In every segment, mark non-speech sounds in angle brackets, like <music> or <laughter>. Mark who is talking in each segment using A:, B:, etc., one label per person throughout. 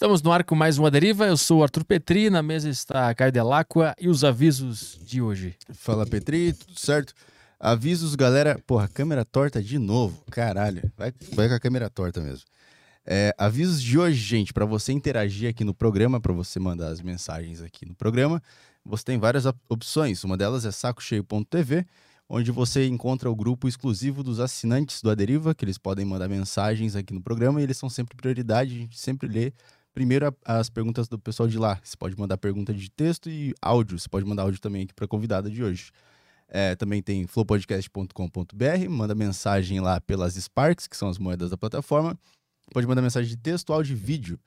A: Estamos no ar com mais uma deriva. Eu sou o Arthur Petri, na mesa está Caio Delacqua e os avisos de hoje.
B: Fala Petri, tudo certo? Avisos, galera. Porra, câmera torta de novo. Caralho, vai, vai com a câmera torta mesmo. É, avisos de hoje, gente, para você interagir aqui no programa, para você mandar as mensagens aqui no programa, você tem várias opções. Uma delas é sacocheio.tv, onde você encontra o grupo exclusivo dos assinantes do Aderiva, que eles podem mandar mensagens aqui no programa e eles são sempre prioridade, a gente sempre lê primeiro as perguntas do pessoal de lá. Você pode mandar pergunta de texto e áudio, você pode mandar áudio também aqui para a convidada de hoje. É, também tem flowpodcast.com.br, manda mensagem lá pelas Sparks, que são as moedas da plataforma. Pode mandar mensagem de texto, áudio e vídeo.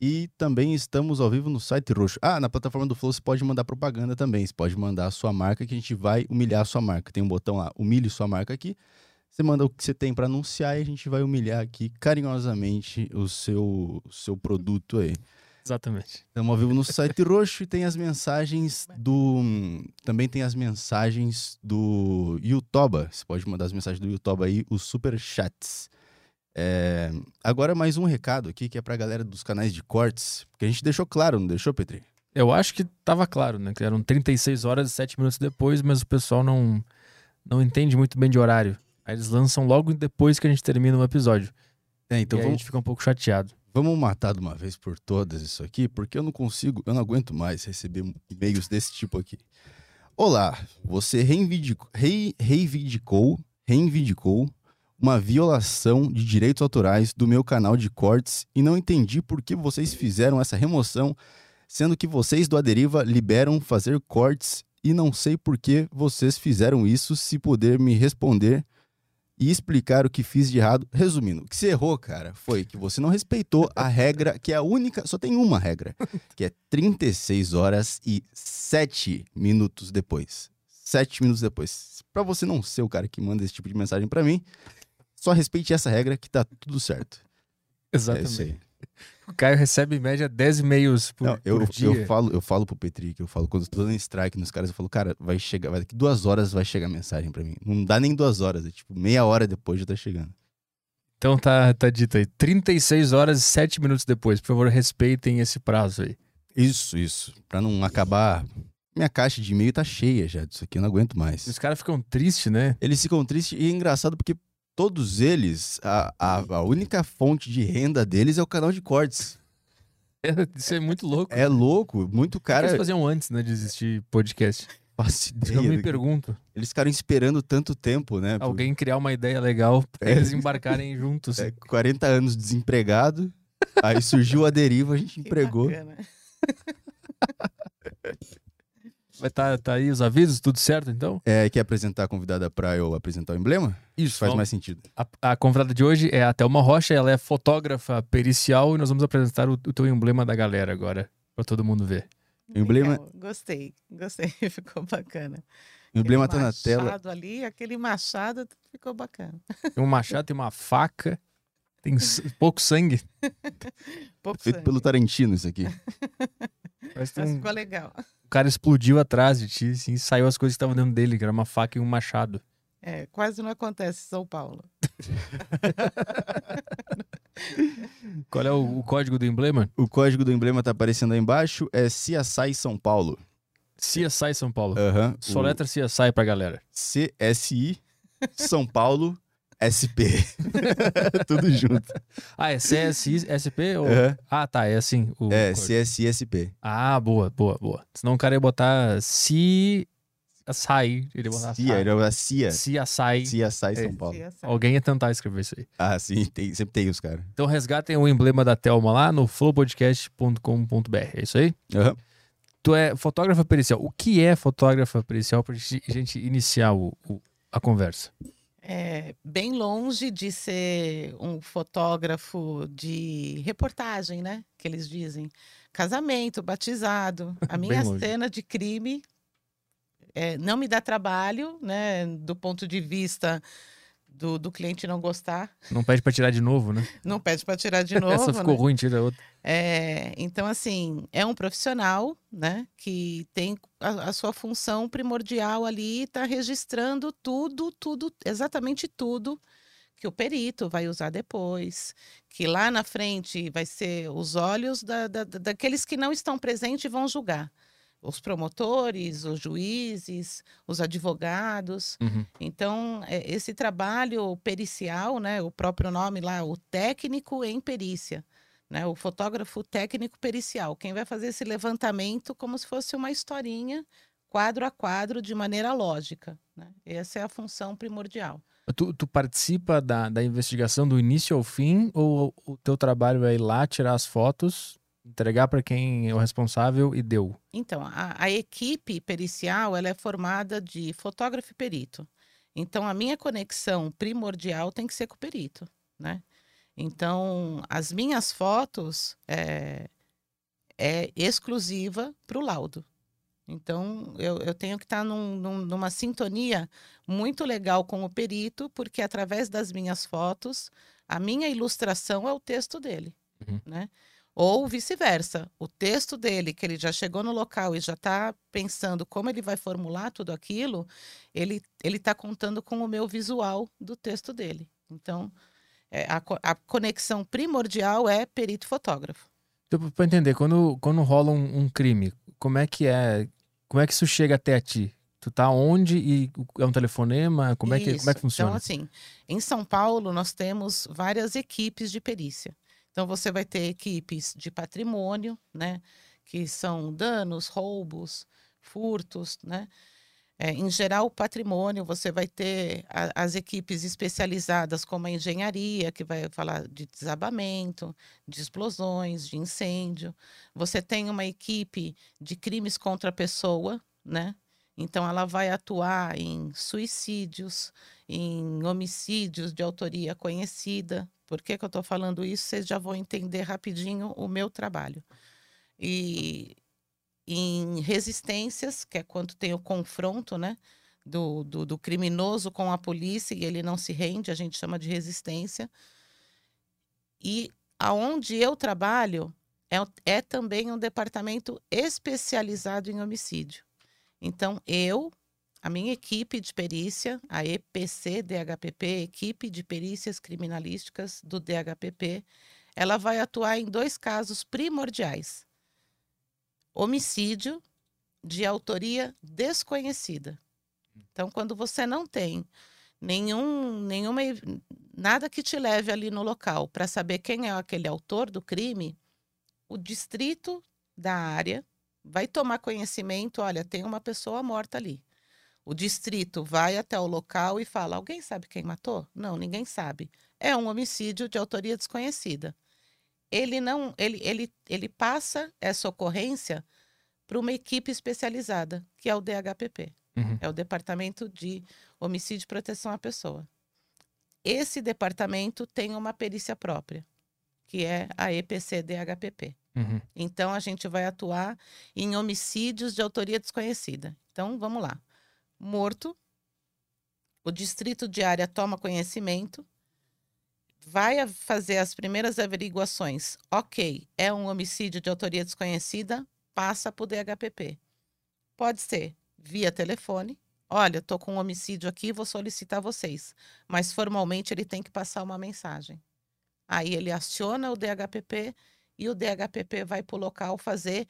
B: E também estamos ao vivo no site Roxo. Ah, na plataforma do Flow você pode mandar propaganda também. Você pode mandar a sua marca que a gente vai humilhar a sua marca. Tem um botão lá, humilhe sua marca aqui. Você manda o que você tem para anunciar e a gente vai humilhar aqui carinhosamente o seu, seu produto aí.
A: Exatamente.
B: Estamos ao vivo no site Roxo e tem as mensagens do. Também tem as mensagens do Yutoba. Você pode mandar as mensagens do Yutoba aí, os super chats. É... Agora mais um recado aqui que é pra galera dos canais de cortes, porque a gente deixou claro, não deixou, Petri?
A: Eu acho que tava claro, né? Que eram 36 horas e 7 minutos depois, mas o pessoal não, não entende muito bem de horário. Aí eles lançam logo depois que a gente termina o episódio.
B: É, então
A: e
B: vamos,
A: a gente fica um pouco chateado.
B: vamos matar de uma vez por todas isso aqui, porque eu não consigo, eu não aguento mais receber e-mails desse tipo aqui. Olá, você reivindicou, rei, reivindicou, reivindicou uma violação de direitos autorais do meu canal de cortes e não entendi por que vocês fizeram essa remoção, sendo que vocês do Aderiva liberam fazer cortes e não sei por que vocês fizeram isso, se puder me responder e explicar o que fiz de errado. Resumindo, o que você errou, cara, foi que você não respeitou a regra, que é a única, só tem uma regra, que é 36 horas e 7 minutos depois. 7 minutos depois. Pra você não ser o cara que manda esse tipo de mensagem pra mim, só respeite essa regra que tá tudo certo. É isso
A: Exatamente.
B: aí.
A: O Caio recebe em média 10 e-mails por,
B: Não, eu,
A: por dia.
B: eu falo, eu falo pro Petri, que eu falo quando eu tô dando strike nos caras, eu falo, cara, vai chegar, vai daqui duas horas vai chegar a mensagem pra mim. Não dá nem duas horas, é tipo meia hora depois já tá chegando.
A: Então tá, tá dito aí. 36 horas e 7 minutos depois. Por favor, respeitem esse prazo aí.
B: Isso, isso. Pra não acabar. Minha caixa de e-mail tá cheia já disso aqui, eu não aguento mais.
A: Os caras ficam tristes, né?
B: Eles ficam tristes e é engraçado porque todos eles, a, a, a única fonte de renda deles é o canal de cortes.
A: É, Isso é muito louco.
B: É louco, muito
A: O que
B: cara.
A: eles faziam antes, né, de existir podcast?
B: Faço <laughs>
A: Eu
B: ideia
A: me
B: do que-
A: pergunto.
B: Eles ficaram esperando tanto tempo, né? por-
A: Alguém criar uma ideia legal pra
B: É.
A: eles embarcarem juntos.
B: É, 40 anos desempregado. Aí surgiu a deriva, a gente
C: Que
B: empregou. <laughs>
A: Vai tá, tá aí os avisos, tudo certo então?
B: É, quer apresentar a convidada pra eu apresentar o emblema?
A: Isso,
B: Faz
A: vamos-
B: mais sentido.
A: A, a convidada de hoje é a Thelma Rocha, ela é fotógrafa pericial e nós vamos apresentar o, o teu emblema da galera agora, pra todo mundo ver.
B: O emblema-
C: Legal, Gostei, gostei, <laughs> ficou bacana.
B: O emblema
C: Aquele
B: tá na tela.
C: machado ali, aquele machado ficou bacana.
A: Tem um machado, tem uma faca, tem pouco sangue. <laughs>
C: Pouco
B: Feito
C: sangue,
B: pelo Tarantino isso aqui. <laughs>
C: Mas
A: tem um,
C: ficou legal.
A: o cara explodiu atrás de ti assim, e saiu as coisas que estavam dentro dele, que era uma faca e um machado.
C: É, quase não acontece em São Paulo. <laughs>
A: Qual é o, o código do emblema?
B: O código do emblema tá aparecendo aí embaixo. É CSI São Paulo.
A: CSI São Paulo.
B: Aham.
A: Só
B: O
A: letra CSI pra galera.
B: CSI São Paulo SP. <laughs> Tudo junto.
A: Ah, é CSI SP? Ou...
B: Aham.
A: Ah, tá, é assim. O
B: É,
A: código.
B: CSI SP.
A: Ah, boa, boa, boa. Senão o cara ia botar se açaí. Ele ia botar
B: CIA,
A: açaí.
B: era a CIA.
A: Se açaí.
B: CSI São
A: É.
B: Paulo.
A: Alguém ia tentar escrever isso aí.
B: Ah, sim, tem- sempre tem os caras.
A: Então resgatem o emblema da Thelma lá no flowpodcast.com.br. É isso aí?
B: Aham.
A: Tu é fotógrafa pericial. O que é fotógrafa pericial pra gente, gente iniciar o- o- a conversa?
C: É, bem longe de ser um fotógrafo de reportagem, né? Que eles dizem. Casamento, batizado. <laughs> A minha cena de crime é, não me dá trabalho, né? Do ponto de vista do, do cliente não gostar.
A: Não pede pra tirar de novo, né?
C: Não pede para tirar de <laughs> novo.
A: Essa ficou
C: né?
A: ruim, tira outra.
C: É, então, assim, é um profissional, né, que tem a, a sua função primordial ali, está registrando tudo, tudo, exatamente tudo que o perito vai usar depois, que lá na frente vai ser os olhos da, da, daqueles que não estão presentes e vão julgar. Os promotores, os juízes, os advogados.
A: Uhum.
C: Então, é, esse trabalho pericial, né, o próprio nome lá, o técnico em perícia, né, o fotógrafo técnico pericial, quem vai fazer esse levantamento como se fosse uma historinha, quadro a quadro, de maneira lógica. Né? Essa é a função primordial.
A: Tu, tu participa da, da investigação do início ao fim ou o teu trabalho é ir lá, tirar as fotos, entregar para quem é o responsável e deu?
C: Então, a, a equipe pericial ela é formada de fotógrafo e perito. Então, a minha conexão primordial tem que ser com o perito, né? Então, as minhas fotos é, é exclusiva para o laudo. Então, eu, eu tenho que estar tá num, num, numa sintonia muito legal com o perito, porque através das minhas fotos, a minha ilustração é o texto dele,
A: Uhum.
C: né? Ou vice-versa, o texto dele, que ele já chegou no local e já está pensando como ele vai formular tudo aquilo, ele ele está contando com o meu visual do texto dele. Então, é, a, a conexão primordial é perito-fotógrafo.
A: Então, pra entender, quando, quando rola um, um crime, como é que é? Como é que isso chega até a ti? Tu tá onde e é um telefonema? Como é que, como é que
C: Isso.
A: funciona?
C: Então, assim, em São Paulo, nós temos várias equipes de perícia. Então, você vai ter equipes de patrimônio, né? Que são danos, roubos, furtos, né? É, em geral, o patrimônio, você vai ter a- as equipes especializadas como a engenharia, que vai falar de desabamento, de explosões, de incêndio. Você tem uma equipe de crimes contra a pessoa, né? Então, ela vai atuar em suicídios, em homicídios de autoria conhecida. Por que, que eu estou falando isso? Vocês já vão entender rapidinho o meu trabalho. E em resistências, que é quando tem o confronto, né? Do, do, do criminoso com a polícia e ele não se rende, a gente chama de resistência. E aonde eu trabalho é, é também um departamento especializado em homicídio. Então, eu, a minha equipe de perícia, a EPC DHPP, Equipe de Perícias Criminalísticas do DHPP, ela vai atuar em dois casos primordiais: homicídio de autoria desconhecida. Então, quando você não tem nenhum, nenhuma, nada que te leve ali no local para saber quem é aquele autor do crime, o distrito da área vai tomar conhecimento, olha, tem uma pessoa morta ali. O distrito vai até o local e fala: alguém sabe quem matou? Não, ninguém sabe. É um homicídio de autoria desconhecida. Ele não, ele, ele, ele passa essa ocorrência para uma equipe especializada, que é o DHPP,
A: Uhum.
C: é o Departamento de Homicídio e Proteção à Pessoa. Esse departamento tem uma perícia própria, que é a EPC-DHPP.
A: Uhum.
C: Então, a gente vai atuar em homicídios de autoria desconhecida. Então, vamos lá. Morto, o distrito de área toma conhecimento, vai fazer as primeiras averiguações. Ok, é um homicídio de autoria desconhecida, passa para o DHPP. Pode ser via telefone. Olha, estou com um homicídio aqui, vou solicitar vocês. Mas formalmente ele tem que passar uma mensagem. Aí ele aciona o DHPP e o DHPP vai para o local fazer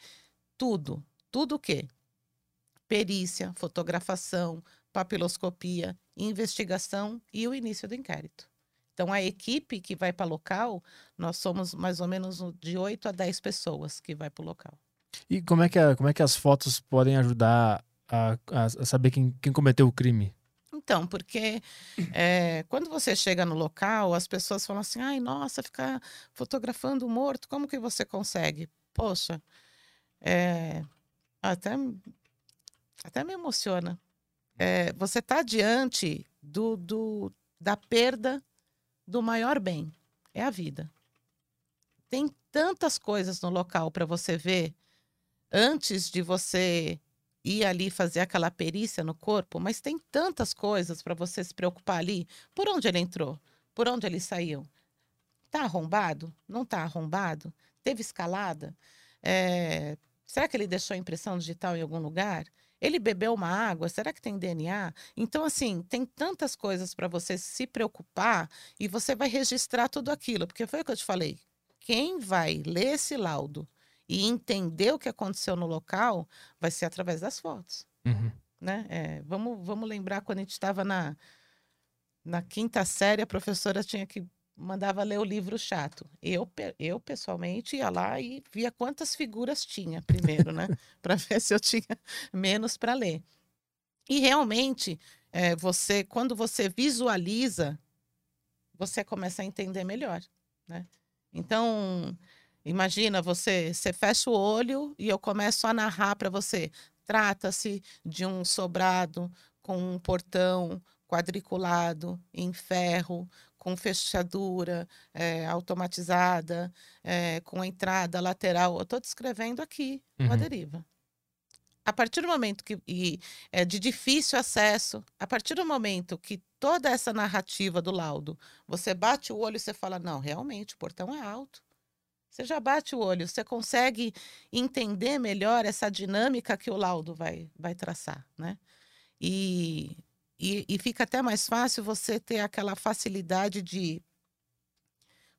C: tudo. Tudo o quê? Perícia, fotografação, papiloscopia, investigação e o início do inquérito. Então, a equipe que vai para o local, nós somos mais ou menos de 8 a 10 pessoas que vai para o local.
A: E como é, que a- como é que as fotos podem ajudar a, a- a saber quem, quem cometeu o crime?
C: Então, porque é, quando você chega no local, as pessoas falam assim: ai, nossa, ficar fotografando morto, como que você consegue? Poxa, é, até, até me emociona. É, você está diante do, do, da perda do maior bem, é a vida. Tem tantas coisas no local para você ver antes de você ir ali fazer aquela perícia no corpo, mas tem tantas coisas para você se preocupar ali. Por onde ele entrou? Por onde ele saiu? Tá arrombado? Não tá arrombado? Teve escalada? É, Será que ele deixou impressão digital em algum lugar? Ele bebeu uma água? Será que tem DNA? Então, assim, tem tantas coisas para você se preocupar e você vai registrar tudo aquilo, porque foi o que eu te falei. Quem vai ler esse laudo e entender o que aconteceu no local vai ser através das fotos.
A: Uhum.
C: Né? É, vamos, vamos lembrar quando a gente estava na, na quinta série, a professora tinha que mandava ler o livro chato. Eu, eu pessoalmente ia lá e via quantas figuras tinha primeiro, né? <laughs> para ver se eu tinha menos para ler. E realmente, é, você, quando você visualiza, você começa a entender melhor, né? Então, imagina você, você fecha o olho e eu começo a narrar para você. Trata-se de um sobrado com um portão quadriculado em ferro, com fechadura é, automatizada, é, com entrada lateral. Eu estou descrevendo aqui uhum. uma deriva. A partir do momento que e, é de difícil acesso, a partir do momento que toda essa narrativa do laudo, você bate o olho e você fala, não, realmente o portão é alto. Você já bate o olho, você consegue entender melhor essa dinâmica que o laudo vai, vai traçar, né? E e, e fica até mais fácil você ter aquela facilidade de.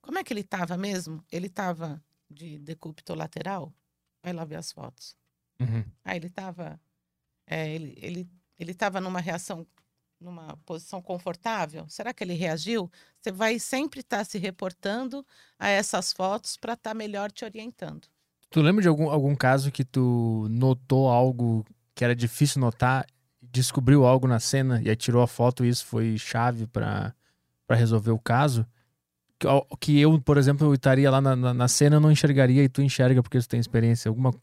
C: Como é que ele estava mesmo? Ele estava de decúbito lateral? Vai lá ver as fotos.
A: Uhum.
C: Ah, ele estava. É, ele ele ele estava numa reação, numa posição confortável. Será que ele reagiu? Você vai sempre estar tá se reportando a essas fotos para estar tá melhor te orientando.
A: Tu lembra de algum, algum caso que tu notou algo que era difícil notar descobriu algo na cena e aí tirou a foto e isso foi chave para resolver o caso. Que, que eu, por exemplo, eu estaria lá na, na, na, cena, eu não enxergaria e tu enxerga porque tu tem experiência. Alguma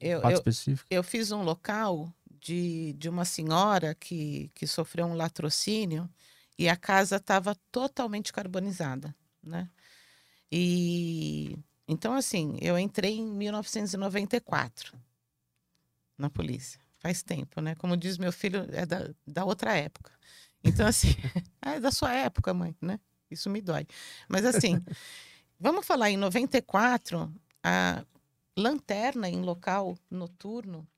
C: eu,
A: fato
C: eu,
A: específico?
C: Eu fiz um local de, de uma senhora que, que sofreu um latrocínio e a casa estava totalmente carbonizada, né? E então assim, eu entrei em 1994 na polícia faz tempo, né? Como diz meu filho, é da, da outra época. Então, assim, <laughs> é da sua época, mãe, né? Isso me dói. Mas, assim, <laughs> vamos falar em 94, a lanterna em local noturno,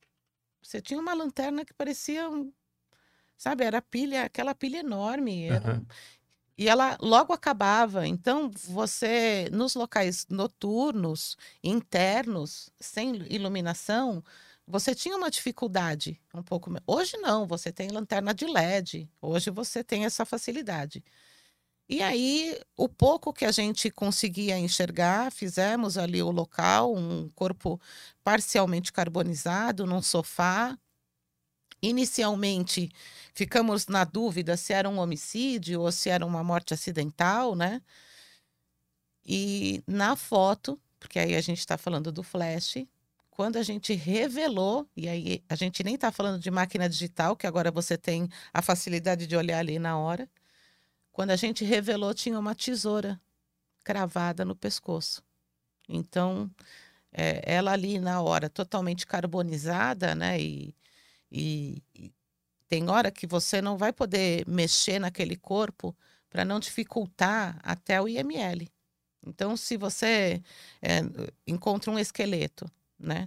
C: você tinha uma lanterna que parecia, um, sabe, era pilha, aquela pilha enorme. Era, uhum. E ela logo acabava. Então, você, nos locais noturnos, internos, sem iluminação, você tinha uma dificuldade um pouco. Hoje não, você tem lanterna de LED, hoje você tem essa facilidade. E aí, o pouco que a gente conseguia enxergar, fizemos ali o local, um corpo parcialmente carbonizado, num sofá. Inicialmente, ficamos na dúvida se era um homicídio ou se era uma morte acidental, né? E na foto, porque aí a gente está falando do flash, quando a gente revelou, e aí a gente nem está falando de máquina digital, que agora você tem a facilidade de olhar ali na hora. Quando a gente revelou, tinha uma tesoura cravada no pescoço. Então, é, ela ali na hora, totalmente carbonizada, né? E, e, e tem hora que você não vai poder mexer naquele corpo para não dificultar até o IML. Então, se você é, encontra um esqueleto né?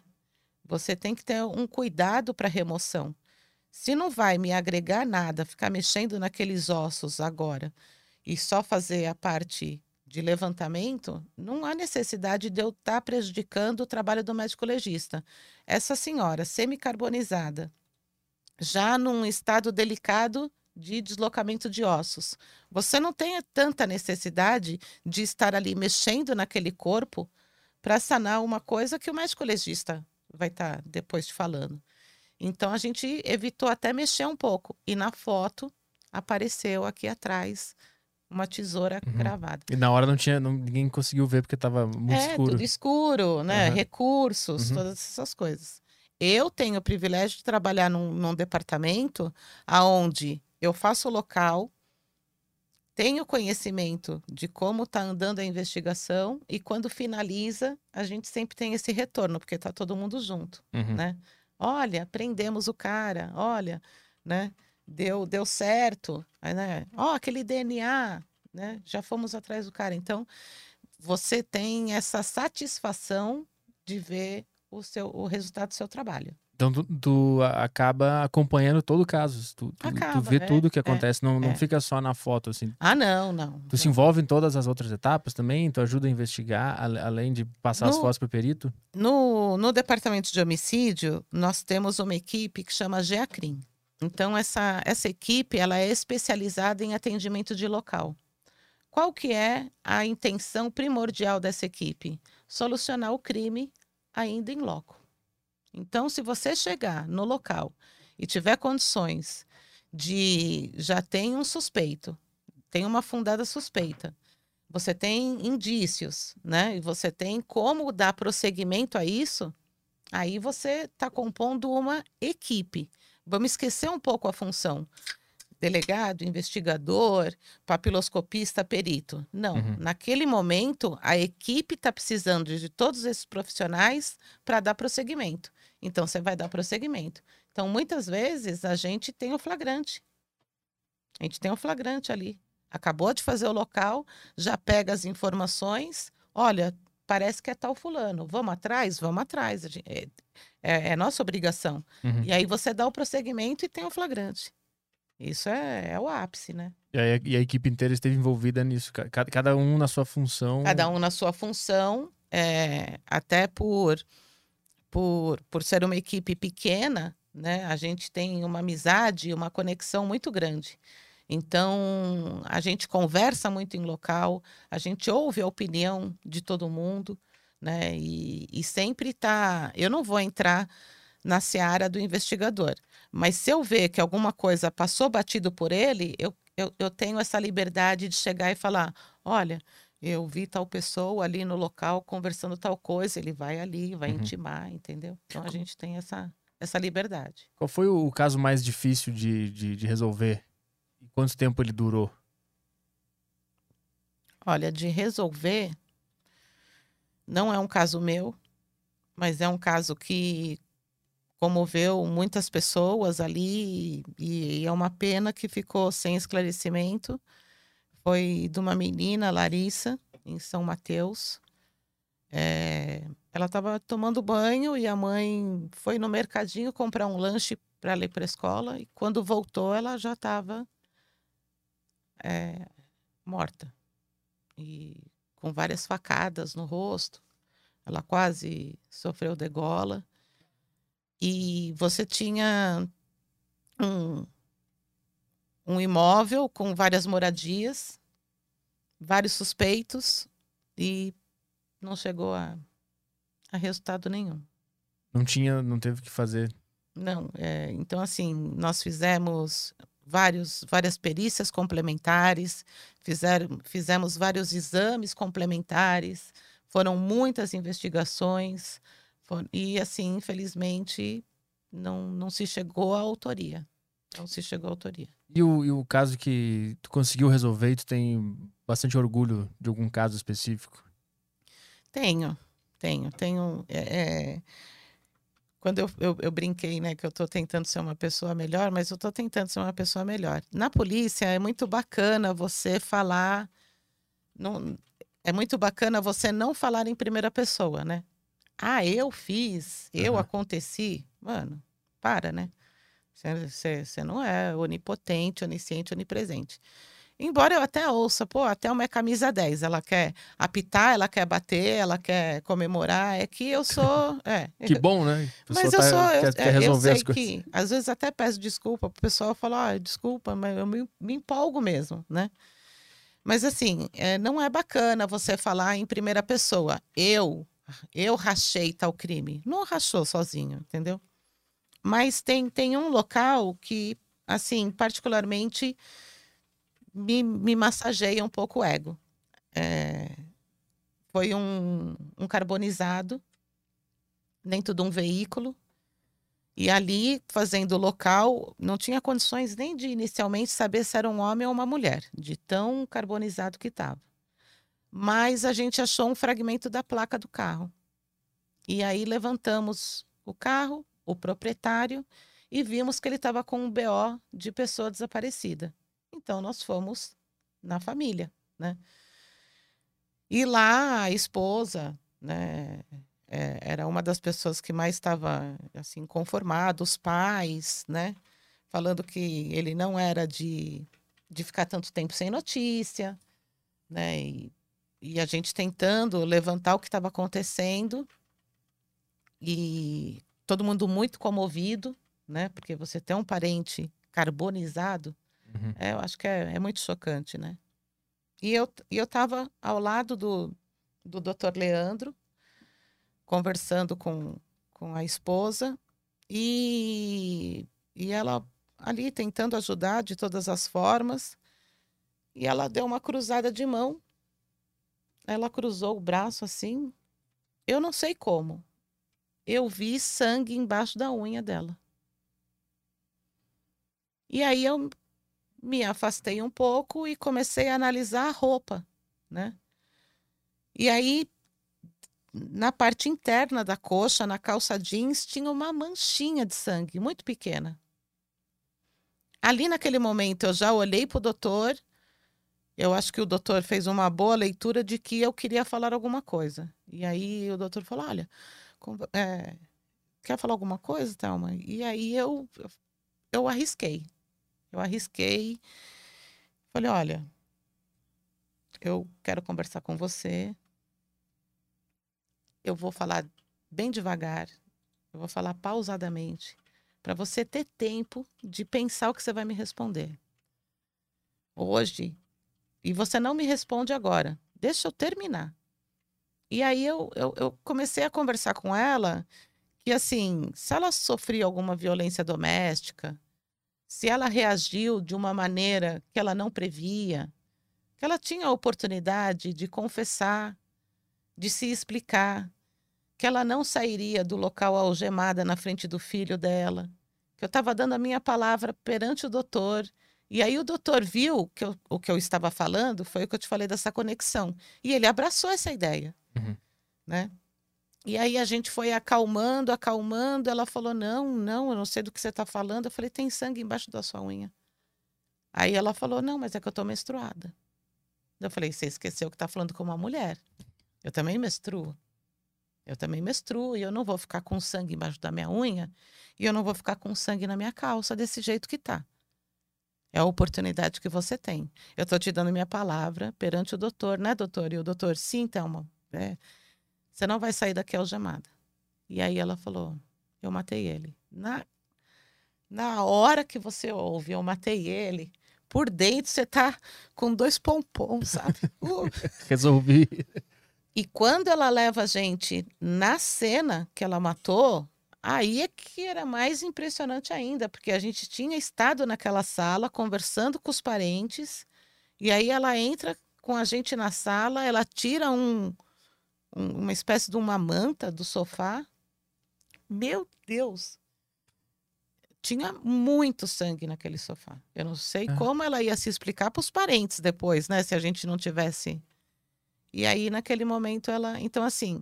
C: Você tem que ter um cuidado para remoção. Se não vai me agregar nada, ficar mexendo naqueles ossos agora e só fazer a parte de levantamento, não há necessidade de eu estar tá prejudicando o trabalho do médico legista. Essa senhora semicarbonizada, já num estado delicado de deslocamento de ossos, você não tem tanta necessidade de estar ali mexendo naquele corpo para sanar uma coisa que o médico legista vai estar tá depois te falando. Então a gente evitou até mexer um pouco. E na foto apareceu aqui atrás uma tesoura uhum. cravada.
A: E na hora não tinha, não, ninguém conseguiu ver porque estava muito
C: é,
A: escuro.
C: Tudo escuro, né? Uhum. Recursos, uhum. todas essas coisas. Eu tenho o privilégio de trabalhar num, num departamento aonde eu faço o local, tenho conhecimento de como está andando a investigação e quando finaliza, a gente sempre tem esse retorno, porque está todo mundo junto,
A: uhum.
C: né? Olha, prendemos o cara, olha, né? Deu, deu certo, né? Ó, oh, aquele DNA, né? Já fomos atrás do cara. Então, você tem essa satisfação de ver o seu o resultado do seu trabalho.
A: Então tu, tu acaba acompanhando todo o caso. Tu, tu, tu
C: Acaba,
A: vê
C: é,
A: tudo o que
C: é,
A: acontece, não, não
C: é.
A: fica só na foto, assim.
C: Ah, não, não.
A: Tu se
C: não.
A: envolve em todas as outras etapas também? Tu ajuda a investigar, além de passar as
C: No-
A: fotos pro perito?
C: No, no departamento de homicídio, nós temos uma equipe que chama GEACRIM. Então, essa, essa equipe ela é especializada em atendimento de local. Qual que é a intenção primordial dessa equipe? Solucionar o crime ainda em loco. Então, se você chegar no local e tiver condições de já tem um suspeito, tem uma fundada suspeita, você tem indícios, né? E você tem como dar prosseguimento a isso, aí você está compondo uma equipe. Vamos esquecer um pouco a função. Delegado, investigador, papiloscopista, perito. Não.
A: Uhum.
C: Naquele momento, a equipe está precisando de todos esses profissionais para dar prosseguimento. Então, você vai dar prosseguimento. Então, muitas vezes, a gente tem o flagrante. A gente tem o flagrante ali. Acabou de fazer o local, já pega as informações. Olha, parece que é tal fulano. Vamos atrás? Vamos atrás. É, é- é nossa obrigação.
A: Uhum.
C: E aí você dá o prosseguimento e tem o flagrante. Isso é, é o ápice, né?
A: E, a- e a equipe inteira esteve envolvida nisso, ca- ca- cada, um na sua função.
C: Cada um na sua função, é, até por, por, por ser uma equipe pequena, né? A gente tem uma amizade, uma conexão muito grande. Então, a gente conversa muito em local, a gente ouve a opinião de todo mundo, né? E, e sempre tá. Eu não vou entrar na seara do investigador, mas se eu ver que alguma coisa passou batido por ele, eu, eu, eu tenho essa liberdade de chegar e falar: olha, eu vi tal pessoa ali no local conversando tal coisa, ele vai ali, vai
A: Uhum.
C: intimar, entendeu? Então a gente tem essa, essa liberdade.
A: Qual foi o caso mais difícil de, de, de resolver? E quanto tempo ele durou?
C: Olha, de resolver, não é um caso meu, mas é um caso que comoveu muitas pessoas ali e, e é uma pena que ficou sem esclarecimento. Foi de uma menina, Larissa, em São Mateus. É, ela estava tomando banho e a mãe foi no mercadinho comprar um lanche para ir para a escola e quando voltou ela já estava morta e com várias facadas no rosto. Ela quase sofreu degola. E você tinha um, um imóvel com várias moradias, vários suspeitos e não chegou a, a resultado nenhum.
A: Não tinha, não teve que fazer.
C: Não, é, então assim, nós fizemos vários, várias perícias complementares, fizeram, fizemos vários exames complementares, foram muitas investigações, for- e assim, infelizmente, não, não se chegou à autoria. Não se chegou à autoria.
A: E o, e o caso que tu conseguiu resolver tu tem bastante orgulho de algum caso específico?
C: Tenho, tenho, tenho. é, é, quando eu, eu, eu brinquei, né, que eu estou tentando ser uma pessoa melhor, mas eu estou tentando ser uma pessoa melhor. Na polícia é muito bacana você falar. Não, é muito bacana você não falar em primeira pessoa, né? Ah, eu fiz, eu
A: Aham.
C: aconteci. Mano, para, né? Você não é onipotente, onisciente, onipresente. Embora eu até ouça, pô, até uma é camisa 10. Ela quer apitar, ela quer bater, ela quer comemorar. É que eu sou. É, <laughs>
A: Que bom, né?
C: Mas eu
A: tá-
C: sou. Eu,
A: quer, quer
C: é, eu
A: resolver
C: sei
A: as coisas.
C: que às vezes até peço desculpa pro pessoal falar, ah, desculpa, mas eu me, me empolgo mesmo, né? Mas assim, é, não é bacana você falar em primeira pessoa. Eu, eu rachei tal crime. Não rachou sozinho, entendeu? Mas tem, tem um local que, assim, particularmente me, me massageia um pouco o ego. É, foi um, um carbonizado dentro de um veículo. E ali, fazendo o local, não tinha condições nem de inicialmente saber se era um homem ou uma mulher, de tão carbonizado que estava. Mas a gente achou um fragmento da placa do carro. E aí levantamos o carro, o proprietário, e vimos que ele estava com um BO de pessoa desaparecida. Então nós fomos na família, né? E lá a esposa, né, é, era uma das pessoas que mais estava assim conformado, os pais, né? Falando que ele não era de, de ficar tanto tempo sem notícia, né? E, e a gente tentando levantar o que estava acontecendo e todo mundo muito comovido, né? Porque você tem um parente carbonizado,
A: Uhum.
C: é, eu acho que é, é muito chocante, né? E eu, e eu estava ao lado do, do Dr. Leandro, conversando com, com a esposa, e, e ela ali tentando ajudar de todas as formas, e ela deu uma cruzada de mão, ela cruzou o braço assim, eu não sei como, eu vi sangue embaixo da unha dela. E aí eu me afastei um pouco e comecei a analisar a roupa, né? E aí, na parte interna da coxa, na calça jeans, tinha uma manchinha de sangue muito pequena. Ali naquele momento eu já olhei para o doutor. Eu acho que o doutor fez uma boa leitura de que eu queria falar alguma coisa. E aí o doutor falou: Olha, é, quer falar alguma coisa, Thelma? E aí eu, eu arrisquei. Eu arrisquei. Falei: Olha, eu quero conversar com você. Eu vou falar bem devagar. Eu vou falar pausadamente. Para você ter tempo de pensar o que você vai me responder. Hoje. E você não me responde agora. Deixa eu terminar. E aí eu, eu, eu comecei a conversar com ela que, assim, se ela sofria alguma violência doméstica, se ela reagiu de uma maneira que ela não previa, que ela tinha a oportunidade de confessar, de se explicar, que ela não sairia do local algemada na frente do filho dela, que eu estava dando a minha palavra perante o doutor. E aí o doutor viu que eu- o que eu estava falando, foi o que eu te falei dessa conexão. E ele abraçou essa ideia,
A: Uhum.
C: né? E aí a gente foi acalmando, acalmando. Ela falou: Não, não, eu não sei do que você está falando. Eu falei: Tem sangue embaixo da sua unha. Aí ela falou: Não, mas é que eu estou menstruada. Eu falei: Você esqueceu que está falando com uma mulher. Eu também menstruo. Eu também menstruo e eu não vou ficar com sangue embaixo da minha unha e eu não vou ficar com sangue na minha calça desse jeito que tá. É a oportunidade que você tem. Eu estou te dando minha palavra perante o doutor, né, doutor? E o doutor, sim, Thelma, é, você não vai sair daqui algemada. E aí ela falou, eu matei ele. Na, na hora que você ouve, eu matei ele, por dentro você tá com dois pompons, sabe? <laughs> Uh,
A: Resolvi.
C: e quando ela leva a gente na cena que ela matou, aí é que era mais impressionante ainda, porque a gente tinha estado naquela sala conversando com os parentes, e aí ela entra com a gente na sala, ela tira um, um- uma espécie de uma manta do sofá. Meu Deus! Tinha muito sangue naquele sofá. Eu não sei
A: Ah.
C: como ela ia se explicar para os parentes depois, né? Se a gente não tivesse e aí, naquele momento, ela. Então, assim,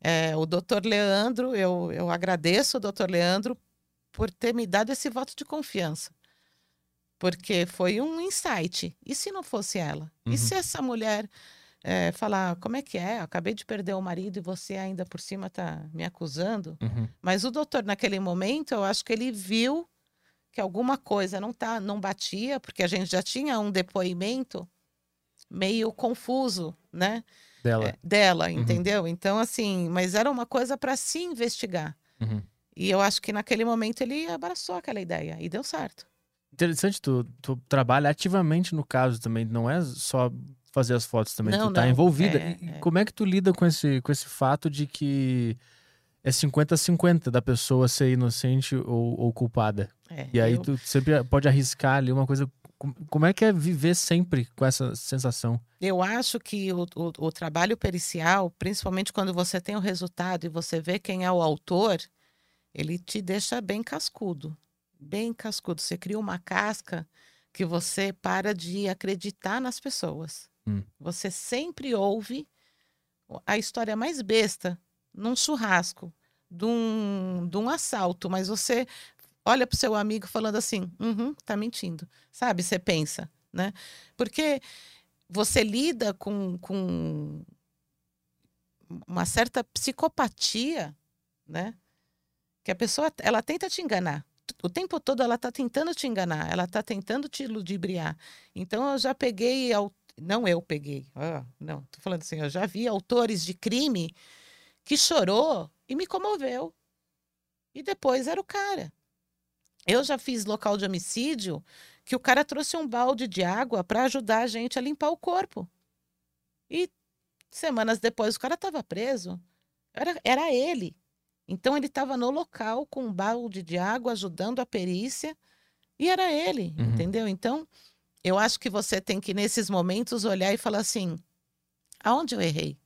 C: é, o doutor Leandro, eu, eu agradeço o doutor Leandro por ter me dado esse voto de confiança. Porque foi um insight. E se não fosse ela?
A: Uhum.
C: E se essa mulher é, falar: como é que é? Acabei de perder o marido e você ainda por cima está me acusando?
A: Uhum.
C: Mas o doutor, naquele momento, eu acho que ele viu que alguma coisa não, tá, não batia, porque a gente já tinha um depoimento meio confuso, né?
A: Dela.
C: é, dela,
A: Uhum.
C: entendeu? Então, assim, mas era uma coisa para se investigar.
A: Uhum.
C: E eu acho que naquele momento ele abraçou aquela ideia e deu certo.
A: Interessante, tu, tu trabalha ativamente no caso também, não é só fazer as fotos também,
C: Não,
A: tu tá
C: não,
A: envolvida.
C: é, é.
A: como é que tu lida com esse, com esse fato de que é 50-50 da pessoa ser inocente ou, ou culpada?
C: É,
A: E aí
C: eu-
A: tu sempre pode arriscar ali uma coisa. Com- Como é que é viver sempre com essa sensação?
C: Eu acho que o, o, o trabalho pericial, principalmente quando você tem o resultado e você vê quem é o autor, ele te deixa bem cascudo. Bem cascudo. Você cria uma casca que você para de acreditar nas pessoas.
A: Hum.
C: Você sempre ouve a história mais besta num churrasco, de um, de um assalto, mas você olha para o seu amigo falando assim: uhum, tá mentindo. Sabe? Você pensa, né? Porque você lida com, com uma certa psicopatia, né? Que a pessoa ela tenta te enganar. O tempo todo ela está tentando te enganar, ela está tentando te ludibriar. Então eu já peguei, não eu peguei, ah, não, tô falando assim, eu já vi autores de crime que chorou e me comoveu. E depois era o cara. Eu já fiz local de homicídio que o cara trouxe um balde de água para ajudar a gente a limpar o corpo. E semanas depois o cara estava preso. Era, era ele. Então ele estava no local com um balde de água ajudando a perícia e era ele, uhum. entendeu? Então eu acho que você tem que nesses momentos olhar e falar assim: aonde eu errei?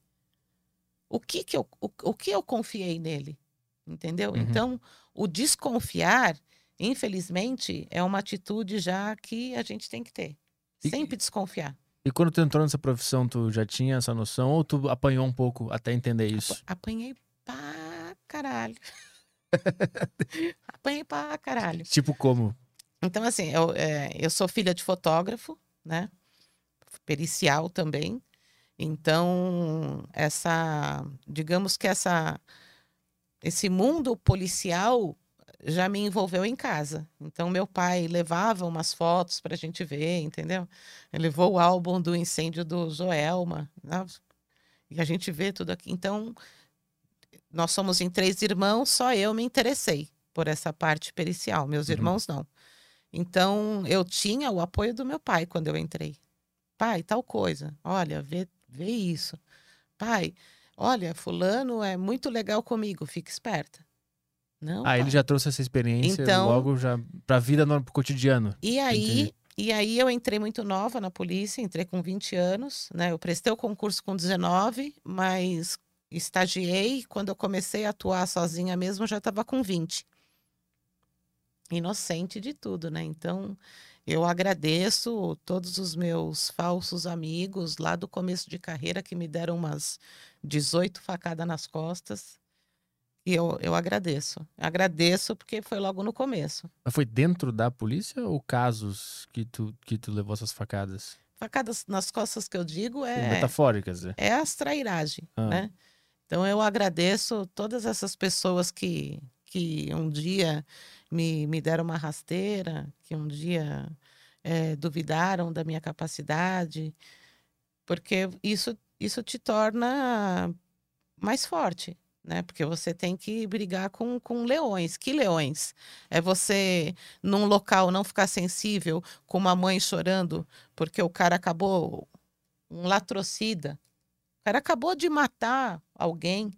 C: O que que eu, o, o que eu confiei nele? Entendeu? Uhum. Então, o desconfiar, infelizmente, é uma atitude já que a gente tem que ter. Sempre e, desconfiar.
A: E quando tu entrou nessa profissão, tu já tinha essa noção ou tu apanhou um pouco até entender isso?
C: Apanhei pra caralho. <laughs> apanhei pra caralho.
A: Tipo como?
C: Então, assim, eu, é, eu sou filha de fotógrafo, né? Pericial também. Então, essa, digamos que essa esse mundo policial já me envolveu em casa. Então, meu pai levava umas fotos para a gente ver, entendeu? Ele levou o álbum do incêndio do Joelma, né? e a gente vê tudo aqui. Então, nós somos em três irmãos, só eu me interessei por essa parte pericial, meus uhum. irmãos não. Então, eu tinha o apoio do meu pai quando eu entrei. Pai, tal coisa, olha, vê, vê isso. Pai, Olha, fulano é muito legal comigo, fica esperta.
A: Não, ah, pai. ele já trouxe essa experiência então, logo já para a vida no cotidiano.
C: E aí, e aí eu entrei muito nova na polícia, entrei com 20 anos, né? Eu prestei o concurso com 19, mas estagiei quando eu comecei a atuar sozinha mesmo, já estava com 20. Inocente de tudo, né? Então, eu agradeço todos os meus falsos amigos lá do começo de carreira que me deram umas 18 facadas nas costas. E eu, eu agradeço. Agradeço porque foi logo no começo.
A: Mas foi dentro da polícia ou casos que tu, que tu levou essas facadas?
C: Facadas nas costas que eu digo é.
A: Metafóricas, é.
C: É as trairagem, ah. né? Então eu agradeço todas essas pessoas que, que um dia me, me deram uma rasteira, que um dia é, duvidaram da minha capacidade, porque isso, isso te torna mais forte, né? Porque você tem que brigar com, com leões. Que leões? É você, num local, não ficar sensível com uma mãe chorando porque o cara acabou, um latrocida, o cara acabou de matar alguém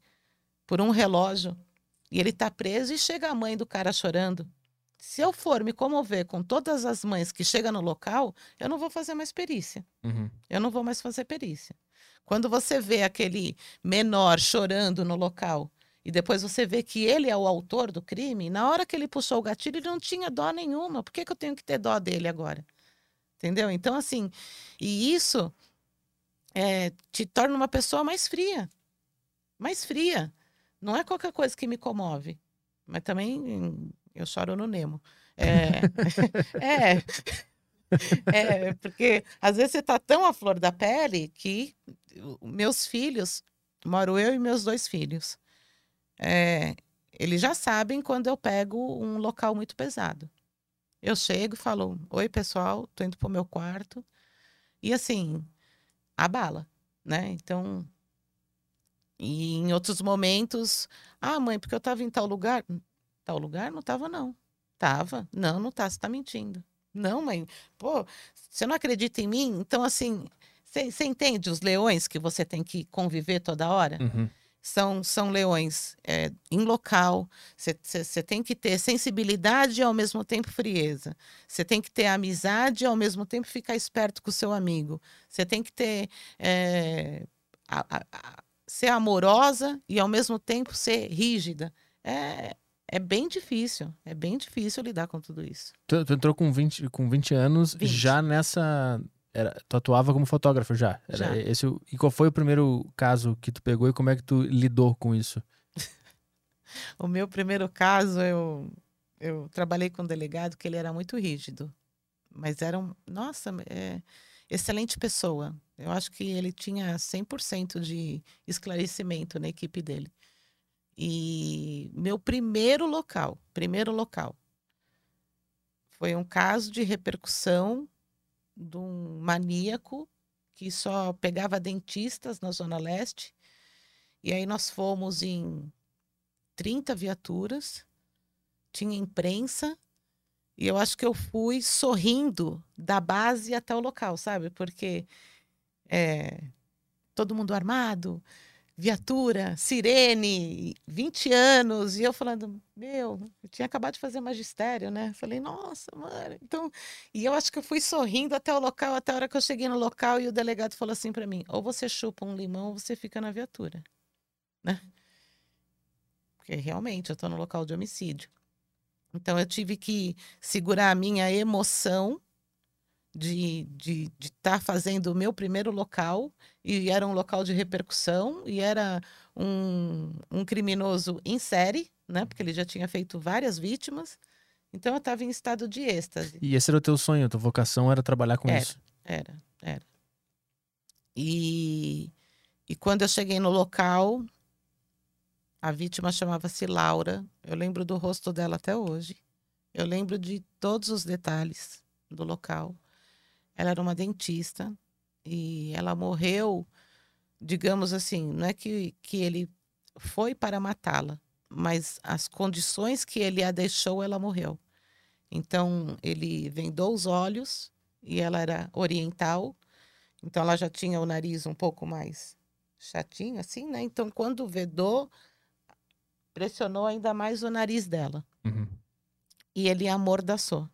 C: por um relógio e ele está preso e chega a mãe do cara chorando. Se eu for me comover com todas as mães que chegam no local, eu não vou fazer mais perícia. Uhum. Eu não vou mais fazer perícia. Quando você vê aquele menor chorando no local e depois você vê que ele é o autor do crime, na hora que ele puxou o gatilho, ele não tinha dó nenhuma. Por que, que eu tenho que ter dó dele agora? Entendeu? Então, assim, e isso é, te torna uma pessoa mais fria. Mais fria. Não é qualquer coisa que me comove. Mas também eu choro no Nemo. É, <laughs> é, é, porque às vezes você tá tão à flor da pele que meus filhos, moro eu e meus dois filhos, é, eles já sabem quando eu pego um local muito pesado. Eu chego e falo: Oi, pessoal, tô indo pro meu quarto. E assim, abala, né? Então, e em outros momentos, ah, mãe, porque eu estava em tal lugar. Tal lugar? Não estava, não. Tava. Não, não tá, você tá mentindo. Não, mãe, pô, você não acredita em mim? Então, assim, você entende os leões que você tem que conviver toda hora? Uhum. São, são leões é, em local, você tem que ter sensibilidade e ao mesmo tempo frieza. Você tem que ter amizade e ao mesmo tempo ficar esperto com o seu amigo. Você tem que ter é, a, a, ser amorosa e ao mesmo tempo ser rígida. É, é bem difícil, é bem difícil lidar com tudo isso.
A: Tu, tu entrou com 20, com 20 anos, 20. já nessa. Era, tu atuava como fotógrafo já. Era já. Esse, e qual foi o primeiro caso que tu pegou e como é que tu lidou com isso? <laughs>
C: o meu primeiro caso, eu, eu trabalhei com um delegado que ele era muito rígido. Mas era um. Nossa, é, excelente pessoa. Eu acho que ele tinha 100% de esclarecimento na equipe dele. E meu primeiro local, primeiro local, foi um caso de repercussão de um maníaco que só pegava dentistas na Zona Leste. E aí nós fomos em 30 viaturas, tinha imprensa, e eu acho que eu fui sorrindo da base até o local, sabe? Porque é, todo mundo armado, viatura, sirene, 20 anos, e eu falando, meu, eu tinha acabado de fazer magistério, né? Falei, nossa, mano. Então, e eu acho que eu fui sorrindo até o local, até a hora que eu cheguei no local e o delegado falou assim para mim: ou você chupa um limão ou você fica na viatura, né? Porque realmente eu tô no local de homicídio. Então eu tive que segurar a minha emoção de estar de, de tá fazendo o meu primeiro local, e era um local de repercussão, e era um, um criminoso em série, né? Porque ele já tinha feito várias vítimas. Então eu estava em estado de êxtase.
A: E esse era o teu sonho, a tua vocação era trabalhar com
C: era,
A: isso.
C: Era, era. E, e quando eu cheguei no local, a vítima chamava-se Laura. Eu lembro do rosto dela até hoje. Eu lembro de todos os detalhes do local. Ela era uma dentista e ela morreu, digamos assim, não é que, que ele foi para matá-la, mas as condições que ele a deixou, ela morreu. Então, ele vendou os olhos e ela era oriental, então ela já tinha o nariz um pouco mais chatinho, assim, né? Então, quando vedou, pressionou ainda mais o nariz dela.
A: Uhum.
C: E ele amordaçou.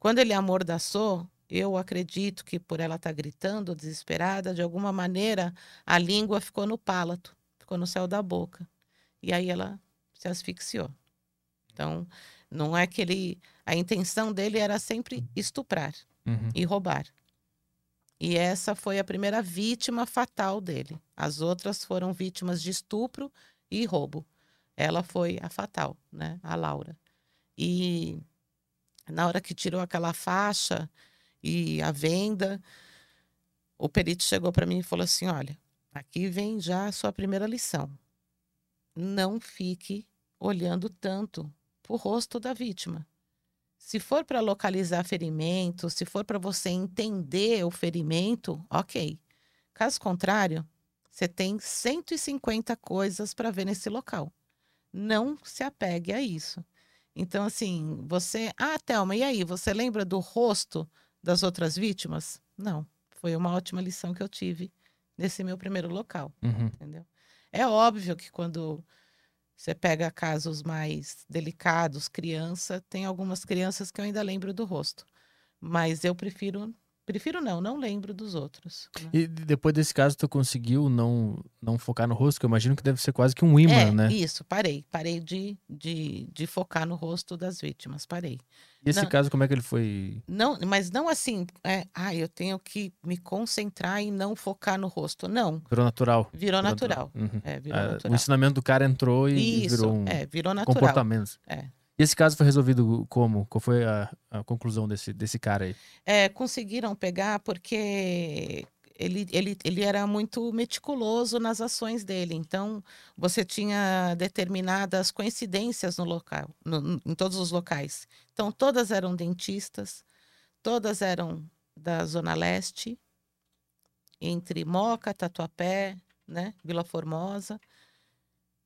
C: Quando ele amordaçou, eu acredito que por ela estar tá gritando, desesperada, de alguma maneira a língua ficou no palato, ficou no céu da boca. E aí ela se asfixiou. Então, não é que ele. A intenção dele era sempre estuprar
A: Uhum.
C: e roubar. E essa foi a primeira vítima fatal dele. As outras foram vítimas de estupro e roubo. Ela foi a fatal, né? A Laura. E na hora que tirou aquela faixa e a venda, o perito chegou para mim e falou assim: Olha, aqui vem já a sua primeira lição. Não fique olhando tanto para o rosto da vítima. Se for para localizar ferimento, se for para você entender o ferimento, ok. Caso contrário, você tem 150 coisas para ver nesse local. Não se apegue a isso. Então, assim, você. Ah, Thelma, e aí? Você lembra do rosto das outras vítimas? Não. Foi uma ótima lição que eu tive nesse meu primeiro local.
A: Uhum.
C: Entendeu? É óbvio que quando você pega casos mais delicados, criança, tem algumas crianças que eu ainda lembro do rosto. Mas eu prefiro. Prefiro não, não lembro dos outros. né?
A: E depois desse caso, tu conseguiu não, não focar no rosto, que eu imagino que deve ser quase que um imã,
C: é,
A: né?
C: isso, parei. Parei de, de, de focar no rosto das vítimas, parei.
A: E esse
C: não.
A: caso, como é que ele foi?
C: Não, mas não assim, é, ah, eu tenho que me concentrar e não focar no rosto. Não,
A: Virou natural?
C: virou natural.
A: Uhum.
C: É, virou
A: Ah, o
C: natural.
A: ensinamento do cara entrou e, e
C: Isso,
A: virou um
C: é, virou natural.
A: comportamento.
C: É.
A: E esse caso foi resolvido como? Qual foi a, a conclusão desse, desse cara aí?
C: É, conseguiram pegar porque ele, ele, ele era muito meticuloso nas ações dele. Então, você tinha determinadas coincidências no local, no- em todos os locais. Então, todas eram dentistas, todas eram da Zona Leste, entre Moca, Tatuapé, né, Vila Formosa.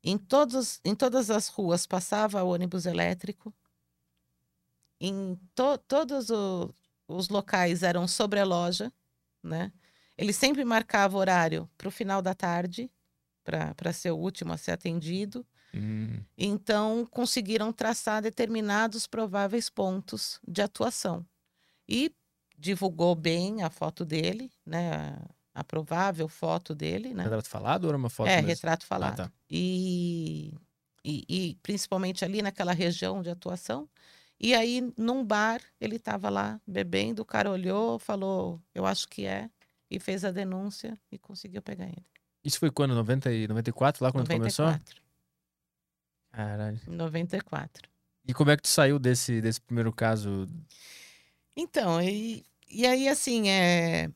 C: Em, todos, em todas as ruas passava ônibus elétrico. Em to, todos o- os locais eram sobre a loja, né? Ele sempre marcava horário para o final da tarde, para ser o último a ser atendido.
A: Hum,
C: Então, conseguiram traçar determinados prováveis pontos de atuação. E divulgou bem a foto dele, né? A, provável foto dele, né?
A: Retrato falado ou era uma foto
C: é,
A: mesmo?
C: retrato
A: Ah,
C: falado.
A: tá.
C: e, e, e principalmente ali naquela região de atuação. E aí, num bar, ele estava lá bebendo, o cara olhou, falou, eu acho que é, e fez a denúncia e conseguiu pegar ele.
A: Isso foi quando? 90 e 94, lá quando começou?
C: 94.
A: Caralho.
C: 94.
A: E como é que tu saiu desse, desse primeiro caso?
C: Então, e e aí, assim, é,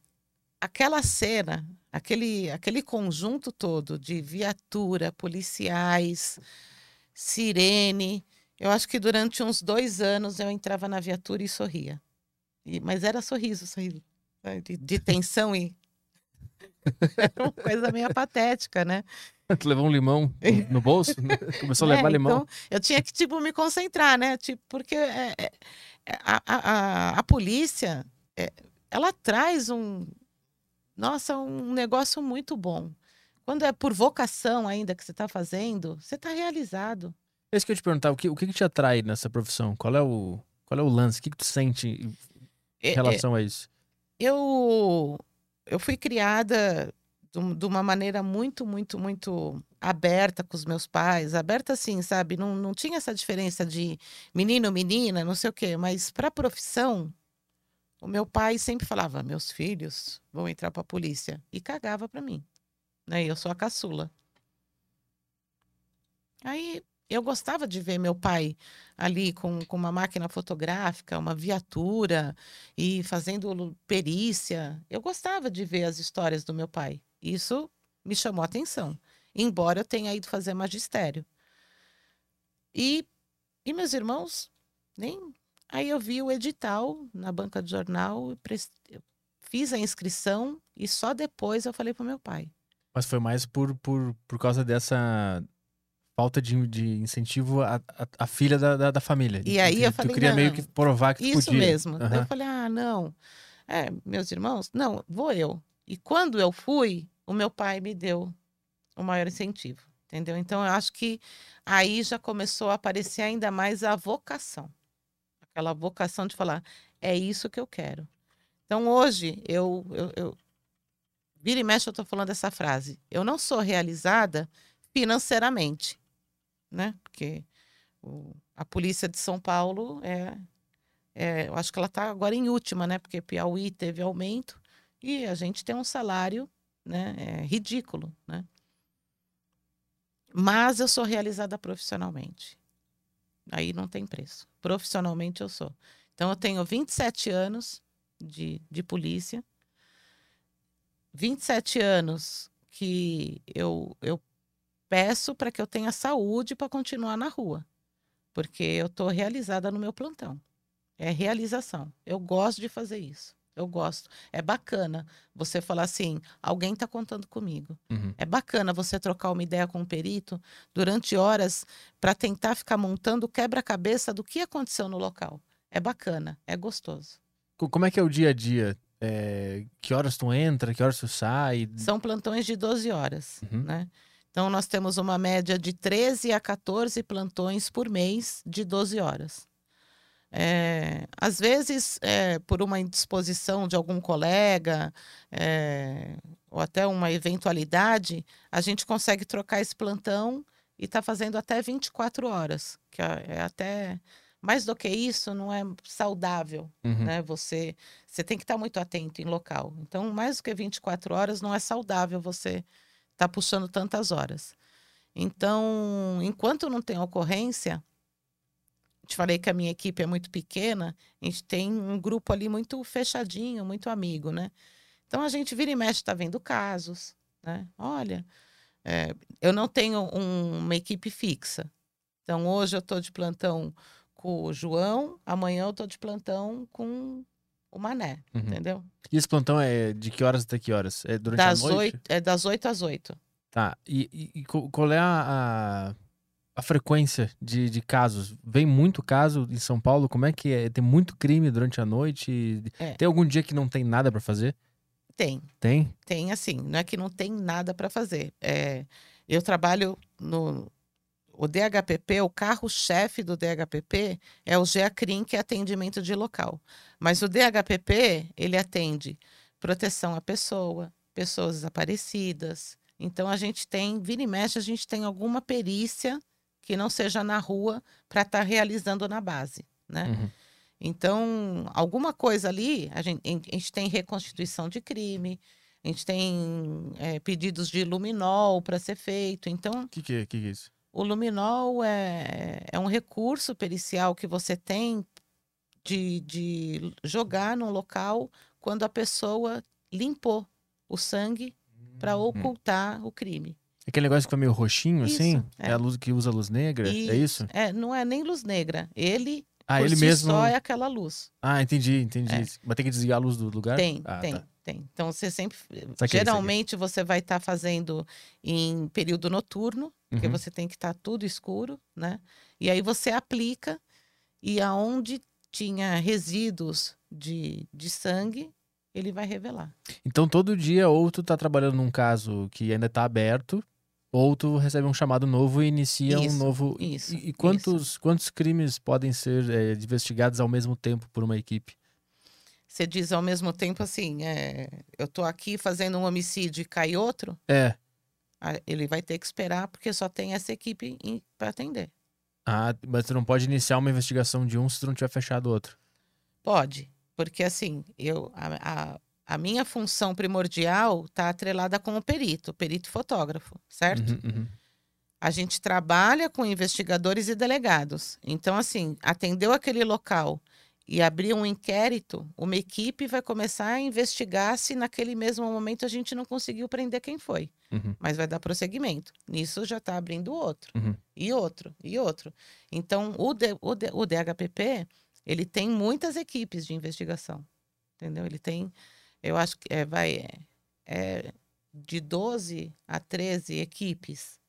C: aquela cena, aquele, aquele conjunto todo de viatura, policiais, sirene. Eu acho que durante uns dois anos eu entrava na viatura e sorria. E, mas era sorriso, sorriso. né, De, de tensão e. <laughs> Era uma coisa meio patética, né? <laughs>
A: Tu levou um limão no, bolso? <laughs> Começou a
C: É,
A: levar limão?
C: Então, eu tinha que, tipo, me concentrar, né? Tipo, porque é, é, é, a, a, a, a polícia, é, ela traz um, nossa, um negócio muito bom. Quando é por vocação ainda que você está fazendo, você está realizado.
A: É isso que eu te perguntar, o que, o que te atrai nessa profissão? Qual é o, qual é o lance? O que, que tu sente em
C: É, é,
A: relação a isso?
C: eu, eu fui criada de de uma maneira muito, muito, muito aberta com os meus pais. Aberta assim, sabe? Não, não tinha essa diferença de menino, menina, não sei o quê. Mas para a profissão, o meu pai sempre falava: meus filhos vão entrar para a polícia. E cagava para mim. Né? Eu sou a caçula. Aí eu gostava de ver meu pai ali com, com uma máquina fotográfica, uma viatura e fazendo perícia. Eu gostava de ver as histórias do meu pai. Isso me chamou a atenção, embora eu tenha ido fazer magistério. E, e meus irmãos, nem. Aí eu vi o edital na banca de jornal, fiz a inscrição e só depois eu falei para meu pai.
A: Mas foi mais por, por, por causa dessa falta de, de incentivo à, à, à filha da, da, da família.
C: E aí
A: tu,
C: eu
A: tu
C: falei,
A: queria meio que provar que tu
C: Isso
A: podia.
C: mesmo.
A: Aham.
C: eu falei, ah, não. É, meus irmãos? Não, vou eu. E quando eu fui, o meu pai me deu o maior incentivo, entendeu? Então eu acho que aí já começou a aparecer ainda mais a vocação. Aquela vocação de falar, é isso que eu quero. Então hoje, eu, eu, eu vira e mexe, eu estou falando essa frase. Eu não sou realizada financeiramente, né? Porque o- a polícia de São Paulo é, é, eu acho que ela está agora em última, né? Porque Piauí teve aumento e a gente tem um salário, né? é, ridículo, né? Mas eu sou realizada profissionalmente. Aí não tem preço. Profissionalmente eu sou. Então eu tenho 27 anos de, de polícia. 27 anos que eu, eu peço para que eu tenha saúde para continuar na rua. Porque eu estou realizada no meu plantão. É realização. Eu gosto de fazer isso. Eu gosto. É bacana você falar assim: alguém está contando comigo.
A: Uhum.
C: É bacana você trocar uma ideia com um perito durante horas para tentar ficar montando o quebra-cabeça do que aconteceu no local. É bacana, é gostoso.
A: Co- Como é que é o dia a dia? É, que horas tu entra, que horas tu sai?
C: São plantões de 12 horas,
A: Uhum.
C: né? Então nós temos uma média de 13 a 14 plantões por mês de 12 horas. É, às vezes, é, por uma indisposição de algum colega, é, ou até uma eventualidade, a gente consegue trocar esse plantão e está fazendo até 24 horas, que é é até mais do que isso, não é saudável
A: Uhum.
C: né? Você, você tem que estar muito atento em local. Então, mais do que 24 horas, não é saudável você estar puxando tantas horas. Então, enquanto não tem ocorrência, te falei que a minha equipe é muito pequena, a gente tem um grupo ali muito fechadinho, muito amigo, né? Então, a gente vira e mexe, está vendo casos, né? Olha, é, eu não tenho um- uma equipe fixa. Então, hoje eu estou de plantão com o João, amanhã eu estou de plantão com o Mané,
A: Uhum.
C: entendeu?
A: E esse plantão é de que horas até que horas? É durante
C: Das
A: a noite?
C: oito, é das 8 às 8.
A: Tá. E, e- e qual é a, a, a frequência de, de casos? Vem muito caso em São Paulo? Como é que é? Tem muito crime durante a noite?
C: É.
A: Tem algum dia que não tem nada pra fazer?
C: Tem,
A: Tem?
C: tem assim, não é que não tem nada para fazer. É, eu trabalho no o DHPP, o carro-chefe do DHPP é o GEACRIM, que é atendimento de local. Mas o DHPP, ele atende proteção à pessoa, pessoas desaparecidas. Então a gente tem, vira e mexe, a gente tem alguma perícia que não seja na rua para estar realizando na base, né?
A: Uhum.
C: Então, alguma coisa ali, a gente, a gente tem reconstituição de crime, a gente tem é, pedidos de luminol para ser feito. Então,
A: O que, que, é- que que é isso?
C: o luminol é, é um recurso pericial que você tem de, de jogar num local quando a pessoa limpou o sangue para
A: Hum.
C: ocultar o crime.
A: Aquele negócio que fica meio roxinho,
C: Isso,
A: assim?
C: é.
A: É. a luz que usa luz negra? É isso?
C: É, não é nem luz negra. Ele,
A: Ah, ele
C: si
A: mesmo.
C: só, é aquela luz.
A: Ah, entendi, entendi.
C: É.
A: Vai ter que desligar a luz do lugar?
C: Tem,
A: Ah,
C: tem,
A: tá.
C: tem. Então você sempre.
A: saquei.
C: geralmente você vai estar fazendo em período noturno, porque
A: Uhum.
C: você tem que estar tudo escuro, né? E aí você aplica e aonde tinha resíduos de, de sangue, ele vai revelar.
A: Então todo dia ou tu tá trabalhando num caso que ainda tá aberto, ou tu recebe um chamado novo e inicia um
C: Isso,
A: novo.
C: isso,
A: E, e quantos, quantos crimes podem ser é, investigados ao mesmo tempo por uma equipe?
C: Você diz ao mesmo tempo assim: é, eu tô aqui fazendo um homicídio e cai outro,
A: É.
C: ah, ele vai ter que esperar, porque só tem essa equipe para atender.
A: Ah, mas tu não pode iniciar uma investigação de um se tu não tiver fechado outro.
C: Pode, porque assim, eu, a, a, a minha função primordial está atrelada com o perito, o perito fotógrafo, certo?
A: Uhum, uhum.
C: A gente trabalha com investigadores e delegados. Então, assim, atendeu aquele local e abriu um inquérito, uma equipe vai começar a investigar se naquele mesmo momento a gente não conseguiu prender quem foi.
A: Uhum.
C: Mas vai dar prosseguimento. Nisso já está abrindo outro,
A: Uhum.
C: e outro, e outro. Então, o, D- o, D- o DHPP, ele tem muitas equipes de investigação. Entendeu? Ele tem, eu acho que é, vai, é, é de 12 a 13 equipes.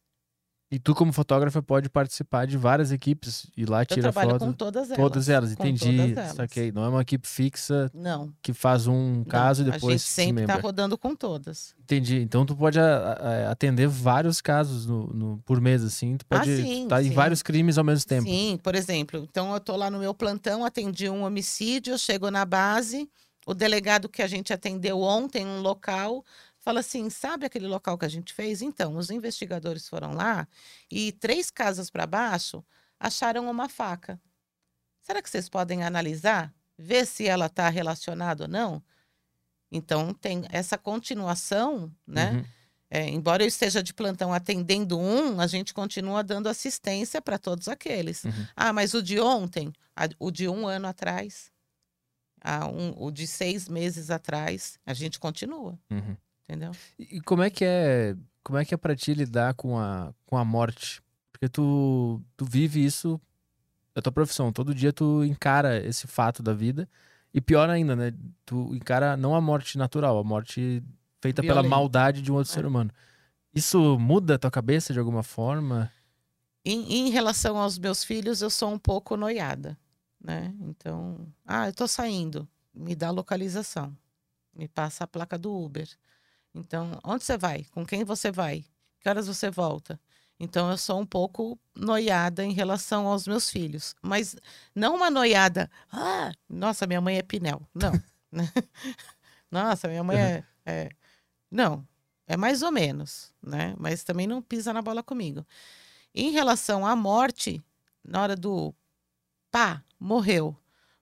A: E tu, como fotógrafa, pode participar de várias equipes e lá
C: Eu
A: tira
C: trabalho
A: foto.
C: com todas elas.
A: Todas elas, entendi.
C: todas elas.
A: Saquei. Não é uma equipe fixa
C: Não.
A: que faz um
C: não.
A: caso e depois
C: A gente
A: se
C: sempre está
A: membra.
C: rodando com todas.
A: Entendi. Então tu pode atender vários casos no, no- por mês, assim. Tu
C: Ah,
A: pode
C: sim,
A: estar em
C: sim.
A: vários crimes ao mesmo tempo.
C: Sim, por exemplo, então eu tô lá no meu plantão, atendi um homicídio, chego na base, o delegado que a gente atendeu ontem, um local, fala assim: sabe aquele local que a gente fez? Então, os investigadores foram lá e três casas para baixo acharam uma faca. Será que vocês podem analisar? Ver se ela está relacionada ou não? Então, tem essa continuação, né?
A: Uhum.
C: É, embora eu esteja de plantão atendendo um, a gente continua dando assistência para todos aqueles.
A: Uhum.
C: Ah, mas o de ontem, o de um ano atrás, ah, um- o de seis meses atrás, a gente continua,
A: Uhum.
C: entendeu?
A: E como é que é, como é que é para ti lidar com a, com a morte? Porque tu, tu vive isso da tua profissão, todo dia tu encara esse fato da vida e pior ainda, né? Tu encara não a morte natural, a morte feita pela maldade de um outro
C: É.
A: ser humano. Isso muda a tua cabeça de alguma forma?
C: Em, em relação aos meus filhos, eu sou um pouco noiada, né? Então, ah, eu tô saindo, me dá a localização, me passa a placa do Uber. Então, onde você vai? Com quem você vai? Que horas você volta? Então, eu sou um pouco noiada em relação aos meus filhos, mas não uma noiada, ah, nossa, minha mãe é Pinel. Não. <laughs> né? nossa, minha mãe é, é. Não, é mais ou menos, né? Mas também não pisa na bola comigo. Em relação à morte, na hora do pá, morreu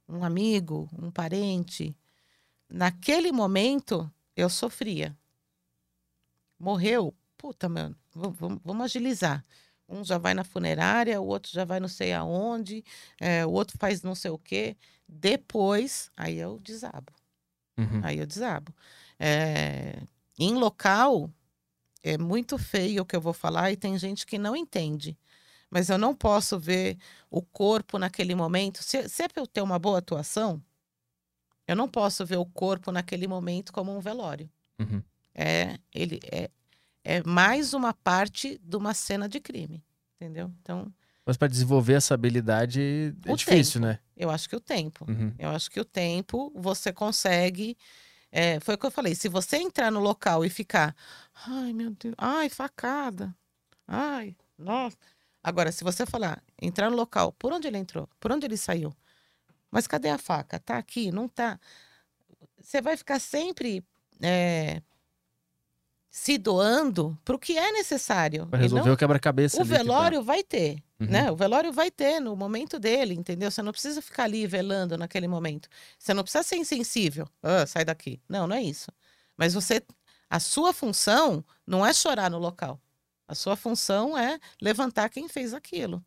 C: um amigo, um parente, naquele momento eu sofria. Morreu, puta, mano, vamos, agilizar. Um já vai na funerária, o outro já vai não sei aonde, é, o outro faz não sei o quê. Depois, aí eu desabo.
A: Uhum.
C: Aí eu desabo. É, em local, é muito feio o que eu vou falar e tem gente que não entende. Mas eu não posso ver o corpo naquele momento. Se, se é para eu ter uma boa atuação, eu não posso ver o corpo naquele momento como um velório.
A: Uhum.
C: É, ele é, é mais uma parte de uma cena de crime. Entendeu? Então,
A: Mas para desenvolver essa habilidade é difícil,
C: tempo.
A: né?
C: eu acho que o tempo.
A: Uhum.
C: Eu acho que o tempo você consegue. é, foi o que eu falei. Se você entrar no local e ficar, ai meu Deus, ai facada, ai, nossa. Agora, se você falar, entrar no local, por onde ele entrou, por onde ele saiu, mas cadê a faca? Tá aqui? Não tá? Você vai ficar sempre é, se doando para o que é necessário.
A: Pra
C: e
A: resolver
C: não
A: o quebra-cabeça.
C: o
A: tá.
C: velório vai ter,
A: Uhum.
C: né? O velório vai ter no momento dele, entendeu? Você não precisa ficar ali velando naquele momento. Você não precisa ser insensível. Ah, sai daqui. Não, não é isso. Mas você, a sua função não é chorar no local. A sua função é levantar quem fez aquilo.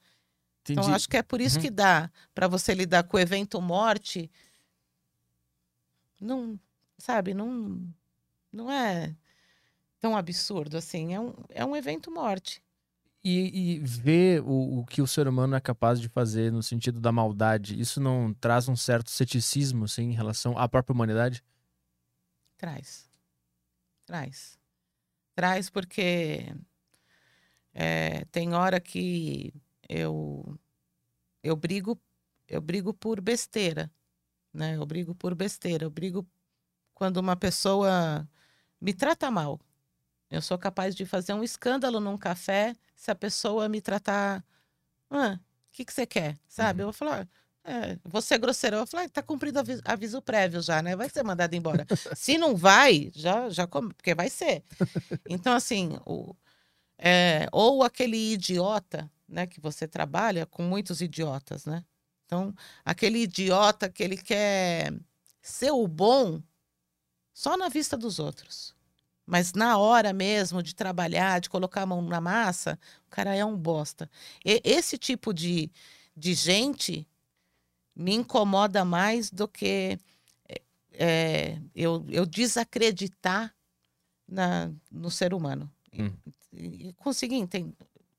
C: Então,
A: Entendi.
C: acho que é por isso
A: Uhum.
C: que dá para você lidar com o evento morte. Não, sabe, não, não é tão absurdo assim. É um, é um evento morte.
A: E, e ver o, o que o ser humano é capaz de fazer no sentido da maldade, isso não traz um certo ceticismo, assim, em relação à própria humanidade?
C: Traz. Traz. Traz porque é, tem hora que eu eu brigo eu brigo por besteira, né? Eu brigo por besteira. Eu brigo quando uma pessoa me trata mal. Eu sou capaz de fazer um escândalo num café se a pessoa me tratar. Ah, o que, que você quer? Sabe?
A: Uhum.
C: Eu vou falar. É, você é grosseiro. Eu vou falar, "Ah, tá cumprido aviso, aviso prévio já, né? Vai ser mandado embora. <laughs> Se não vai, já, já come, porque vai ser. Então, assim, o, é, ou aquele idiota, né, que você trabalha com muitos idiotas, né? Então, aquele idiota que ele quer ser o bom só na vista dos outros. Mas na hora mesmo de trabalhar, de colocar a mão na massa, o cara é um bosta. E- esse tipo de, de gente me incomoda mais do que é, eu, eu desacreditar na, no ser humano.
A: Hum.
C: Consegui,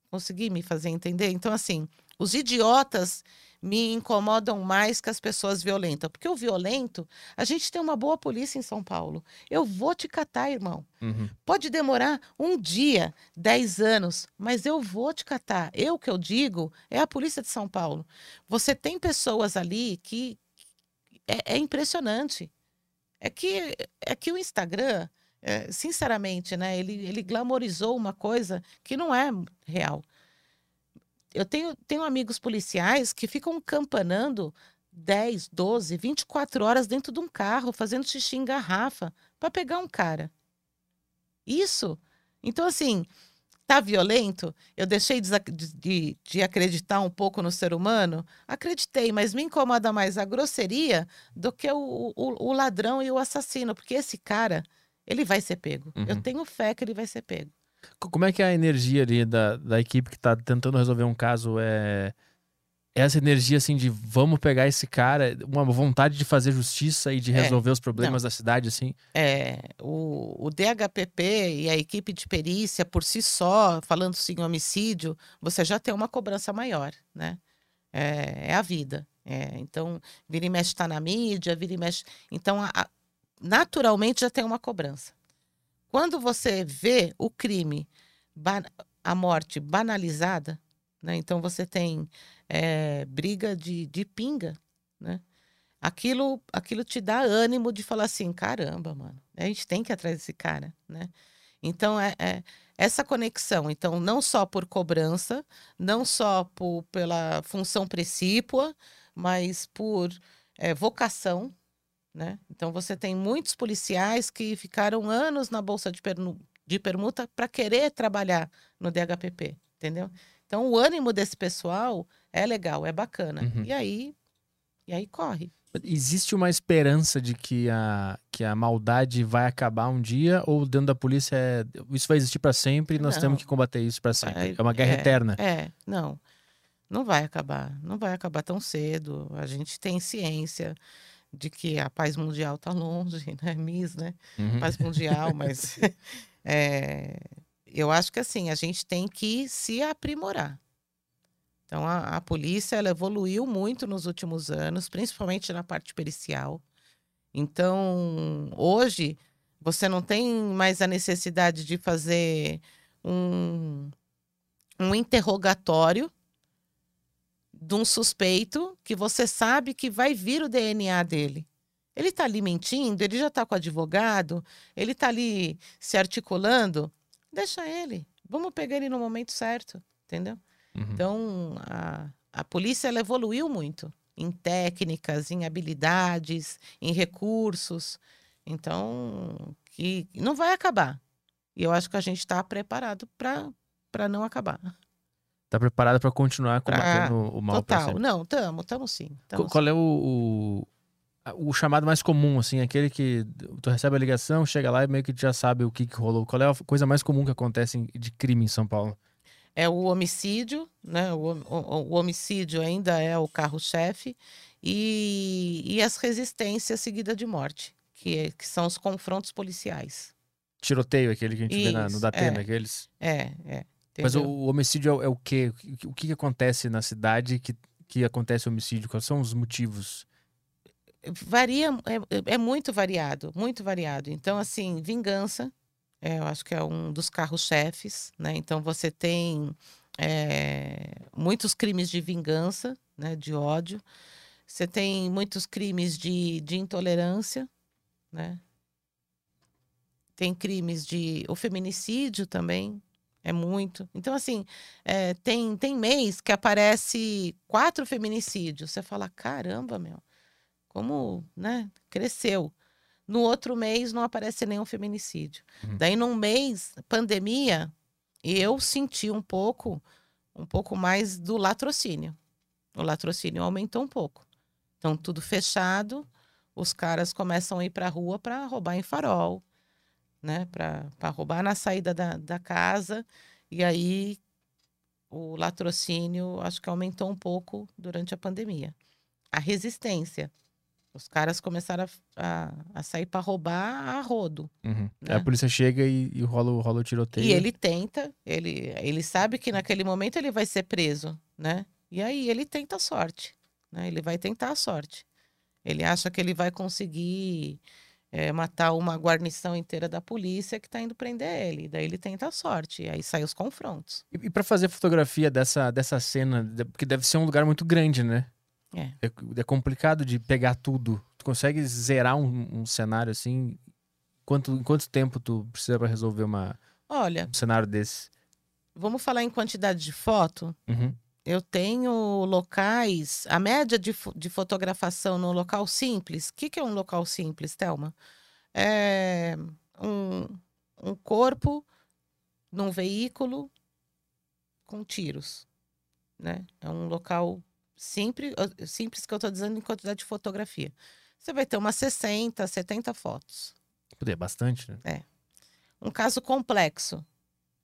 C: consegui me fazer entender? Então, assim, os idiotas me incomodam mais que as pessoas violentas. Porque o violento, a gente tem uma boa polícia em São Paulo. Eu vou te catar, irmão.
A: Uhum.
C: Pode demorar um dia, dez anos, mas eu vou te catar. Eu que eu digo é a polícia de São Paulo. Você tem pessoas ali que é, é impressionante. É que é que o Instagram, é, sinceramente, né? Ele, ele glamorizou uma coisa que não é real. Eu tenho, tenho amigos policiais que ficam campanando 10, 12, 24 horas dentro de um carro, fazendo xixi em garrafa, para pegar um cara. Isso. Então, assim, tá violento? Eu deixei de, de, de acreditar um pouco no ser humano? Acreditei, mas me incomoda mais a grosseria do que o, o, o ladrão e o assassino, porque esse cara, ele vai ser pego. Eu
A: Uhum.
C: tenho fé que ele vai ser pego.
A: Co- Como é que é a energia ali da, da equipe que tá tentando resolver um caso? É é essa energia assim de vamos pegar esse cara, uma vontade de fazer justiça e de
C: É,
A: resolver os problemas da cidade, assim?
C: É, o, o DHPP e a equipe de perícia, por si só, falando-se em homicídio, você já tem uma cobrança maior, né? É, é a vida. É, então, vira e mexe está na mídia, vira e mexe. Então, a- a- naturalmente já tem uma cobrança. Quando você vê o crime, a morte banalizada, né? Então você tem é, briga de, de pinga, né? Aquilo, aquilo te dá ânimo de falar assim, caramba, mano, a gente tem que ir atrás desse cara, né? Então é, é essa conexão, então não só por cobrança, não só por, pela função precípua, mas por é, vocação, né? Então você tem muitos policiais que ficaram anos na bolsa de, pernu- de permuta para querer trabalhar no DHPP, entendeu? Então o ânimo desse pessoal é legal, é bacana.
A: Uhum.
C: E aí, e aí corre.
A: Existe uma esperança de que a, que a maldade vai acabar um dia ou dentro da polícia é, isso vai existir para sempre e nós
C: Não.
A: temos que combater isso para sempre?
C: Vai-
A: é uma guerra
C: é,
A: eterna.
C: É, não. Não vai acabar. Não vai acabar tão cedo. A gente tem ciência de que a paz mundial está longe, <laughs> né? Miss, né?
A: Uhum.
C: Paz mundial, mas é, <laughs> eu acho que assim, a gente tem que se aprimorar. Então, a, a polícia ela evoluiu muito nos últimos anos, principalmente na parte pericial. Então, hoje, você não tem mais a necessidade de fazer um, um interrogatório de um suspeito que você sabe que vai vir o DNA dele. Ele está ali mentindo, ele já está com o advogado, ele está ali se articulando. Deixa ele. Vamos pegar ele no momento certo, entendeu?
A: Uhum.
C: Então, a, a polícia ela evoluiu muito em técnicas, em habilidades, em recursos. Então, que não vai acabar. E eu acho que a gente está preparado para não acabar.
A: Tá preparado para continuar combatendo o mal pra
C: Total. Não, estamos, estamos sim. Tamo
A: Qual é o, o, o chamado mais comum, assim, aquele que tu recebe a ligação, chega lá e meio que já sabe o que, que rolou. Qual é a coisa mais comum que acontece de crime em São Paulo?
C: é o homicídio, né? O, o, o homicídio ainda é o carro-chefe e, e as resistências seguidas de morte, que, é, que são os confrontos policiais.
A: Tiroteio, aquele que a gente vê na, no
C: Isso,
A: Datena,
C: é.
A: aqueles.
C: É, é.
A: Mas o,
C: entendeu?
A: o homicídio é, é o quê? O que, o que acontece na cidade que, que acontece homicídio? Quais são os motivos?
C: varia, é, é muito variado, muito variado. Então, assim, vingança, é, eu acho que é um dos carros-chefes, né? Então, você tem é, muitos crimes de vingança, né? De ódio. Você tem muitos crimes de, de intolerância, né? Tem crimes de... O feminicídio também é muito. Então, assim, é, tem, tem mês que aparece quatro feminicídios. Você fala, caramba, meu como, né, cresceu. No outro mês não aparece nenhum feminicídio.
A: Uhum.
C: Daí num mês, pandemia, eu senti um pouco, um pouco mais do latrocínio. O latrocínio aumentou um pouco. Então tudo fechado, os caras começam a ir para a rua para roubar em farol, né, para roubar na saída da, da casa e aí o latrocínio acho que aumentou um pouco durante a pandemia. A resistência os caras começaram a, a, a sair para roubar a rodo.
A: Uhum.
C: Né?
A: A polícia chega e, e rola, o- rola o tiroteio.
C: E ele tenta, ele, ele sabe que naquele momento ele vai ser preso, né? E aí ele tenta a sorte, né? Ele vai tentar a sorte. Ele acha que ele vai conseguir é, matar uma guarnição inteira da polícia que está indo prender ele. Daí ele tenta a sorte. E aí saem os confrontos.
A: E, e para fazer fotografia dessa, dessa cena, porque deve ser um lugar muito grande, né?
C: É.
A: É, é complicado de pegar tudo. Tu consegue zerar um, um cenário assim? Quanto, em quanto tempo tu precisa para resolver uma,
C: Olha,
A: um cenário desse?
C: vamos falar em quantidade de foto?
A: Uhum.
C: Eu tenho locais, a média de, de fotografação no local simples. O que, que é um local simples, Thelma? É um, um corpo num veículo com tiros, né? É um local simples, eh, simples que eu estou dizendo em quantidade de fotografia. Você vai ter umas 60, 70 fotos.
A: Pô, É bastante, né?
C: Um caso complexo,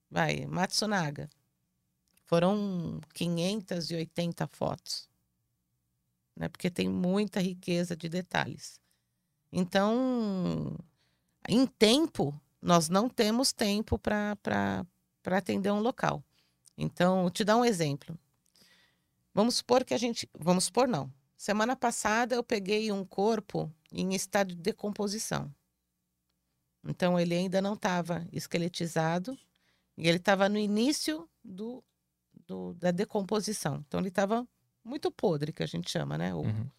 C: vai, Matsunaga. Foram 580 fotos, né? Porque tem muita riqueza de detalhes. Então, em tempo, nós não temos tempo para atender um local. Então, te dar um exemplo. Vamos supor que a gente. Vamos supor, não. Semana passada eu peguei um corpo em estado de decomposição. Então, ele ainda não estava esqueletizado e ele estava no início do, do- da decomposição. Então, ele estava muito podre, que a gente chama, né? O-
A: Uhum.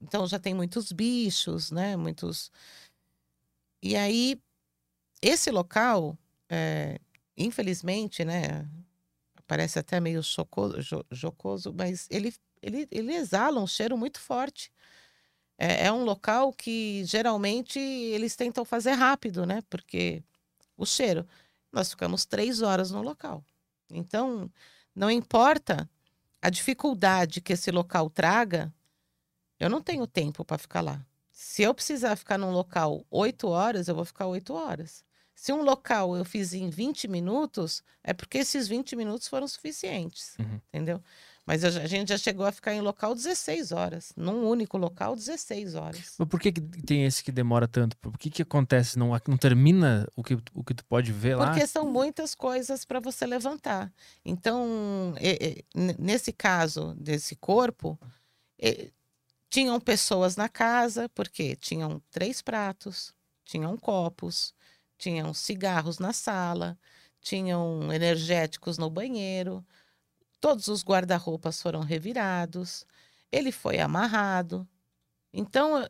C: então já tem muitos bichos, né? Muitos. E aí, esse local, é, infelizmente, né? Parece até meio chocoso, jo- jocoso, mas ele, ele, ele exala um cheiro muito forte. É, é um local que geralmente eles tentam fazer rápido, né? Porque o cheiro. Nós ficamos três horas no local. Então, não importa a dificuldade que esse local traga, eu não tenho tempo para ficar lá. Se eu precisar ficar num local oito horas, eu vou ficar oito horas. Se um local eu fiz em 20 minutos, é porque esses 20 minutos foram suficientes,
A: Uhum.
C: entendeu? Mas a gente já chegou a ficar em local 16 horas. Num único local, 16 horas.
A: Mas por que, que tem esse que demora tanto? Por que, que acontece? Não, não termina o que, o que tu pode ver lá?
C: Porque são muitas coisas para você levantar. Então, nesse caso desse corpo, e, tinham pessoas na casa, porque tinham três pratos, tinham copos, tinham cigarros na sala, tinham energéticos no banheiro, todos os guarda-roupas foram revirados, ele foi amarrado. Então,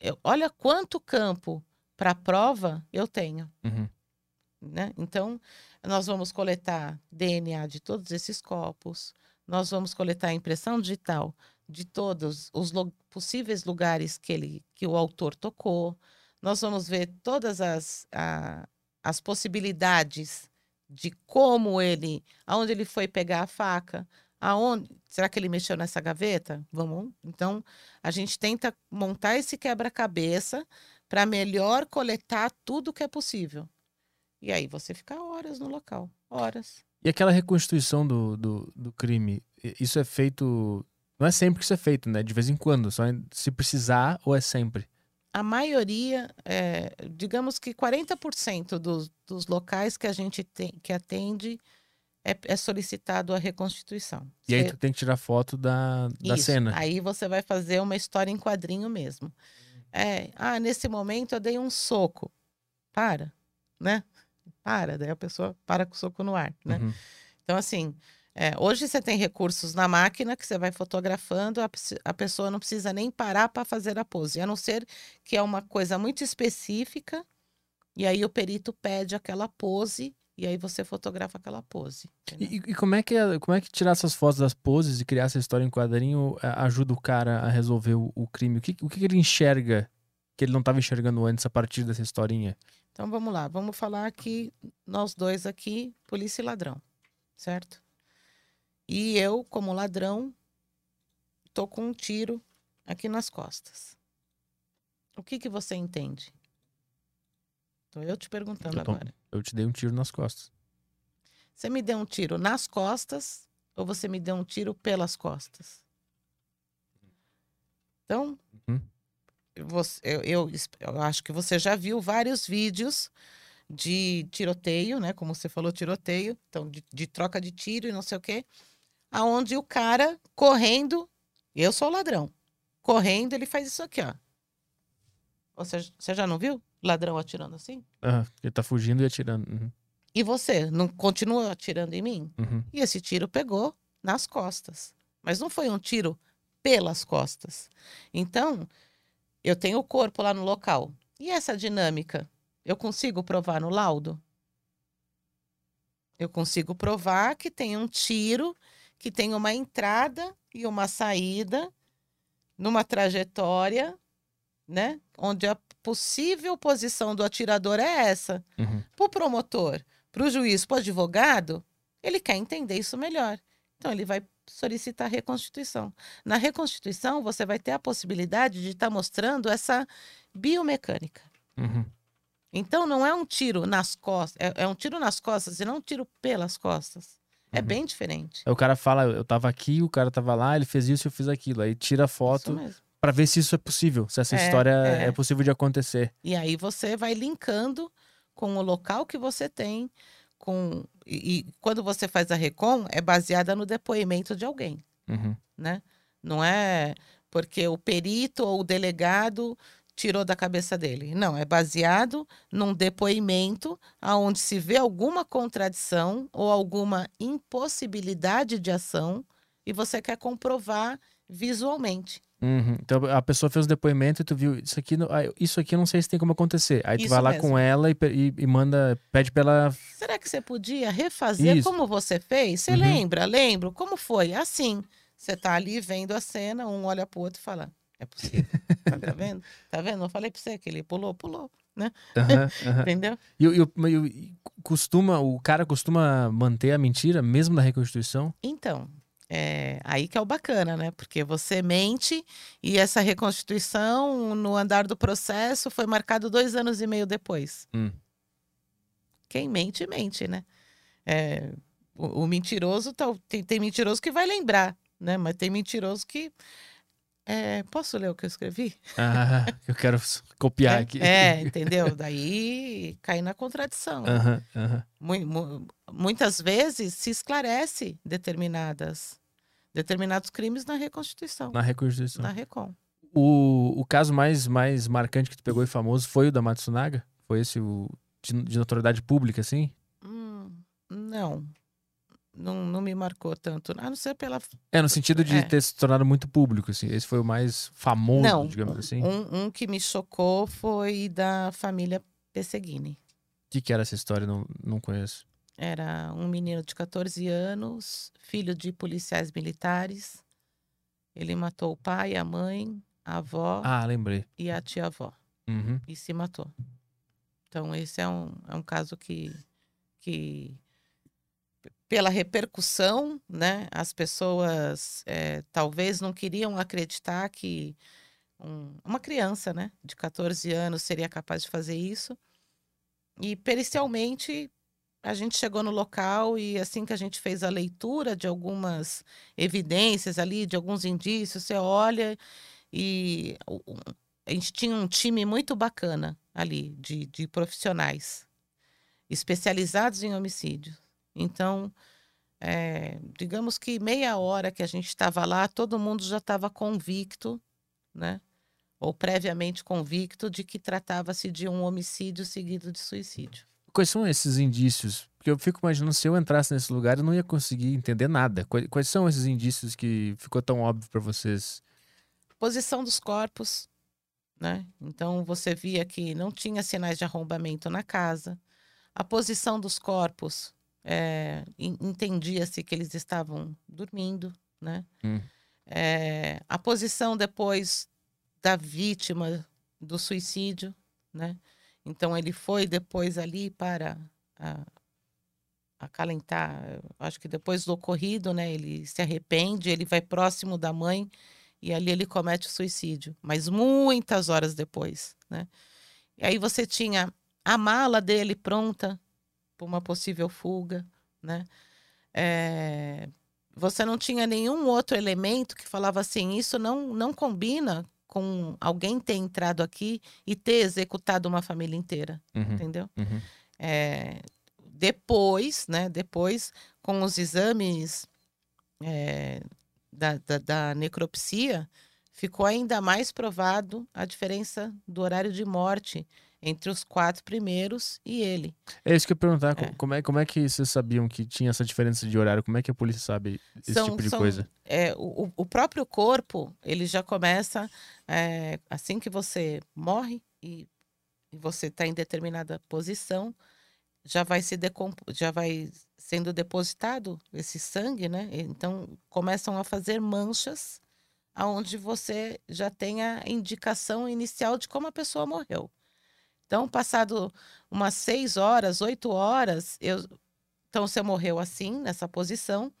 C: eu- olha quanto campo para prova eu tenho
A: Uhum.
C: né? Então, nós vamos coletar DNA de todos esses copos, nós vamos coletar a impressão digital de todos os lu- possíveis lugares que, ele, que o autor tocou, nós vamos ver todas as, a- as possibilidades de como ele, aonde ele foi pegar a faca, aonde, será que ele mexeu nessa gaveta? Vamos, então, a gente tenta montar esse quebra-cabeça para melhor coletar tudo que é possível. E aí você fica horas no local, horas.
A: E aquela reconstituição do, do, do crime, isso é feito. Não é sempre que isso é feito, né? De vez em quando, só se precisar ou é sempre.
C: A maioria, é, digamos que 40% dos, dos locais que a gente tem, que atende é, é solicitado a reconstituição.
A: E aí
C: Cê-
A: tu tem que tirar foto da, da
C: Isso,
A: cena.
C: Aí você vai fazer uma história em quadrinho mesmo. É, ah, nesse momento eu dei um soco. Para, né? Para, daí a pessoa para com o soco no ar, né?
A: Uhum.
C: Então, assim, é, hoje você tem recursos na máquina que você vai fotografando, a, a pessoa não precisa nem parar para fazer a pose, a não ser que é uma coisa muito específica, e aí o perito pede aquela pose, e aí você fotografa aquela pose.
A: E, e como, é que, é- como é que tirar essas fotos das poses e criar essa história em quadrinho é, ajuda o cara a resolver o, o crime? O que, o que que ele enxerga que ele não estava enxergando antes a partir dessa historinha?
C: Então vamos lá, vamos falar aqui, nós dois aqui, polícia e ladrão, certo? E eu, como ladrão, tô com um tiro aqui nas costas. O que que você entende? Tô eu te perguntando
A: Eu tô-
C: agora.
A: Eu te dei um tiro nas costas.
C: Você me deu um tiro nas costas ou você me deu um tiro pelas costas? Então,
A: Uhum.
C: você- eu, eu eu acho que você já viu vários vídeos de tiroteio, né? Como você falou, tiroteio, então de, de troca de tiro e não sei o quê, aonde o cara correndo, eu sou o ladrão, correndo, ele faz isso aqui, ó. Você, você já não viu? Ladrão atirando assim?
A: Ah, ele tá fugindo e atirando. Uhum,
C: E você não continua atirando em mim?
A: uhum.
C: E esse tiro pegou nas costas. Mas não foi um tiro pelas costas. Então, eu tenho o corpo lá no local. E essa dinâmica? Eu consigo provar no laudo? Eu consigo provar que tem um tiro, que tem uma entrada e uma saída numa trajetória, né? Onde a possível posição do atirador é essa.
A: Uhum.
C: Para o promotor, para o juiz, para o advogado, ele quer entender isso melhor. Então, ele vai solicitar reconstituição. Na reconstituição, você vai ter a possibilidade de estar mostrando essa biomecânica.
A: Uhum.
C: Então, não é um tiro nas costas, é, é um tiro nas costas e não um tiro pelas costas. É
A: Uhum.
C: bem diferente.
A: Aí o cara fala, eu tava aqui, o cara tava lá, ele fez isso, eu fiz aquilo. Aí tira a foto pra ver se isso é possível, se essa
C: É,
A: história
C: é.
A: é possível de acontecer.
C: E aí você vai linkando com o local que você tem, com e, e quando você faz a recon, é baseada no depoimento de alguém.
A: Uhum.
C: né? Não é porque o perito ou o delegado tirou da cabeça dele. Não, é baseado num depoimento aonde se vê alguma contradição ou alguma impossibilidade de ação e você quer comprovar visualmente.
A: Uhum. Então a pessoa fez o depoimento e tu viu, isso aqui, isso aqui eu não sei se tem como acontecer. Aí tu
C: Isso
A: vai lá
C: mesmo.
A: com ela e, e- e manda, pede pra ela.
C: Será que você podia refazer
A: Isso.
C: como você fez? Você
A: Uhum.
C: lembra? Lembro. Como foi? Assim. Você tá ali vendo a cena, um olha pro outro e fala: É possível. tá, tá vendo? Tá vendo? Eu falei pra você que ele pulou, pulou. <laughs>
A: Aham.
C: Entendeu?
A: E, o- e e costuma, o cara costuma manter a mentira mesmo na reconstituição?
C: Então, é aí que é o bacana, né? Porque você mente e essa reconstituição no andar do processo foi marcado dois anos e meio depois.
A: Hum.
C: Quem mente, mente, né? É, o, o mentiroso, tal- tem, tem mentiroso que vai lembrar, né? Mas tem mentiroso que. É, posso ler o que eu escrevi?
A: Ah, <laughs> eu quero copiar
C: é,
A: aqui.
C: é, <laughs> entendeu? Daí cai na contradição. Muitas vezes se esclarece determinadas determinados crimes na reconstituição,
A: Na reconstituição.
C: na recon.
A: O, o caso mais, mais marcante que tu pegou e famoso foi o da Matsunaga? Foi esse o de, de notoriedade pública, assim?
C: Hum, não. não, não me marcou tanto, a não ser pela
A: É, no sentido de
C: É.
A: ter se tornado muito público, assim. Esse foi o mais famoso,
C: Não.
A: digamos assim. O
C: um, um que me chocou foi da família Pesseguini.
A: que, que era essa história? Não, não conheço.
C: Era um menino de 14 anos, filho de policiais militares. Ele matou o pai, a mãe, a avó
A: Ah, lembrei.
C: e a tia-avó.
A: Uhum.
C: e se matou. Então, esse é um, é um caso que, que, pela repercussão, né, as pessoas eh, talvez não queriam acreditar que um- uma criança né, de 14 anos seria capaz de fazer isso. E pericialmente a gente chegou no local e assim que a gente fez a leitura de algumas evidências ali, de alguns indícios, você olha e a gente tinha um time muito bacana ali de, de profissionais especializados em homicídio. Então, é, digamos que meia hora que a gente estava lá, todo mundo já estava convicto, né? Ou previamente convicto de que tratava-se de um homicídio seguido de suicídio.
A: Quais são esses indícios? Porque eu fico imaginando se eu entrasse nesse lugar eu não ia conseguir entender nada. Quais, quais são esses indícios que ficou tão óbvio para vocês?
C: Posição dos corpos, né? Então você via que não tinha sinais de arrombamento na casa. A posição dos corpos é, entendia-se que eles estavam dormindo, né? Hum. É, a posição depois da vítima do suicídio, né? Então ele foi depois ali para a, acalentar, acho que depois do ocorrido, né? Ele se arrepende, ele vai próximo da mãe e ali ele comete o suicídio, mas muitas horas depois, né? E aí você tinha a mala dele pronta uma possível fuga, né? É, você não tinha nenhum outro elemento que falava assim, isso não não combina com alguém ter entrado aqui e ter executado uma família inteira, uhum, entendeu? Uhum. É, depois, né? Depois, com os exames é, da, da, da, necropsia, ficou ainda mais provado a diferença do horário de morte entre os quatro primeiros e ele.
A: É isso que eu ia perguntar. É. Como, é, como é que vocês sabiam que tinha essa diferença de horário? Como é que a polícia sabe esse são, tipo de são, coisa?
C: É, o, o próprio corpo, ele já começa é, assim que você morre e, e você está em determinada posição, já vai se decomp... já vai sendo depositado esse sangue, né? Então começam a fazer manchas aonde você já tem a indicação inicial de como a pessoa morreu. Então, passado umas seis horas, oito horas, eu... então você morreu assim, nessa posição.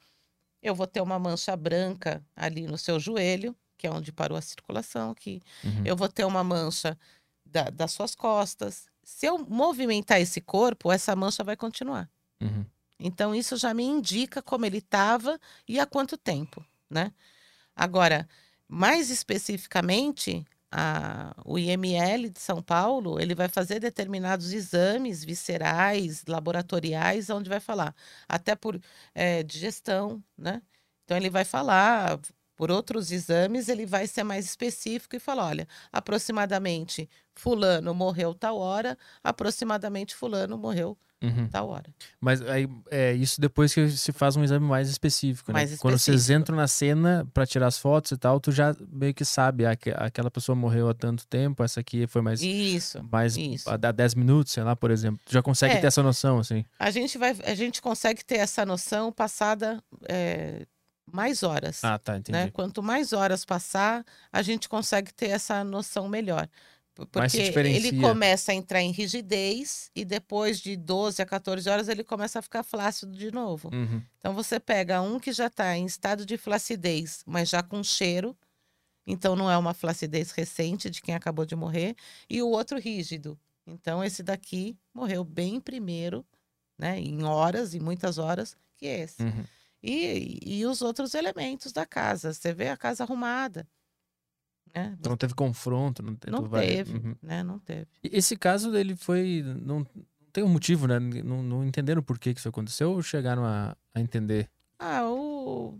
C: Eu vou ter uma mancha branca ali no seu joelho, que é onde parou a circulação aqui. Uhum. Eu vou ter uma mancha da, das suas costas. Se eu movimentar esse corpo, essa mancha vai continuar. Uhum. Então, isso já me indica como ele estava e há quanto tempo, né? Agora, mais especificamente, a, o IML de São Paulo, ele vai fazer determinados exames viscerais, laboratoriais, onde vai falar, até por é, digestão, né? Então, ele vai falar, por outros exames, ele vai ser mais específico e falar, olha, aproximadamente fulano morreu tal hora, aproximadamente fulano morreu uhum. tal hora.
A: Mas aí, é isso depois que se faz um exame mais específico, né? Mais específico. Quando vocês entram na cena para tirar as fotos e tal, tu já meio que sabe, ah, aquela pessoa morreu há tanto tempo, essa aqui foi mais...
C: Isso,
A: mais
C: isso.
A: Há 10 minutos, sei lá, por exemplo. Tu já consegue é, ter essa noção, assim?
C: A gente, vai, a gente consegue ter essa noção passada... É, mais horas.
A: Ah, tá, entendi. Né?
C: Quanto mais horas passar, a gente consegue ter essa noção melhor. Porque ele começa a entrar em rigidez e depois de 12 a 14 horas ele começa a ficar flácido de novo. Uhum. Então você pega um que já está em estado de flacidez, mas já com cheiro, então não é uma flacidez recente de quem acabou de morrer, e o outro rígido. Então esse daqui morreu bem primeiro, né, em horas e muitas horas, que esse. Uhum. E, e os outros elementos da casa. Você vê a casa arrumada.
A: Né? Então não teve confronto, não,
C: não teve, uhum. né? Não teve.
A: Esse caso dele foi não, tem um motivo, né? Não, não entenderam por que, que isso aconteceu ou chegaram a, a entender?
C: Ah, o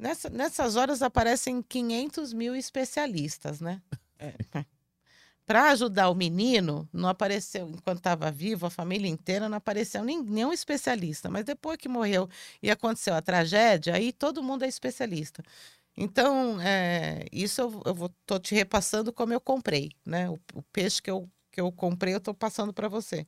C: Nessa, nessas horas aparecem 500 mil especialistas, né? É. <laughs> Para ajudar o menino, não apareceu, enquanto estava vivo, a família inteira, não apareceu nem, nenhum especialista. Mas depois que morreu e aconteceu a tragédia, aí todo mundo é especialista. Então, é, isso eu, eu tô te repassando como eu comprei, né? O, o peixe que eu, que eu comprei, eu estou passando para você.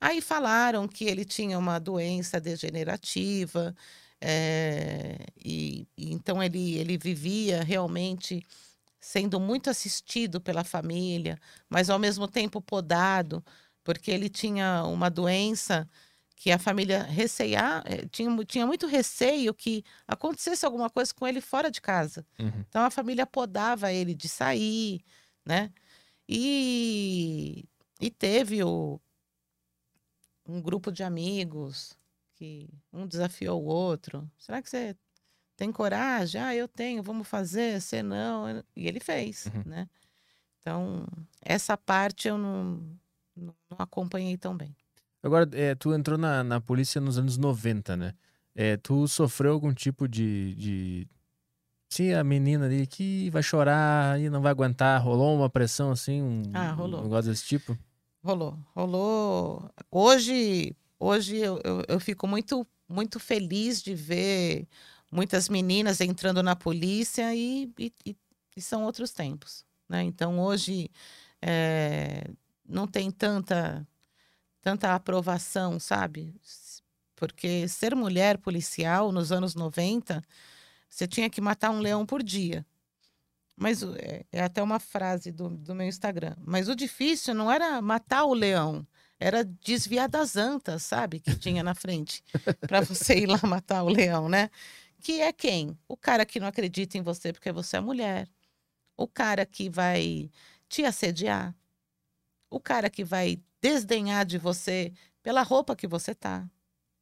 C: Aí falaram que ele tinha uma doença degenerativa, é, e, e, então ele, ele vivia realmente sendo muito assistido pela família, mas ao mesmo tempo podado, porque ele tinha uma doença que a família receia, eh, tinha, tinha muito receio que acontecesse alguma coisa com ele fora de casa. Uhum. Então a família podava ele de sair, né? E, e teve o um grupo de amigos que um desafiou o outro. Será que você tem coragem? Ah, eu tenho, vamos fazer. Você não. E ele fez,
A: Uhum.
C: né? Então, essa parte eu não, não, não acompanhei tão bem.
A: Agora, é, tu entrou na, na polícia nos anos 90, né? É, tu sofreu algum tipo de, de. Sim, a menina ali que vai chorar e não vai aguentar. Rolou uma pressão assim? Um,
C: Ah, rolou.
A: Um negócio desse tipo?
C: Rolou, rolou. Hoje, hoje eu, eu, eu fico muito, muito feliz de ver muitas meninas entrando na polícia e, e, e- são outros tempos, né? Então hoje eh, não tem tanta, tanta aprovação, sabe? Porque ser mulher policial nos anos 90, você tinha que matar um leão por dia. Mas é, é até uma frase do, do meu Instagram. Mas o difícil não era matar o leão, era desviar das antas, sabe? Que tinha na frente, <laughs> para você ir lá matar o leão, né? Que é quem? O cara que não acredita em você porque você é mulher. O cara que vai te assediar. O cara que vai desdenhar de você pela roupa que você tá.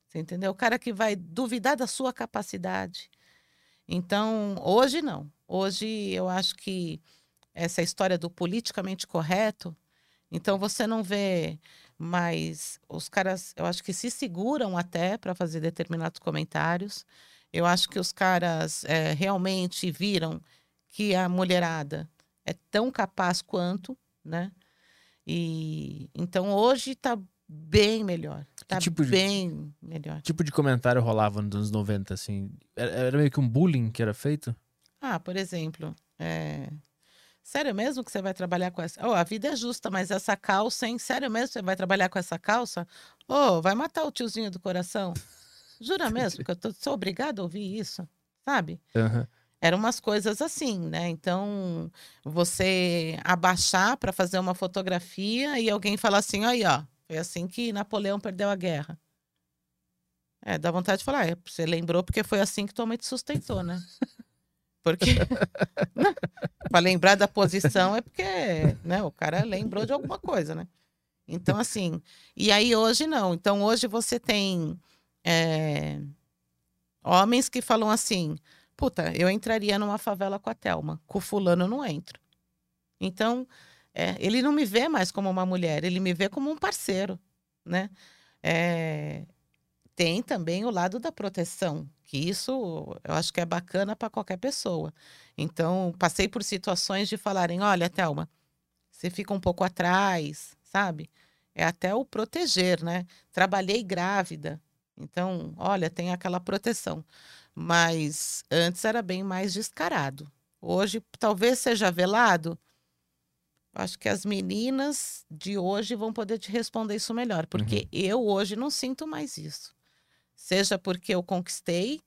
C: Você entendeu? O cara que vai duvidar da sua capacidade. Então, hoje não. Hoje eu acho que essa história do politicamente correto, então você não vê mais os caras, eu acho que se seguram até para fazer determinados comentários. Eu acho que os caras eh, realmente viram que a mulherada é tão capaz quanto, né? E então hoje está bem melhor. Tá
A: tipo de-
C: bem melhor.
A: Que tipo de comentário rolava nos anos 90, assim? Era, era meio que um bullying que era feito?
C: Ah, por exemplo, é... sério mesmo que você vai trabalhar com essa? Oh, a vida é justa, mas essa calça, hein? Sério mesmo que você vai trabalhar com essa calça? Oh, vai matar o tiozinho do coração? Jura mesmo que eu tô, sou obrigada a ouvir isso? Sabe?
A: Aham.
C: Eram umas coisas assim, né? Então, você abaixar para fazer uma fotografia e alguém falar assim: aí, ó, foi assim que Napoleão perdeu a guerra. É, dá vontade de falar, é, você lembrou porque foi assim que tua mãe te sustentou, né? Porque <laughs> para lembrar da posição é porque, né, o cara lembrou de alguma coisa, né? Então, assim, e aí hoje não. Então, hoje você tem é, homens que falam assim: puta, eu entraria numa favela com a Thelma, com o fulano eu não entro. Então, é, ele não me vê mais como uma mulher, ele me vê como um parceiro, né? É, tem também o lado da proteção, que isso eu acho que é bacana para qualquer pessoa. Então, passei por situações de falarem: olha, Thelma, você fica um pouco atrás, sabe? É até o proteger, né? Trabalhei grávida, então, olha, tem aquela proteção. Mas antes era bem mais descarado. Hoje, talvez seja velado. Acho que as meninas de hoje vão poder te responder isso melhor, porque eu hoje não sinto mais isso. Seja porque eu conquistei,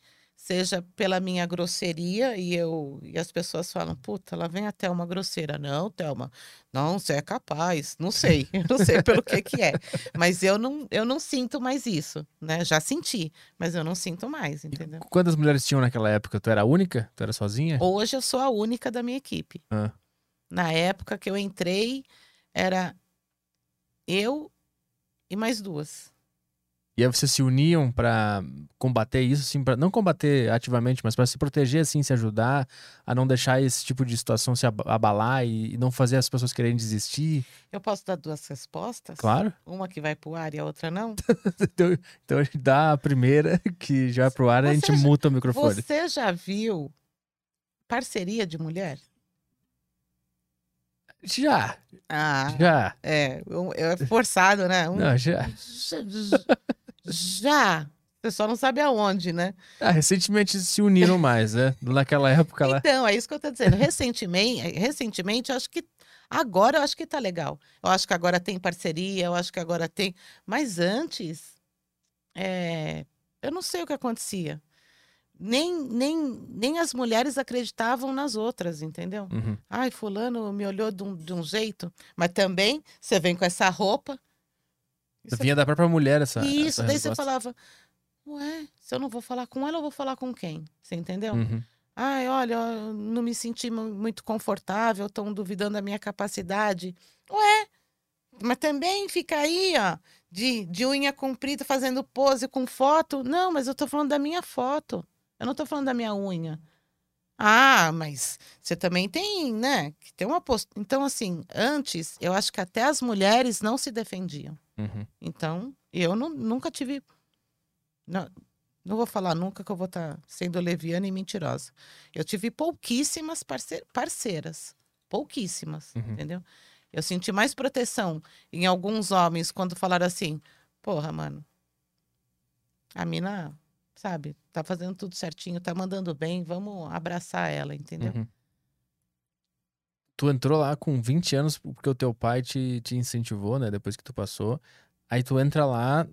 C: seja pela minha grosseria e eu e as pessoas falam: "Puta, lá vem até uma grosseira". Não, Thelma. Não, você é capaz. Não sei. <laughs> Eu não sei pelo que que é. Mas eu não eu não sinto mais isso, né? Já senti, mas eu não sinto mais, entendeu?
A: Quantas mulheres tinham naquela época? Tu era a única? Tu era sozinha?
C: Hoje eu sou a única da minha equipe.
A: Ah.
C: Na época que eu entrei, era eu e mais duas.
A: E aí vocês se uniam pra combater isso, assim, para não combater ativamente, mas pra se proteger, assim, se ajudar a não deixar esse tipo de situação se ab- abalar e, e não fazer as pessoas quererem desistir.
C: Eu posso dar duas respostas?
A: Claro.
C: Uma que vai pro ar e a outra não? <laughs>
A: Então, então a gente dá a primeira <laughs> que já vai pro ar e a gente
C: já-
A: muta o microfone.
C: Você já viu parceria de mulher?
A: Já,
C: Ah,
A: já.
C: é, é forçado, né? Um-
A: Não, já. <laughs>
C: já. Você só não sabe aonde, né?
A: Ah, recentemente se uniram mais, né? Naquela época lá.
C: Então, é isso que eu tô dizendo. Recentemente, recentemente, eu acho que agora eu acho que tá legal. Eu acho que agora tem parceria, eu acho que agora tem. Mas antes, é, eu não sei o que acontecia. Nem, nem, nem as mulheres acreditavam nas outras, entendeu?
A: Uhum.
C: Ai, fulano me olhou de um, de um jeito, mas também você vem com essa roupa. Você
A: Vinha da própria mulher essa.
C: Isso,
A: essa
C: daí você
A: resposta.
C: falava, ué, se eu não vou falar com ela, eu vou falar com quem? Você entendeu?
A: Uhum.
C: Ai, olha, eu não me senti mu- muito confortável, estão duvidando da minha capacidade. Ué, mas também fica aí, ó, de, de unha comprida, fazendo pose com foto. Não, mas eu tô falando da minha foto. Eu não tô falando da minha unha. Ah, mas você também tem, né? Que tem uma post... Então, assim, antes, eu acho que até as mulheres não se defendiam.
A: Uhum.
C: Então, eu não, nunca tive. Não, não vou falar nunca que eu vou estar sendo leviana e mentirosa. Eu tive pouquíssimas parce- parceiras. Pouquíssimas,
A: Uhum.
C: entendeu? Eu senti mais proteção em alguns homens quando falaram assim: porra, mano, a mina, sabe, tá fazendo tudo certinho, tá mandando bem, vamos abraçar ela, entendeu?
A: Uhum. Tu entrou lá com 20 anos porque o teu pai te, te incentivou, né? Depois que tu passou. Aí tu entra lá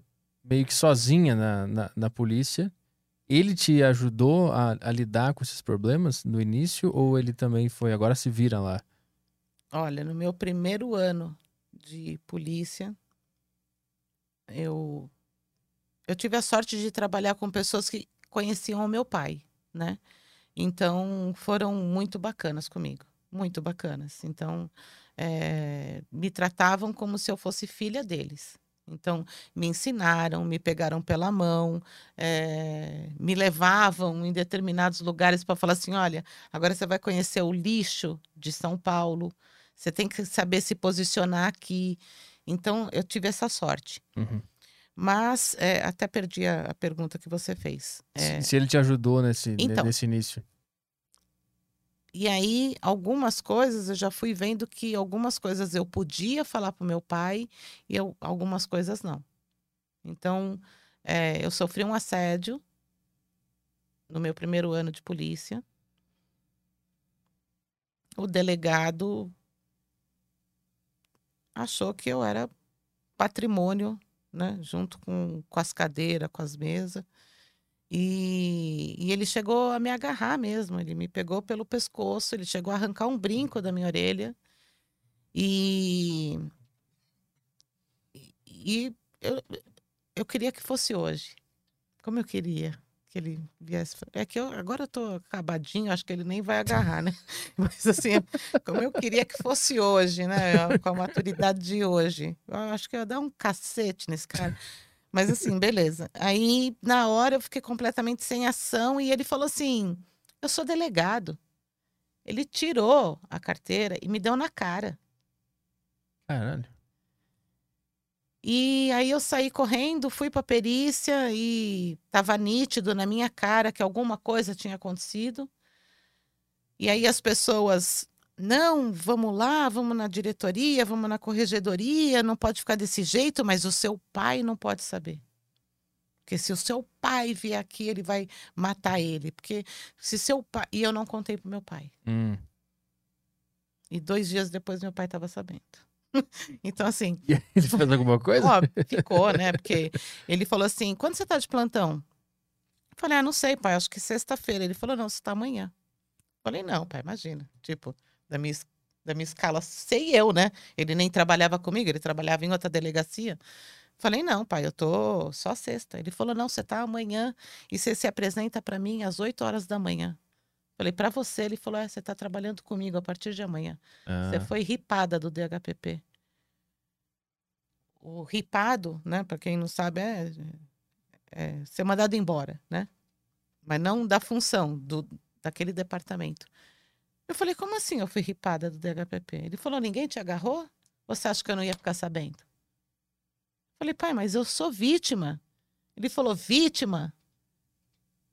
A: meio que sozinha na, na, na polícia. Ele te ajudou a, a lidar com esses problemas no início ou ele também foi, agora se vira lá?
C: Olha, no meu primeiro ano de polícia, eu eu tive a sorte de trabalhar com pessoas que conheciam o meu pai, né? Então foram muito bacanas comigo, muito bacanas. Então eh, me tratavam como se eu fosse filha deles. Então me ensinaram, me pegaram pela mão, eh, me levavam em determinados lugares para falar assim, olha, agora você vai conhecer o lixo de São Paulo. Você tem que saber se posicionar aqui. Então, eu tive essa sorte.
A: Uhum.
C: Mas, é, até perdi a, a pergunta que você fez. É,
A: Se, se ele te ajudou nesse, ne-
C: Então.
A: nesse início.
C: E aí, algumas coisas, eu já fui vendo que algumas coisas eu podia falar para o meu pai e eu- algumas coisas não. Então, é, eu sofri um assédio no meu primeiro ano de polícia. O delegado achou que eu era patrimônio, né? Junto com, com as cadeiras, com as mesas. E, e ele chegou a me agarrar mesmo. Ele me pegou pelo pescoço, ele chegou a arrancar um brinco da minha orelha. E, e eu, eu queria que fosse hoje. Como eu queria que ele viesse. É que eu, agora eu tô acabadinho, acho que ele nem vai agarrar, né? <laughs> Mas assim, como eu queria que fosse hoje, né? Com a maturidade de hoje. Eu acho que eu ia dar um cacete nesse cara. Mas assim, beleza. Aí, na hora, eu fiquei completamente sem ação e ele falou assim: Eu sou delegado. Ele tirou a carteira e me deu na cara.
A: Caralho.
C: E aí eu saí correndo, fui para perícia e tava nítido na minha cara que alguma coisa tinha acontecido. E aí as pessoas, não, vamos lá, vamos na diretoria, vamos na corregedoria, não pode ficar desse jeito, mas o seu pai não pode saber. Porque se o seu pai vier aqui, ele vai matar ele. Porque se seu pai. E eu não contei pro meu pai.
A: Hum.
C: E dois dias depois meu pai estava sabendo. <laughs> então, assim,
A: E ele fez alguma coisa?
C: Ó, ficou, né? Porque ele falou assim: quando você tá de plantão? Eu falei, ah, não sei, pai, acho que sexta-feira. Ele falou, não, você tá amanhã. Eu falei, não, pai, imagina. Tipo, da minha, da minha escala, sei eu, né? Ele nem trabalhava comigo, ele trabalhava em outra delegacia. Falei, não, pai, eu tô só sexta. Ele falou, não, você tá amanhã e você se apresenta para mim às 8 horas da manhã. Falei, para você, ele falou, é, você tá trabalhando comigo a partir de amanhã. Você
A: Ah,
C: foi ripada do DHPP. O ripado, né, para quem não sabe, é, é ser mandado embora, né? Mas não da função do, daquele departamento. Eu falei, como assim eu fui ripada do DHPP? Ele falou, ninguém te agarrou? Você acha que eu não ia ficar sabendo? Falei, pai, mas eu sou vítima. Ele falou, vítima?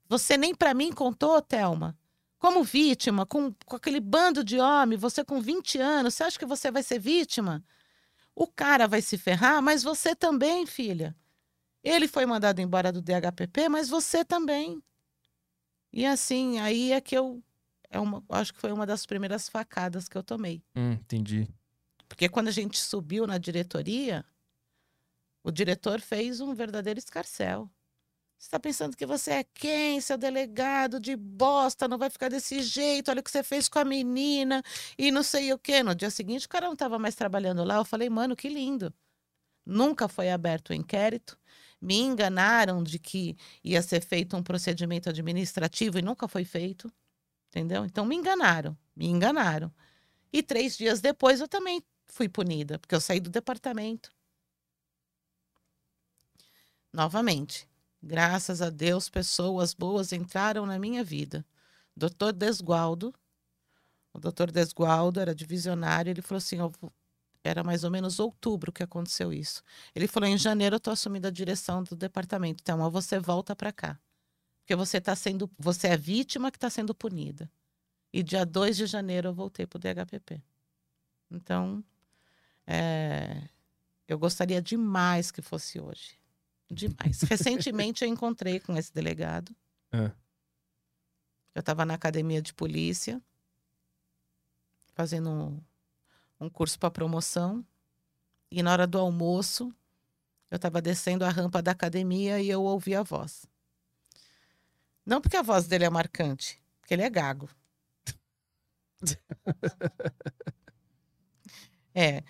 C: Você nem para mim contou, Thelma? Como vítima, com, com aquele bando de homem, você com 20 anos, você acha que você vai ser vítima? O cara vai se ferrar, mas você também, filha. Ele foi mandado embora do DHPP, mas você também. E assim, aí é que eu. É uma, acho que foi uma das primeiras facadas que eu tomei.
A: hum, entendi.
C: Porque quando a gente subiu na diretoria, o diretor fez um verdadeiro escarcel. Você está pensando que você é quem? Seu delegado de bosta, não vai ficar desse jeito. Olha o que você fez com a menina e não sei o quê. No dia seguinte, o cara não estava mais trabalhando lá. Eu falei, mano, que lindo. Nunca foi aberto o inquérito. Me enganaram de que ia ser feito um procedimento administrativo e nunca foi feito. Entendeu? Então me enganaram, me enganaram. E três dias depois eu também fui punida, porque eu saí do departamento. Novamente, graças a Deus, pessoas boas entraram na minha vida. Doutor Desgualdo, o doutor Desgualdo era divisionário, ele falou assim: era mais ou menos outubro que aconteceu isso. Ele falou: em janeiro eu estou assumindo a direção do departamento, então você volta para cá. Porque você está sendo, você é vítima que está sendo punida. E dia 2 de janeiro eu voltei para o DHPP. Então, é, eu gostaria demais que fosse hoje. Demais. <laughs> Recentemente eu encontrei com esse delegado. É. Eu estava na academia de polícia, fazendo um, um curso para promoção. E na hora do almoço, eu estava descendo a rampa da academia e eu ouvi a voz. Não porque a voz dele é marcante, porque ele é gago. <laughs> é.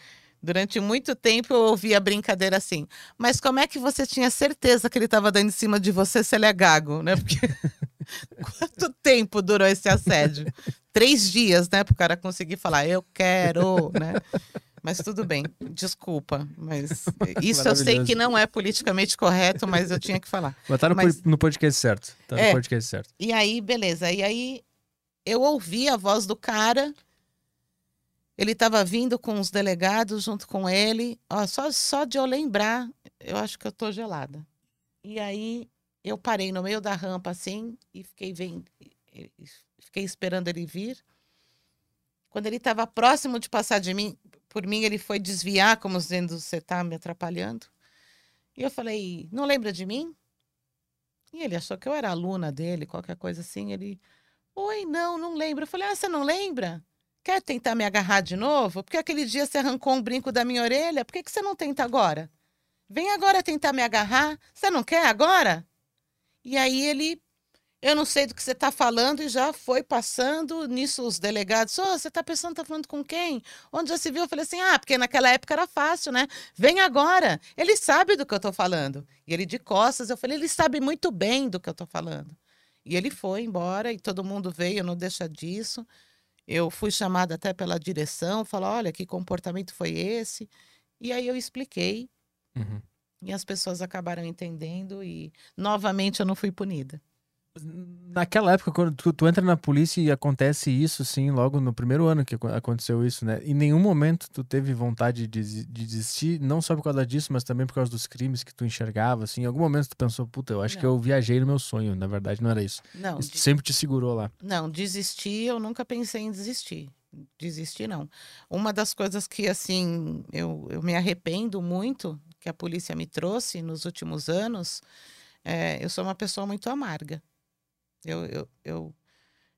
C: Durante muito tempo eu ouvi a brincadeira assim. Mas como é que você tinha certeza que ele estava dando em cima de você se ele é gago, né? Porque <laughs> quanto tempo durou esse assédio? Três dias, né? Para o cara conseguir falar, eu quero, né? Mas tudo bem, desculpa. Mas <laughs> isso eu sei que não é politicamente correto, mas eu tinha que falar.
A: Mas tá no, mas... no podcast certo. Tá no é, podcast certo.
C: E aí, beleza. E aí eu ouvi a voz do cara. Ele estava vindo com os delegados junto com ele. Ó, só, só de eu lembrar, eu acho que eu tô gelada. E aí eu parei no meio da rampa assim e fiquei vendo, fiquei esperando ele vir. Quando ele estava próximo de passar de mim, por mim, ele foi desviar, como dizendo, você está me atrapalhando. E eu falei, não lembra de mim? E ele achou que eu era aluna dele, qualquer coisa assim. Ele, Oi, não, não lembro. Eu falei, ah, você não lembra? Quer tentar me agarrar de novo? Porque aquele dia você arrancou um brinco da minha orelha. Por que, que você não tenta agora? Vem agora tentar me agarrar. Você não quer agora? E aí ele eu não sei do que você está falando e já foi passando nisso os delegados. Oh, você está pensando, está falando com quem? Onde já se viu? Eu falei assim, ah, porque naquela época era fácil, né? Vem agora. Ele sabe do que eu estou falando. E ele de costas, eu falei, ele sabe muito bem do que eu estou falando. E ele foi embora e todo mundo veio, não deixa disso. Eu fui chamada até pela direção, falou, olha, que comportamento foi esse? E aí eu expliquei. Uhum. E as pessoas acabaram entendendo e novamente eu não fui punida.
A: Naquela época, quando tu, tu, entra na polícia e acontece isso, sim, logo no primeiro ano que aconteceu isso, né? Em nenhum momento tu teve vontade de, de desistir, não só por causa disso, mas também por causa dos crimes que tu enxergava, assim. Em algum momento tu pensou, puta, eu acho não. que eu viajei no meu sonho. Na verdade, não era isso. Não. Isso de... sempre te segurou lá.
C: Não, desistir, eu nunca pensei em desistir. Desistir, não. Uma das coisas que, assim, eu, eu me arrependo muito que a polícia me trouxe nos últimos anos, é, eu sou uma pessoa muito amarga. Eu, eu, eu,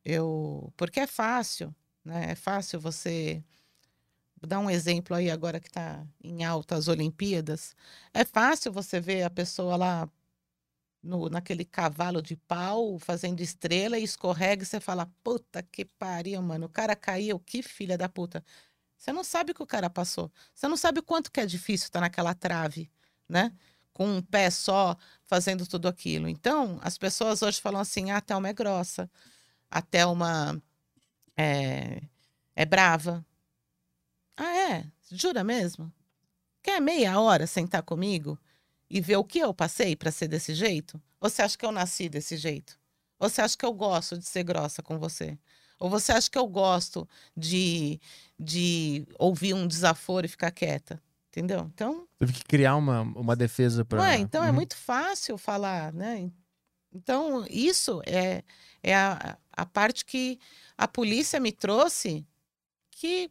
C: eu, porque é fácil, né? É fácil você dar um exemplo aí agora que está em alta as Olimpíadas. É fácil você ver a pessoa lá no, naquele cavalo de pau fazendo estrela e escorrega e você fala, puta que pariu, mano. O cara caiu, que filha da puta. Você não sabe o que o cara passou. Você não sabe o quanto que é difícil estar tá naquela trave, né? Com um pé só fazendo tudo aquilo. Então, as pessoas hoje falam assim: ah, a Thelma é grossa, a Thelma é, é brava. Ah, é? Jura mesmo? Quer meia hora sentar comigo e ver o que eu passei para ser desse jeito? Ou você acha que eu nasci desse jeito? Ou você acha que eu gosto de ser grossa com você? Ou você acha que eu gosto de, de ouvir um desaforo e ficar quieta? Entendeu? Então.
A: Teve que criar uma, uma defesa para.
C: Ué, então é uhum. é muito fácil falar, né? Então, isso é, é a, a parte que a polícia me trouxe que,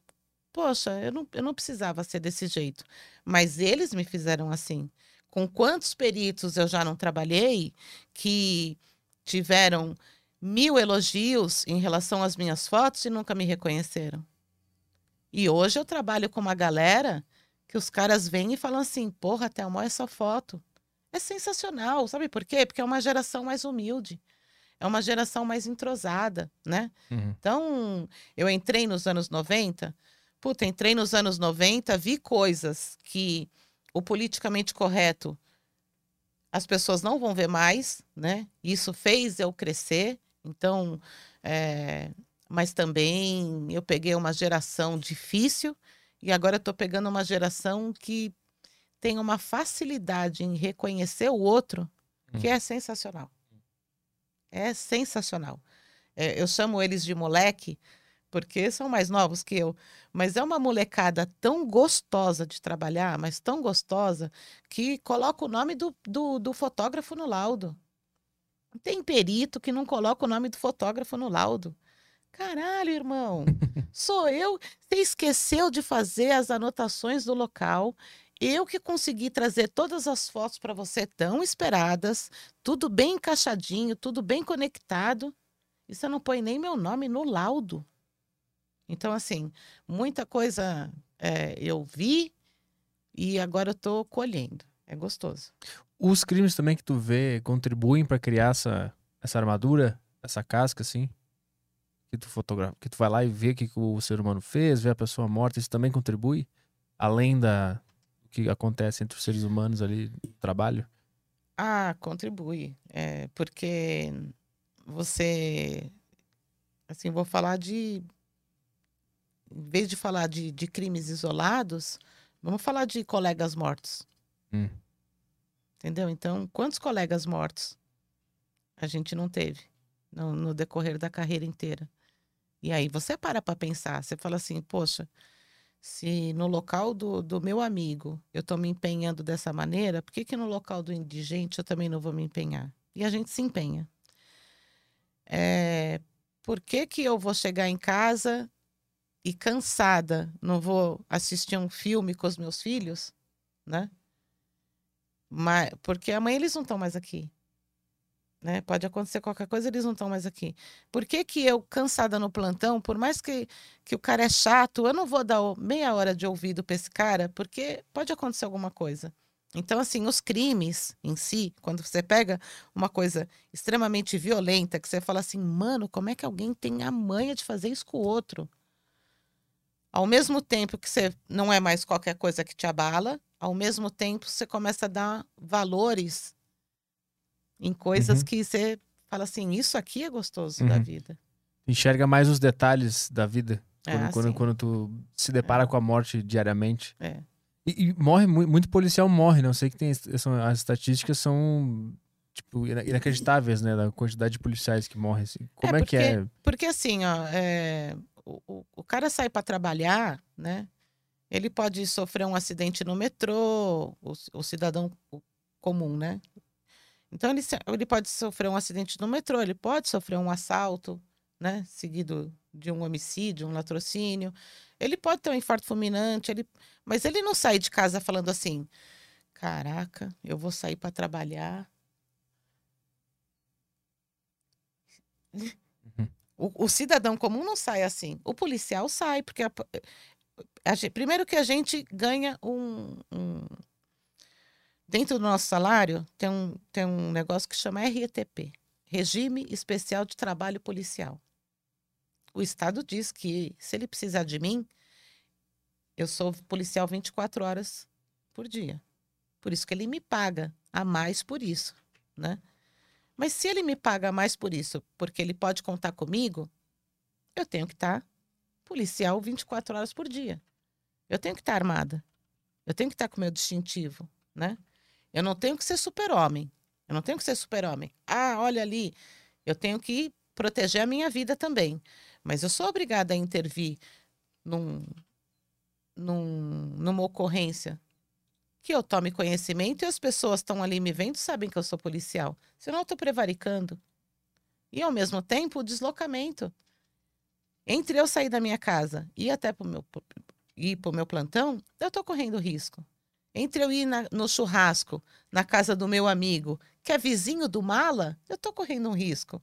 C: poxa, eu não, eu não precisava ser desse jeito. Mas eles me fizeram assim. Com quantos peritos eu já não trabalhei que tiveram mil elogios em relação às minhas fotos e nunca me reconheceram? E hoje eu trabalho com uma galera que os caras vêm e falam assim: porra, Thelma, essa foto. É sensacional, sabe por quê? Porque é uma geração mais humilde, é uma geração mais entrosada, né? Uhum. Então, eu entrei nos anos 90, puta, entrei nos anos 90, vi coisas que o politicamente correto as pessoas não vão ver mais, né? Isso fez eu crescer, então, é... mas também eu peguei uma geração difícil E agora eu tô pegando uma geração que tem uma facilidade em reconhecer o outro que é sensacional. É sensacional. É, eu chamo eles de moleque porque são mais novos que eu, mas é uma molecada tão gostosa de trabalhar, mas tão gostosa, que coloca o nome do, do, do fotógrafo no laudo. Tem perito que não coloca o nome do fotógrafo no laudo. Caralho, irmão, sou eu. Você esqueceu de fazer as anotações do local. Eu que consegui trazer todas as fotos para você tão esperadas, tudo bem encaixadinho, tudo bem conectado. E você não põe nem meu nome no laudo. Então, assim, muita coisa é, eu vi e agora eu tô colhendo. É gostoso.
A: Os crimes também que tu vê contribuem para criar essa, essa armadura, essa casca, assim? Que tu fotografa, que tu vai lá e vê o que, que o ser humano fez, vê a pessoa morta, isso também contribui? Além da do que acontece entre os seres humanos ali trabalho?
C: Ah, contribui. É, porque você. Assim, vou falar de. Em vez de falar de, de crimes isolados, vamos falar de colegas mortos.
A: Hum.
C: Entendeu? Então, quantos colegas mortos a gente não teve no, no decorrer da carreira inteira? E aí você para para pensar, você fala assim, poxa, se no local do, do meu amigo eu estou me empenhando dessa maneira, por que, que no local do indigente eu também não vou me empenhar? E a gente se empenha. É, por que, que eu vou chegar em casa e cansada, não vou assistir um filme com os meus filhos, né? Mas, porque amanhã eles não estão mais aqui. Né? Pode acontecer qualquer coisa, eles não estão mais aqui. Por que, que eu, cansada no plantão, por mais que, que o cara é chato, eu não vou dar meia hora de ouvido para esse cara, porque pode acontecer alguma coisa. Então, assim, os crimes em si, quando você pega uma coisa extremamente violenta, que você fala assim, mano, como é que alguém tem a manha de fazer isso com o outro? Ao mesmo tempo que você não é mais qualquer coisa que te abala, ao mesmo tempo você começa a dar valores em coisas
A: Uhum.
C: que você fala assim, isso aqui é gostoso da
A: Uhum.
C: vida.
A: Enxerga mais os detalhes da vida
C: É,
A: quando, quando,
C: assim,
A: quando tu se depara com a morte diariamente.
C: é.
A: E, e morre, mu- muito policial morre, né? Eu sei que tem, são, as estatísticas são, tipo, ina- inacreditáveis, né? Da quantidade de policiais que morrem, assim. Como é, que é?
C: Porque assim, ó, é, o, o, cara sai para trabalhar, né? Ele pode sofrer um acidente no metrô, o, o cidadão comum, né? Então ele, ele pode sofrer um acidente no metrô, ele pode sofrer um assalto, né? Seguido de um homicídio, um latrocínio. Ele pode ter um infarto fulminante, ele, mas ele não sai de casa falando assim: caraca, eu vou sair para trabalhar. O, o cidadão comum não sai assim. O policial sai, porque a- a gen- primeiro que a gente ganha um, um- Dentro do nosso salário tem um, tem um negócio que chama RETP Regime Especial de Trabalho Policial. O Estado diz que, se ele precisar de mim, eu sou policial 24 horas por dia. Por isso que ele me paga a mais por isso, né? Mas se ele me paga mais por isso, porque ele pode contar comigo, eu tenho que estar policial 24 horas por dia. Eu tenho que estar armada. Eu tenho que estar com meu distintivo, né? Eu não tenho que ser super-homem. Eu não tenho que ser super-homem. Ah, olha ali, eu tenho que proteger a minha vida também. Mas eu sou obrigada a intervir num, num, numa ocorrência que eu tome conhecimento e as pessoas estão ali me vendo sabem que eu sou policial. Senão eu estou prevaricando. E ao mesmo tempo, o deslocamento. Entre eu sair da minha casa e até para o meu plantão, eu estou correndo risco. Entre eu ir na- no churrasco, na casa do meu amigo, que é vizinho do mala, eu estou correndo um risco.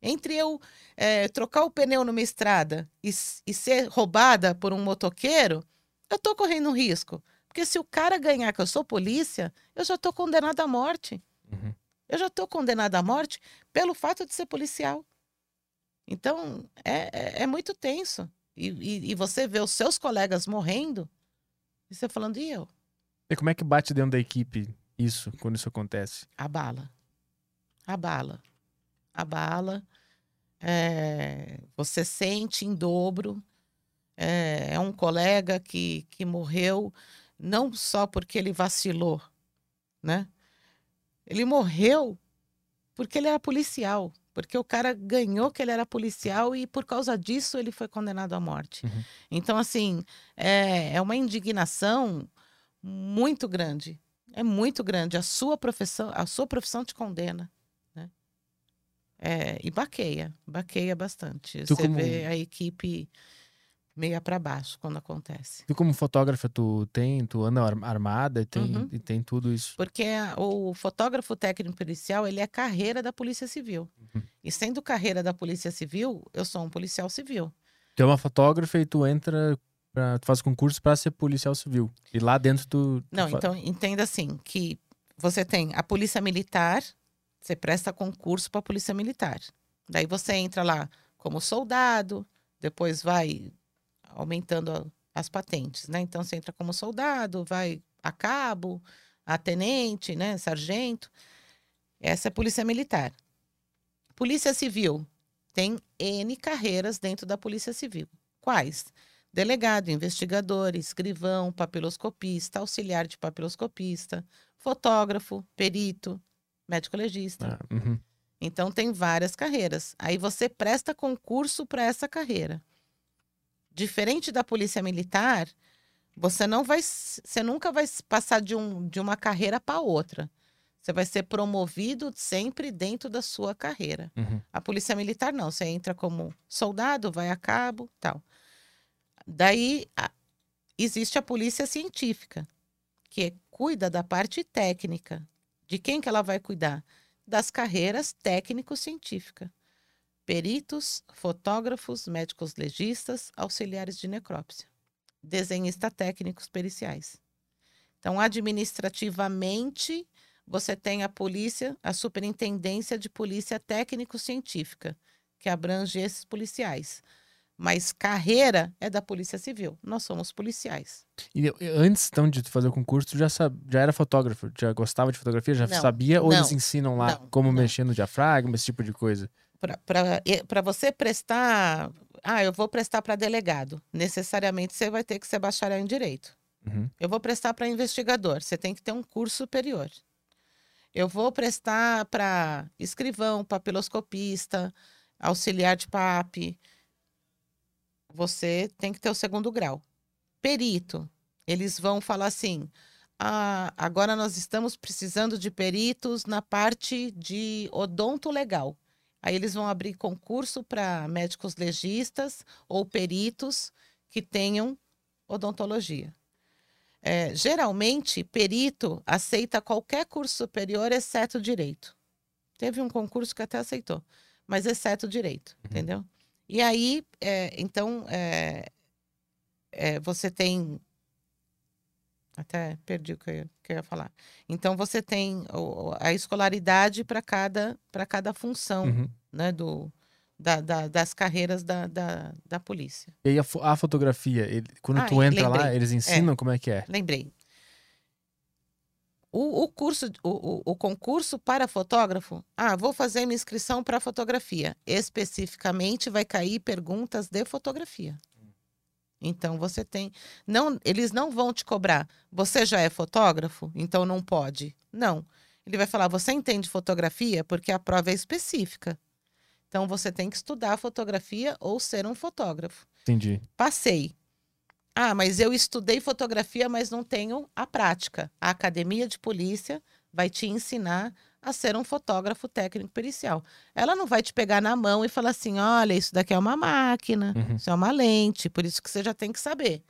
C: Entre eu eh, trocar o pneu numa estrada e, e ser roubada por um motoqueiro, eu estou correndo um risco. Porque se o cara ganhar que eu sou polícia, eu já estou condenada à morte.
A: Uhum.
C: Eu já estou condenada à morte pelo fato de ser policial. Então, é, é, é muito tenso. E, e, e você vê os seus colegas morrendo, e você falando, e eu?
A: E como é que bate dentro da equipe isso, quando isso acontece?
C: A bala. A bala. A bala. É, você sente em dobro. é, é um colega que, que morreu não só porque ele vacilou, né? Ele morreu porque ele era policial, porque o cara ganhou que ele era policial e por causa disso ele foi condenado à morte.
A: Uhum.
C: Então, assim, é, é uma indignação muito grande. É muito grande. A sua profissão, a sua profissão te condena. Né? É, e baqueia, baqueia bastante.
A: Tu
C: Você
A: como-
C: vê a equipe meia para baixo quando acontece.
A: Tu como fotógrafa, tu tem, tu anda ar- armada e tem,
C: Uhum.
A: e tem tudo isso.
C: Porque o fotógrafo técnico policial, ele é carreira da Polícia Civil.
A: Uhum.
C: E sendo carreira da Polícia Civil, eu sou um policial civil.
A: Tu é uma fotógrafa e tu entra, pra, tu faz concurso pra ser policial civil. E lá dentro tu...
C: Não, então entenda assim, que você tem a Polícia Militar, você presta concurso para a Polícia Militar. Daí você entra lá como soldado, depois vai aumentando a- as patentes, né? Então você entra como soldado, vai a cabo, a tenente, né, sargento. Essa é a Polícia Militar. Polícia Civil tem N carreiras dentro da Polícia Civil. Quais? Delegado, investigador, escrivão, papiloscopista, auxiliar de papiloscopista, fotógrafo, perito, médico legista.
A: Ah, uhum.
C: Então tem várias carreiras. Aí você presta concurso para essa carreira. Diferente da polícia militar, você não vai, você nunca vai passar de, um, de uma carreira para outra. Você vai ser promovido sempre dentro da sua carreira.
A: Uhum.
C: A polícia militar não, você entra como soldado, vai a cabo, tal. Daí a- existe a polícia científica, que cuida da parte técnica. De quem que ela vai cuidar? Das carreiras técnico-científica. Peritos, fotógrafos, médicos legistas, auxiliares de necrópsia. Desenhista técnicos periciais. Então, administrativamente, você tem a polícia, a superintendência de polícia técnico-científica, que abrange esses policiais. Mas carreira é da Polícia Civil. Nós somos policiais.
A: E antes então de fazer o concurso, já, já era fotógrafo? Já gostava de fotografia? Já
C: Não,
A: sabia? Ou eles
C: não,
A: ensinam lá
C: não,
A: como mexer no diafragma, esse tipo de coisa?
C: Para você prestar. Ah, eu vou prestar para delegado. Necessariamente você vai ter que ser bacharel em direito.
A: Uhum.
C: Eu vou prestar para investigador. Você tem que ter um curso superior. Eu vou prestar para escrivão, papiloscopista, auxiliar de PAP. Você tem que ter o segundo grau. Perito. Eles vão falar assim: ah, agora nós estamos precisando de peritos na parte de odonto legal. Aí eles vão abrir concurso para médicos legistas ou peritos que tenham odontologia. É, geralmente, perito aceita qualquer curso superior, exceto direito. Teve um concurso que até aceitou, mas exceto direito,
A: Uhum.
C: entendeu? E aí, é, então, é, é, você tem. Até perdi o que eu, ia- que eu ia falar. Então, você tem a escolaridade para cada, cada função
A: Uhum.
C: né, do, da- da- das carreiras da, da, da polícia.
A: E aí a, a fotografia, ele- quando
C: Ah,
A: tu entra lá,
C: lembrei.
A: eles ensinam como é que é?
C: Lembrei. O, o curso, o, o- o concurso para fotógrafo, ah, vou fazer minha inscrição para fotografia. Especificamente vai cair perguntas de fotografia. Então você tem, não, eles não vão te cobrar. Você já é fotógrafo, então não pode. Não. Ele vai falar, você entende fotografia porque a prova é específica. Então você tem que estudar fotografia ou ser um fotógrafo.
A: Entendi.
C: Passei. Ah, mas eu estudei fotografia, mas não tenho a prática. A academia de polícia vai te ensinar a ser um fotógrafo técnico pericial. Ela não vai te pegar na mão e falar assim: olha, isso daqui é uma máquina,
A: Uhum.
C: isso é uma lente, por isso que você já tem que saber.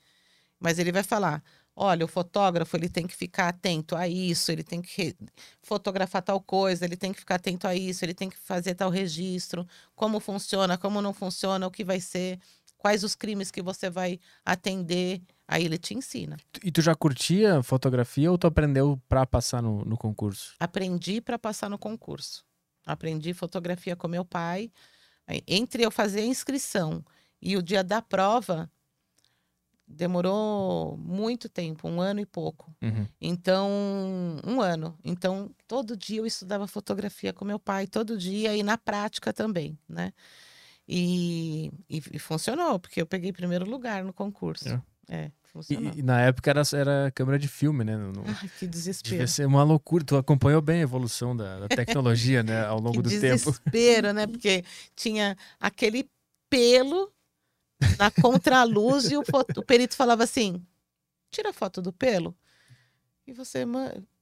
C: Mas ele vai falar: olha, o fotógrafo ele tem que ficar atento a isso, ele tem que fotografar tal coisa, ele tem que ficar atento a isso, ele tem que fazer tal registro, como funciona, como não funciona, o que vai ser, quais os crimes que você vai atender. Aí ele te ensina.
A: E tu já curtia fotografia ou tu aprendeu pra passar no, no concurso?
C: Aprendi para passar no concurso. Aprendi fotografia com meu pai. Entre eu fazer a inscrição e o dia da prova, demorou muito tempo, um ano e pouco.
A: Uhum.
C: Então, um ano. Então, todo dia eu estudava fotografia com meu pai, todo dia e na prática também, né? E, e, e funcionou, porque eu peguei primeiro lugar no concurso.
A: É.
C: É,
A: E,
C: funcionou.
A: e na época era, era câmera de filme, né? No-
C: Ai, que desespero.
A: devia ser uma loucura. Tu acompanhou bem a evolução da, da tecnologia, né? Ao <laughs> longo do tempo.
C: desespero, né? Porque tinha aquele pelo na contraluz e o, foto- o perito falava assim: tira a foto do pelo. E você,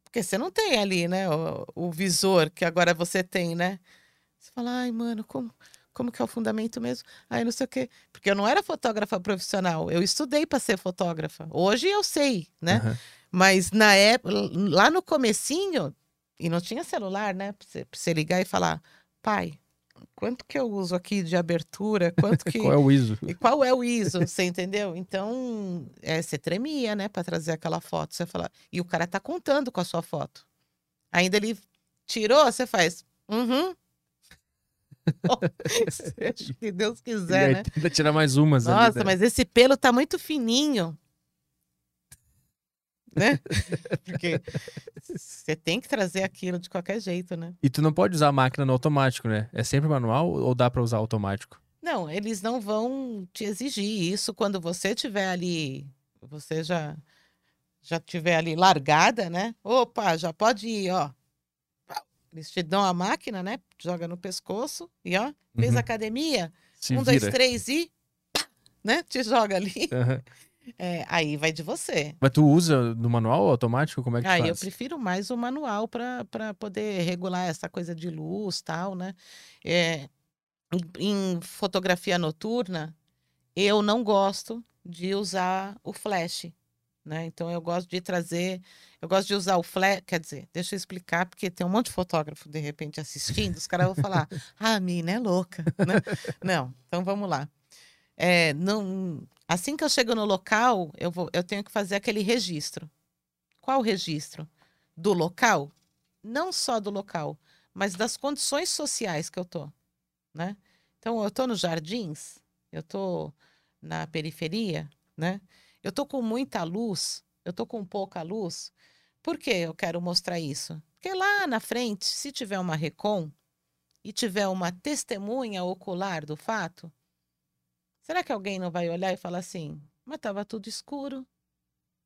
C: porque você não tem ali, né? O, o visor que agora você tem, né? Você fala, ai, mano, como, como que é o fundamento mesmo? Ai, não sei o quê. Porque eu não era fotógrafa profissional, eu estudei para ser fotógrafa. Hoje eu sei, né?
A: Aham.
C: Mas na época, lá no comecinho, e não tinha celular, né? Pra você, pra você ligar e falar, pai, quanto que eu uso aqui de abertura? Quanto <laughs> que.
A: Qual é o ISO?
C: E qual é o ISO? Você entendeu? Então, é, você tremia, né, para trazer aquela foto. Você fala, e o cara tá contando com a sua foto. Ainda ele tirou, você faz, uhum. <laughs> Seja que Deus quiser, né?
A: tenta tirar mais umas ali,
C: Nossa,
A: né?
C: mas esse pelo tá muito fininho. <laughs> Né? Porque você tem que trazer aquilo de qualquer jeito, né?
A: E tu não pode usar a máquina no automático, né? É sempre manual ou dá pra usar automático?
C: Não, eles não vão te exigir isso quando você tiver ali, você já já tiver ali largada, né? Opa, já pode ir, ó. Eles te dão a máquina, né? Joga no pescoço e ó, fez
A: Uhum.
C: academia,
A: Se
C: um,
A: vira.
C: dois, três e pá, né? Te joga ali.
A: Aham.
C: É, aí vai de você.
A: Mas tu usa no manual ou automático? Como é que
C: Ah, eu
A: faz?
C: prefiro mais o manual para poder regular essa coisa de luz tal, né? É, em fotografia noturna, eu não gosto de usar o flash, né? Então eu gosto de trazer, eu gosto de usar o flash, quer dizer, deixa eu explicar, porque tem um monte de fotógrafo de repente assistindo, os caras vão falar, ah, a mina é louca, né? Não, então vamos lá. É, não, assim que eu chego no local, eu, vou, eu tenho que fazer aquele registro. Qual registro? Do local? Não só do local, mas das condições sociais que eu tô, né? Então, eu tô nos jardins, eu tô na periferia, né? Eu tô com muita luz, eu tô com pouca luz. Por que eu quero mostrar isso? Porque lá na frente, se tiver uma recon e tiver uma testemunha ocular do fato, será que alguém não vai olhar e falar assim: mas estava tudo escuro?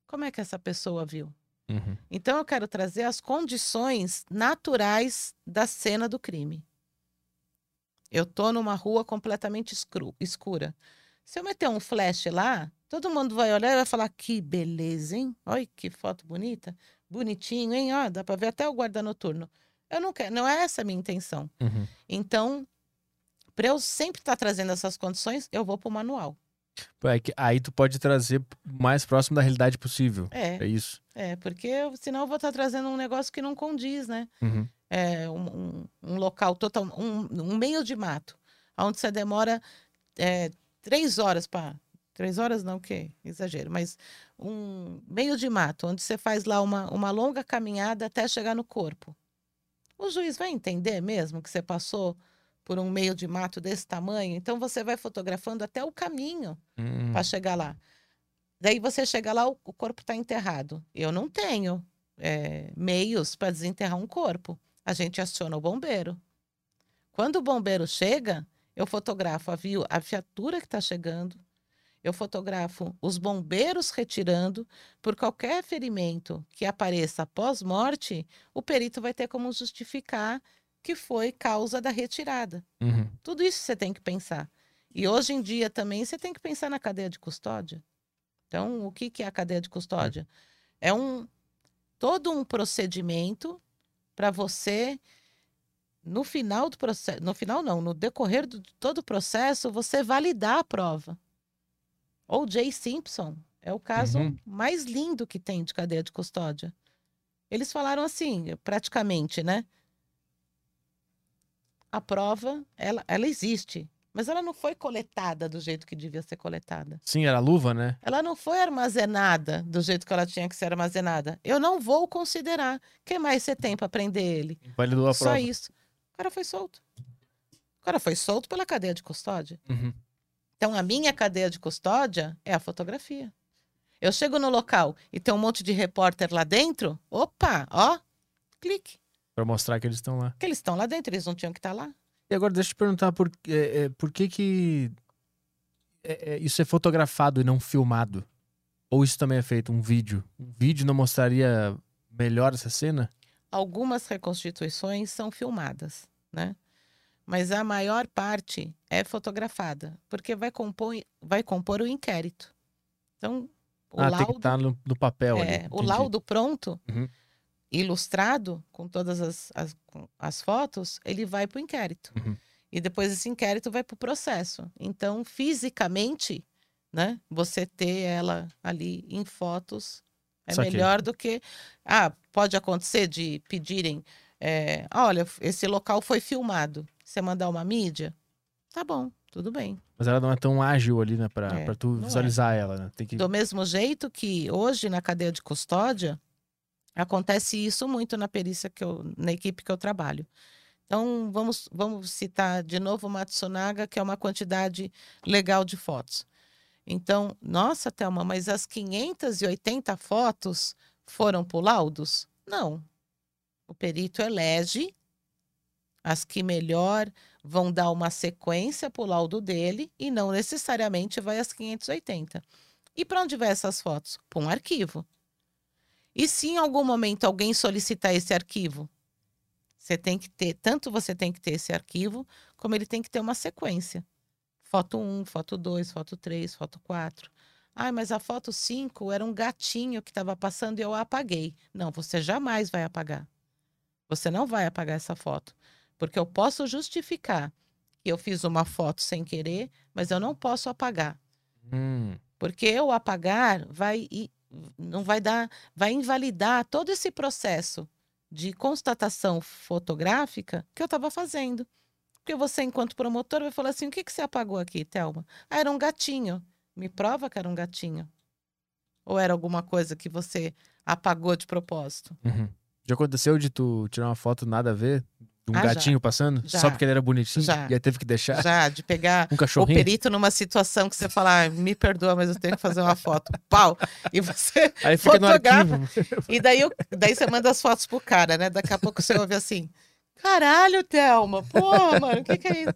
C: Como é que essa pessoa viu?
A: Uhum.
C: Então eu quero trazer as condições naturais da cena do crime. Eu tô numa rua completamente escura. Se eu meter um flash lá, todo mundo vai olhar e vai falar: que beleza, hein? Olha que foto bonita. Bonitinho, hein? Ó, dá para ver até o guarda noturno. Eu não quero, não é essa a minha intenção.
A: Uhum.
C: Então, para eu sempre estar trazendo essas condições, eu vou para o manual.
A: É que Aí tu pode trazer o mais próximo da realidade possível.
C: É,
A: É isso.
C: é, porque eu- senão eu vou estar trazendo um negócio que não condiz, né?
A: Uhum.
C: é, um, um- um local total, um, um meio de mato, onde você demora é, três horas para. Três horas não, que exagero, mas um meio de mato, onde você faz lá uma, uma longa caminhada até chegar no corpo. O juiz vai entender mesmo que você passou por um meio de mato desse tamanho? Então você vai fotografando até o caminho
A: Uhum.
C: para chegar lá. Daí você chega lá, o, o corpo está enterrado. Eu não tenho é, meios para desenterrar um corpo. A gente aciona o bombeiro. Quando o bombeiro chega, eu fotografo a, a viatura que está chegando, eu fotografo os bombeiros retirando. Por qualquer ferimento que apareça após morte, o perito vai ter como justificar que foi causa da retirada.
A: Uhum.
C: Tudo isso você tem que pensar. E hoje em dia também você tem que pensar na cadeia de custódia. Então, o que, que é a cadeia de custódia? É um todo um procedimento para você no final do processo, no final não, no decorrer de todo o processo, você validar a prova. O Jay Simpson é o caso
A: Uhum.
C: mais lindo que tem de cadeia de custódia. Eles falaram assim, praticamente, né? A prova, ela, ela existe, mas ela não foi coletada do jeito que devia ser coletada.
A: Sim, era luva, né?
C: Ela não foi armazenada do jeito que ela tinha que ser armazenada. Eu não vou considerar. O que mais você tem para prender ele?
A: Validou a
C: Só
A: prova.
C: isso. O cara foi solto. O cara foi solto pela cadeia de custódia.
A: Uhum.
C: Então, a minha cadeia de custódia é a fotografia. Eu chego no local e tem um monte de repórter lá dentro. Opa, ó, clique.
A: Pra mostrar que eles estão lá.
C: Que eles estão lá dentro, eles não tinham que estar lá.
A: E agora deixa eu te perguntar por, é, é, por que que é, é, isso é fotografado e não filmado? Ou isso também é feito um vídeo? Um vídeo não mostraria melhor essa cena?
C: Algumas reconstituições são filmadas, né? Mas a maior parte é fotografada, porque vai compor, vai compor o inquérito. Então, o
A: ah,
C: laudo,
A: tem que estar no, no papel
C: é, o laudo pronto,
A: Uhum.
C: ilustrado, com todas as, as, as fotos, ele vai para o inquérito.
A: Uhum.
C: E depois esse inquérito vai para o processo. Então, fisicamente, né, você ter ela ali em fotos é
A: Saquei.
C: melhor do que. Ah, pode acontecer de pedirem. é, olha, esse local foi filmado. Você mandar uma mídia? Tá bom, tudo bem.
A: Mas ela não é tão ágil ali, né? Pra,
C: É,
A: pra tu
C: é.
A: visualizar ela, né? Tem que...
C: Do mesmo jeito que hoje na cadeia de custódia acontece isso muito na perícia que eu, na equipe que eu trabalho. Então vamos vamos citar de novo o Matsunaga, que é uma quantidade legal de fotos. Então, nossa, Thelma, mas as 580 fotos foram por laudos? Não. O perito elege as que melhor vão dar uma sequência para o laudo dele e não necessariamente vai às 580. E para onde vai essas fotos? Para um arquivo. E se em algum momento alguém solicitar esse arquivo, você tem que ter, tanto você tem que ter esse arquivo, como ele tem que ter uma sequência. Foto 1, foto 2, foto 3, foto 4. Ai, mas a foto 5 era um gatinho que estava passando e eu a apaguei. Não, você jamais vai apagar. Você não vai apagar essa foto. Porque eu posso justificar que eu fiz uma foto sem querer, mas eu não posso apagar.
A: Hum,
C: Porque eu apagar vai não vai dar, vai invalidar todo esse processo de constatação fotográfica que eu estava fazendo. Porque você, enquanto promotor, vai falar assim: o que, que você apagou aqui, Thelma? Ah, era um gatinho. Me prova que era um gatinho. Ou era alguma coisa que você apagou de propósito?
A: uhum. Já aconteceu de tu tirar uma foto nada a ver? Um
C: Ah, já.
A: gatinho passando?
C: Já.
A: Só porque ele era bonitinho?
C: Já.
A: E aí teve que deixar
C: Já, de pegar
A: um
C: o
A: cachorrinho?
C: perito numa situação que você fala, ah, me perdoa, mas eu tenho que fazer uma foto. Pau! E você <laughs>
A: Aí fica no
C: fotografa.
A: arquivo.
C: E daí, eu- daí você manda as fotos pro cara, né? Daqui a pouco você ouve assim: caralho, Thelma, porra, mano, o que, que é isso?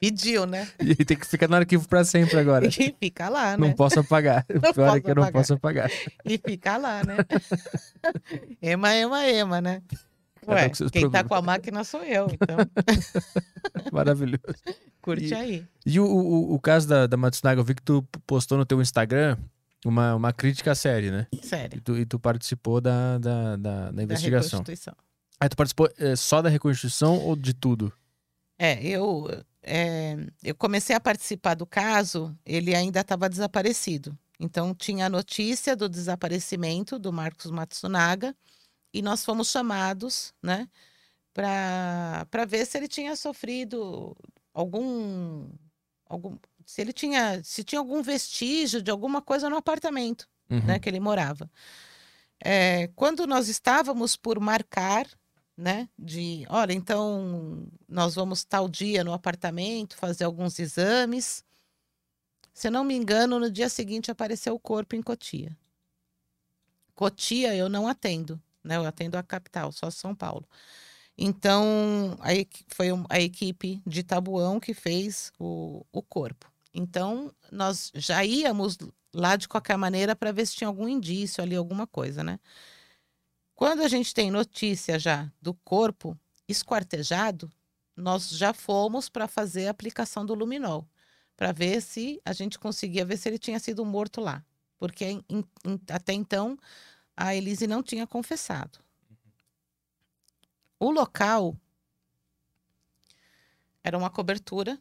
C: Pediu, né?
A: E tem que ficar no arquivo pra sempre agora.
C: E fica lá,
A: Não
C: né?
A: posso apagar. O
C: Não
A: pior é
C: posso
A: que eu não posso apagar.
C: E fica lá, né? <laughs> ema, ema, ema, né?
A: Um
C: Ué,
A: seus
C: quem tá
A: problemas.
C: com a máquina sou eu, então <laughs>
A: Maravilhoso.
C: curte
A: E-
C: aí.
A: E o, o, o caso da, da Matsunaga, eu vi que tu postou no teu Instagram uma, uma crítica à série, né? E
C: Sério.
A: tu, e tu participou da, da, da, da
C: Da
A: investigação.
C: reconstituição.
A: Aí tu participou eh, só da reconstituição ou de tudo?
C: É, eu, é, eu comecei a participar do caso, ele ainda estava desaparecido. Então, tinha a notícia do desaparecimento do Marcos Matsunaga e nós fomos chamados, né, para ver se ele tinha sofrido algum, algum. Se ele tinha. Se tinha algum vestígio de alguma coisa no apartamento
A: Uhum.
C: né, que ele morava. É, quando nós estávamos por marcar, né, de, olha, então nós vamos tal dia no apartamento fazer alguns exames. Se não me engano, no dia seguinte apareceu o corpo em Cotia. Cotia eu não atendo, né? Eu atendo a capital, só São Paulo. Então, a, equi- foi a equipe de Tabuão que fez o, o corpo. Então, nós já íamos lá de qualquer maneira para ver se tinha algum indício ali, alguma coisa, né? Quando a gente tem notícia já do corpo esquartejado, nós já fomos para fazer a aplicação do luminol, para ver se a gente conseguia ver se ele tinha sido morto lá, porque em- em- até então a Elise não tinha confessado. O local era uma cobertura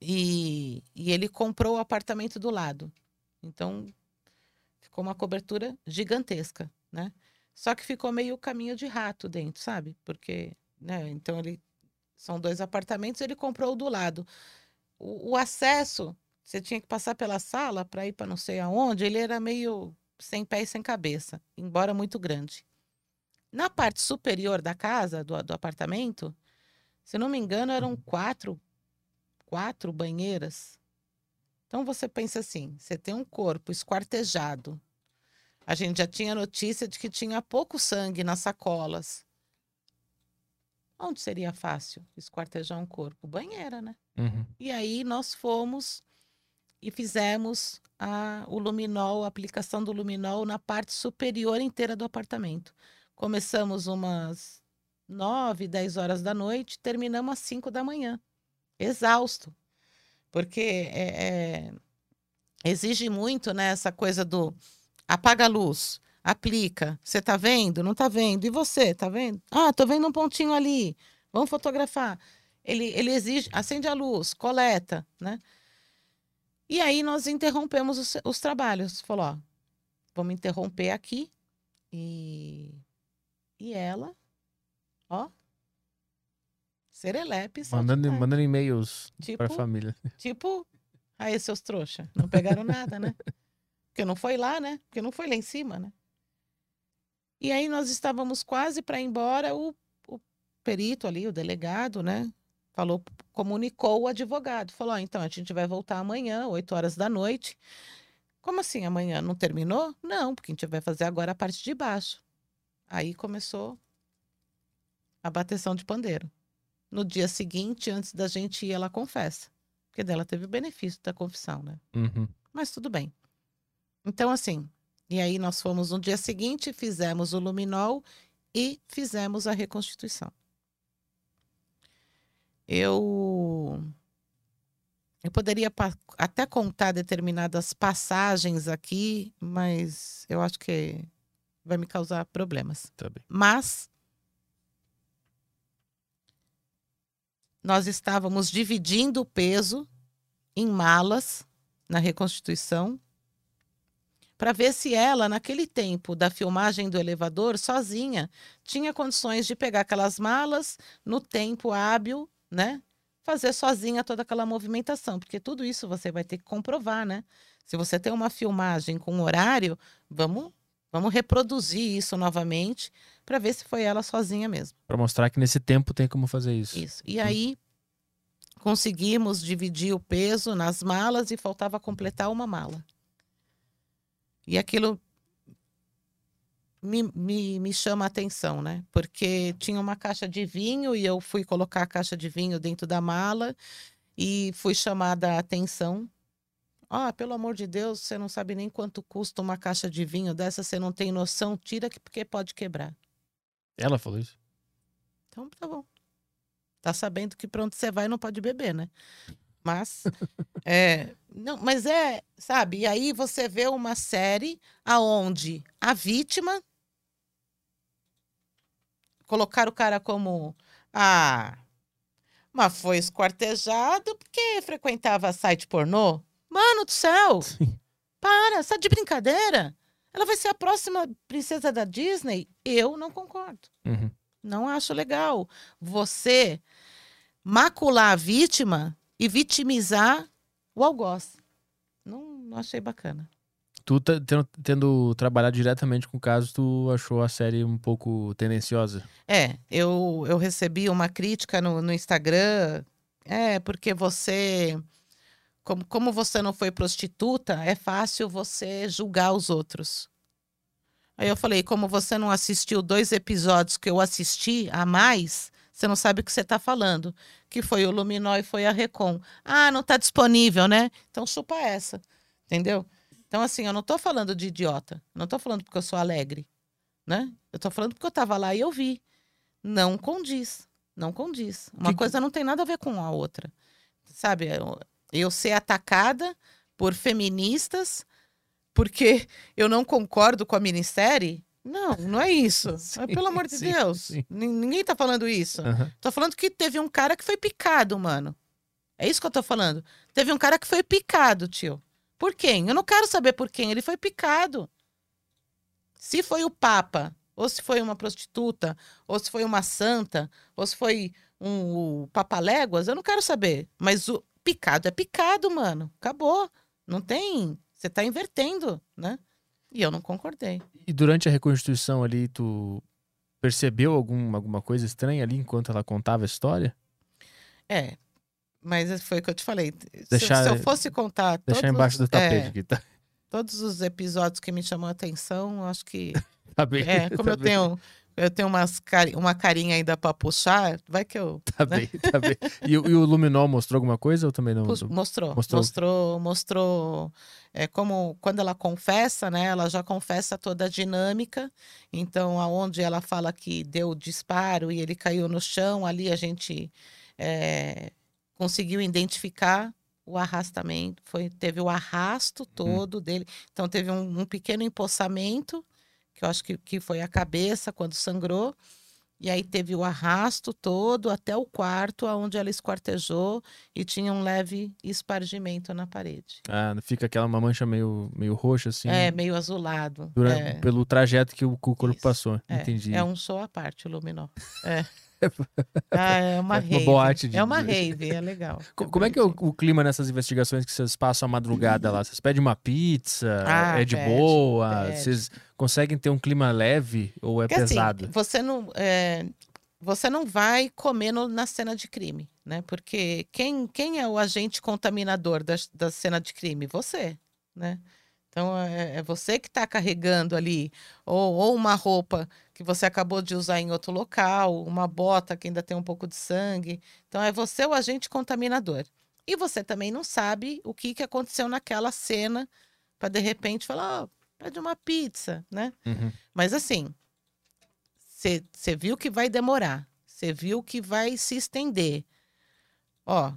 C: e, e ele comprou o apartamento do lado. Então, ficou uma cobertura gigantesca, né? Só que ficou meio caminho de rato dentro, sabe? Porque, né? Então, ele são dois apartamentos, ele comprou o do lado. O, o acesso, você tinha que passar pela sala para ir para não sei aonde, ele era meio sem pé e sem cabeça, embora muito grande. Na parte superior da casa, do, do apartamento, se não me engano, eram quatro, quatro banheiras. Então você pensa assim: você tem um corpo esquartejado. A gente já tinha notícia de que tinha pouco sangue nas sacolas. Onde seria fácil esquartejar um corpo? Banheira, né?
A: Uhum.
C: E aí nós fomos e fizemos a, o luminol, a aplicação do luminol na parte superior inteira do apartamento. Começamos umas 9, 10 horas da noite, terminamos às 5 da manhã. Exausto. Porque é, é, exige muito né, essa coisa do apaga a luz, aplica. Você tá vendo? Não tá vendo? E você, tá vendo? Ah, tô vendo um pontinho ali. Vamos fotografar. Ele, ele exige, acende a luz, coleta, né? E aí nós interrompemos os, os trabalhos. Falou, ó, vamos interromper aqui. E, e ela, ó, serelepe.
A: Mandando,
C: tarde.
A: mandando e-mails
C: Tipo,
A: pra família.
C: Tipo, aí seus trouxa, não pegaram nada, né? Porque não foi lá, né? Porque não foi lá em cima, né? E aí nós estávamos quase para ir embora, o, o perito ali, o delegado, né? Falou, comunicou o advogado. Falou, ó, então a gente vai voltar amanhã, 8 horas da noite. Como assim amanhã? Não terminou? Não, porque a gente vai fazer agora a parte de baixo. Aí começou a bateção de pandeiro. No dia seguinte, antes da gente ir, ela confessa. Porque dela teve o benefício da confissão, né?
A: Uhum.
C: Mas tudo bem. Então, assim, e aí nós fomos no dia seguinte, fizemos o luminol e fizemos a reconstituição. Eu eu poderia até contar determinadas passagens aqui, mas eu acho que vai me causar problemas.
A: Tá.
C: Mas nós estávamos dividindo o peso em malas na reconstituição para ver se ela, naquele tempo da filmagem do elevador, sozinha, tinha condições de pegar aquelas malas no tempo hábil, né? Fazer sozinha toda aquela movimentação, porque tudo isso você vai ter que comprovar, né? Se você tem uma filmagem com horário, vamos, vamos reproduzir isso novamente para ver se foi ela sozinha mesmo.
A: Pra mostrar que nesse tempo tem como fazer isso.
C: Isso. E aí conseguimos dividir o peso nas malas e faltava completar uma mala. E aquilo me, me, me chama a atenção, né? Porque tinha uma caixa de vinho e eu fui colocar a caixa de vinho dentro da mala e fui chamada a atenção. Ah, pelo amor de Deus, você não sabe nem quanto custa uma caixa de vinho dessa, você não tem noção, tira que- porque pode quebrar.
A: Ela falou isso.
C: Então, tá bom. Tá sabendo que pronto você vai não pode beber, né? Mas é, não, mas é, sabe? E aí você vê uma série aonde a vítima colocar o cara como ah, mas foi esquartejado porque frequentava site pornô? Mano do céu!
A: Sim.
C: Para, está de brincadeira? Ela vai ser a próxima princesa da Disney? Eu não concordo.
A: Uhum.
C: Não acho legal você macular a vítima e vitimizar o algoz. Não, não achei bacana.
A: Tu tá tendo, tendo trabalhado diretamente com o caso, tu achou a série um pouco tendenciosa?
C: É, eu, eu recebi uma crítica no, no Instagram. É, porque você. Como, como você não foi prostituta, é fácil você julgar os outros. Aí eu falei, como você não assistiu dois episódios que eu assisti a mais, você não sabe o que você está falando. Que foi o Luminó e foi a Recon. Ah, não está disponível, né? Então chupa essa. Entendeu? Então, assim, eu não estou falando de idiota. Não estou falando porque eu sou alegre. Né? Eu estou falando porque eu estava lá e eu vi. Não condiz. Não condiz. Uma
A: Que-
C: coisa não tem nada a ver com a outra. Sabe? Eu, eu ser atacada por feministas porque eu não concordo com a minissérie. Não, não é isso. <laughs>
A: Sim,
C: pelo amor de
A: sim,
C: Deus.
A: sim.
C: Nin- Ninguém tá falando isso.
A: Aham.
C: Tô falando que teve um cara que foi picado, mano. É isso que eu tô falando. Teve um cara que foi picado, tio. Por quem? Eu não quero saber por quem. Ele foi picado. Se foi o Papa, ou se foi uma prostituta, ou se foi uma santa, ou se foi um o Papaléguas, eu não quero saber. Mas o picado é picado, mano. Acabou. Não tem. Você tá invertendo, né? E eu não concordei.
A: E durante a reconstituição ali, tu percebeu algum, alguma coisa estranha ali enquanto ela contava a história?
C: É. Mas foi o que eu te falei. Se-
A: Deixar-
C: se, eu fosse contar
A: Deixar embaixo do
C: é,
A: tapete aqui, tá?
C: todos os episódios que me chamam a atenção, acho que <laughs>
A: Tá bem.
C: é, como
A: tá
C: eu
A: bem.
C: tenho Eu tenho umas cari uma carinha ainda pra puxar. Vai que eu.
A: Tá
C: né?
A: bem, tá bem. E, o- e o Luminol mostrou alguma coisa ou também não?
C: Pus- Mostrou,
A: Mostrou.
C: mostrou, mostrou, é como quando ela confessa, né? Ela já confessa toda a dinâmica. Então, aonde ela fala que deu o disparo e ele caiu no chão, ali a gente é, conseguiu identificar o arrastamento. Foi, teve o arrasto todo dele. Então, teve um, um pequeno empossamento, que eu acho que, que foi a cabeça quando sangrou. E aí teve o arrasto todo até o quarto, aonde ela esquartejou e tinha um leve espargimento na parede.
A: Ah, fica aquela uma mancha meio, meio roxa, assim.
C: É, meio azulado.
A: dura-
C: é,
A: Pelo trajeto que o, que o corpo
C: Isso,
A: passou.
C: é,
A: Entendi.
C: é um show à parte, o Luminol. É. <laughs> Ah, é uma
A: É uma
C: rave.
A: boate de-
C: É uma rave, é legal.
A: Co- Como é que é o, o clima nessas investigações que vocês passam a madrugada lá? Vocês pedem uma pizza?
C: Ah,
A: é de
C: pede,
A: boa?
C: pede.
A: Vocês conseguem ter um clima leve ou é
C: Porque, assim,
A: pesado?
C: você não, é, você não vai comer no- na cena de crime, né? Porque quem, quem é o agente contaminador da, da cena de crime? Você, né? Então é, é você que está carregando ali, ou, ou uma roupa que você acabou de usar em outro local, uma bota que ainda tem um pouco de sangue. Então é você o agente contaminador. E você também não sabe o que, que aconteceu naquela cena para de repente falar, ó, pede uma pizza, né?
A: Uhum.
C: Mas assim, você viu que vai demorar, você viu que vai se estender. Ó,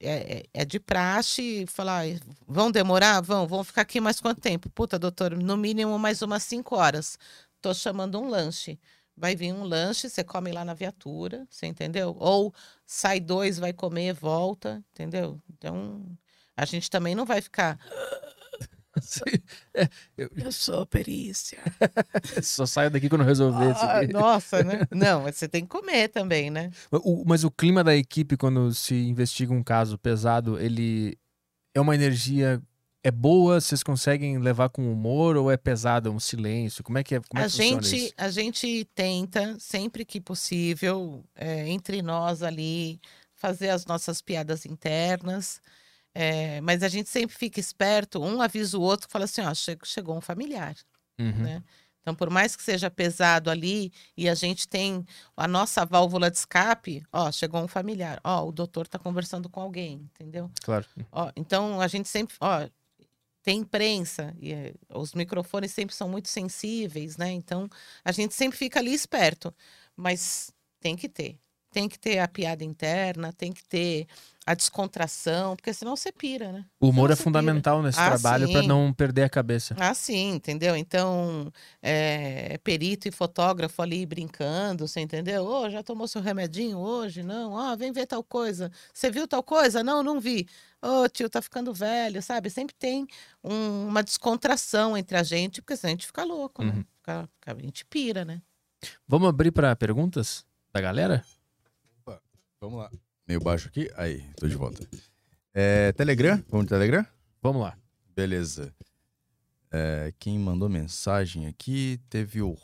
C: é, é- é de praxe falar, vão demorar? Vão, vão ficar aqui mais quanto tempo? Puta, doutor, no mínimo mais umas cinco horas. Tô chamando um lanche. Vai vir um lanche, você come lá na viatura, você entendeu? Ou sai dois, vai comer, volta, entendeu? Então, a gente também não vai ficar.
A: É, eu
C: sou perícia. <laughs>
A: só saio daqui quando resolver isso
C: Ah,
A: aqui.
C: nossa, né? Não, você tem que comer também, né?
A: O- mas o clima da equipe, quando se investiga um caso pesado, ele é uma energia. É boa? Vocês conseguem levar com humor ou é pesado, um silêncio? Como é que é? Como é
C: a
A: funciona
C: gente,
A: isso?
C: a gente tenta, sempre que possível, é, entre nós ali, fazer as nossas piadas internas. É, mas a gente sempre fica esperto, um avisa o outro, fala assim, ó, che- chegou um familiar.
A: Uhum.
C: né? Então, por mais que seja pesado ali e a gente tem a nossa válvula de escape, ó, chegou um familiar, ó, o doutor está conversando com alguém, entendeu?
A: Claro.
C: Ó, então a gente sempre, ó, tem imprensa e eh, os microfones sempre são muito sensíveis, né? Então a gente sempre fica ali esperto, mas tem que ter, tem que ter a piada interna, tem que ter a descontração, porque senão você pira, né?
A: O humor
C: Senão
A: é fundamental nesse
C: Ah,
A: trabalho para não perder a cabeça.
C: Ah, sim, entendeu? Então, é, perito e fotógrafo ali brincando, você entendeu? Ô, já tomou seu remedinho hoje? Não, ó, vem ver tal coisa. Você viu tal coisa? Não, não vi. Ô, tio, tá ficando velho, sabe? Sempre tem um- uma descontração entre a gente, porque senão a gente fica louco, né?
A: Uhum.
C: Fica- fica- a gente pira, né?
A: Vamos abrir para perguntas da galera?
B: Vamos lá. Meio baixo aqui. Aí, tô de volta. É, Telegram? Vamos de Telegram?
A: Vamos lá.
B: Beleza. É, quem mandou mensagem aqui teve o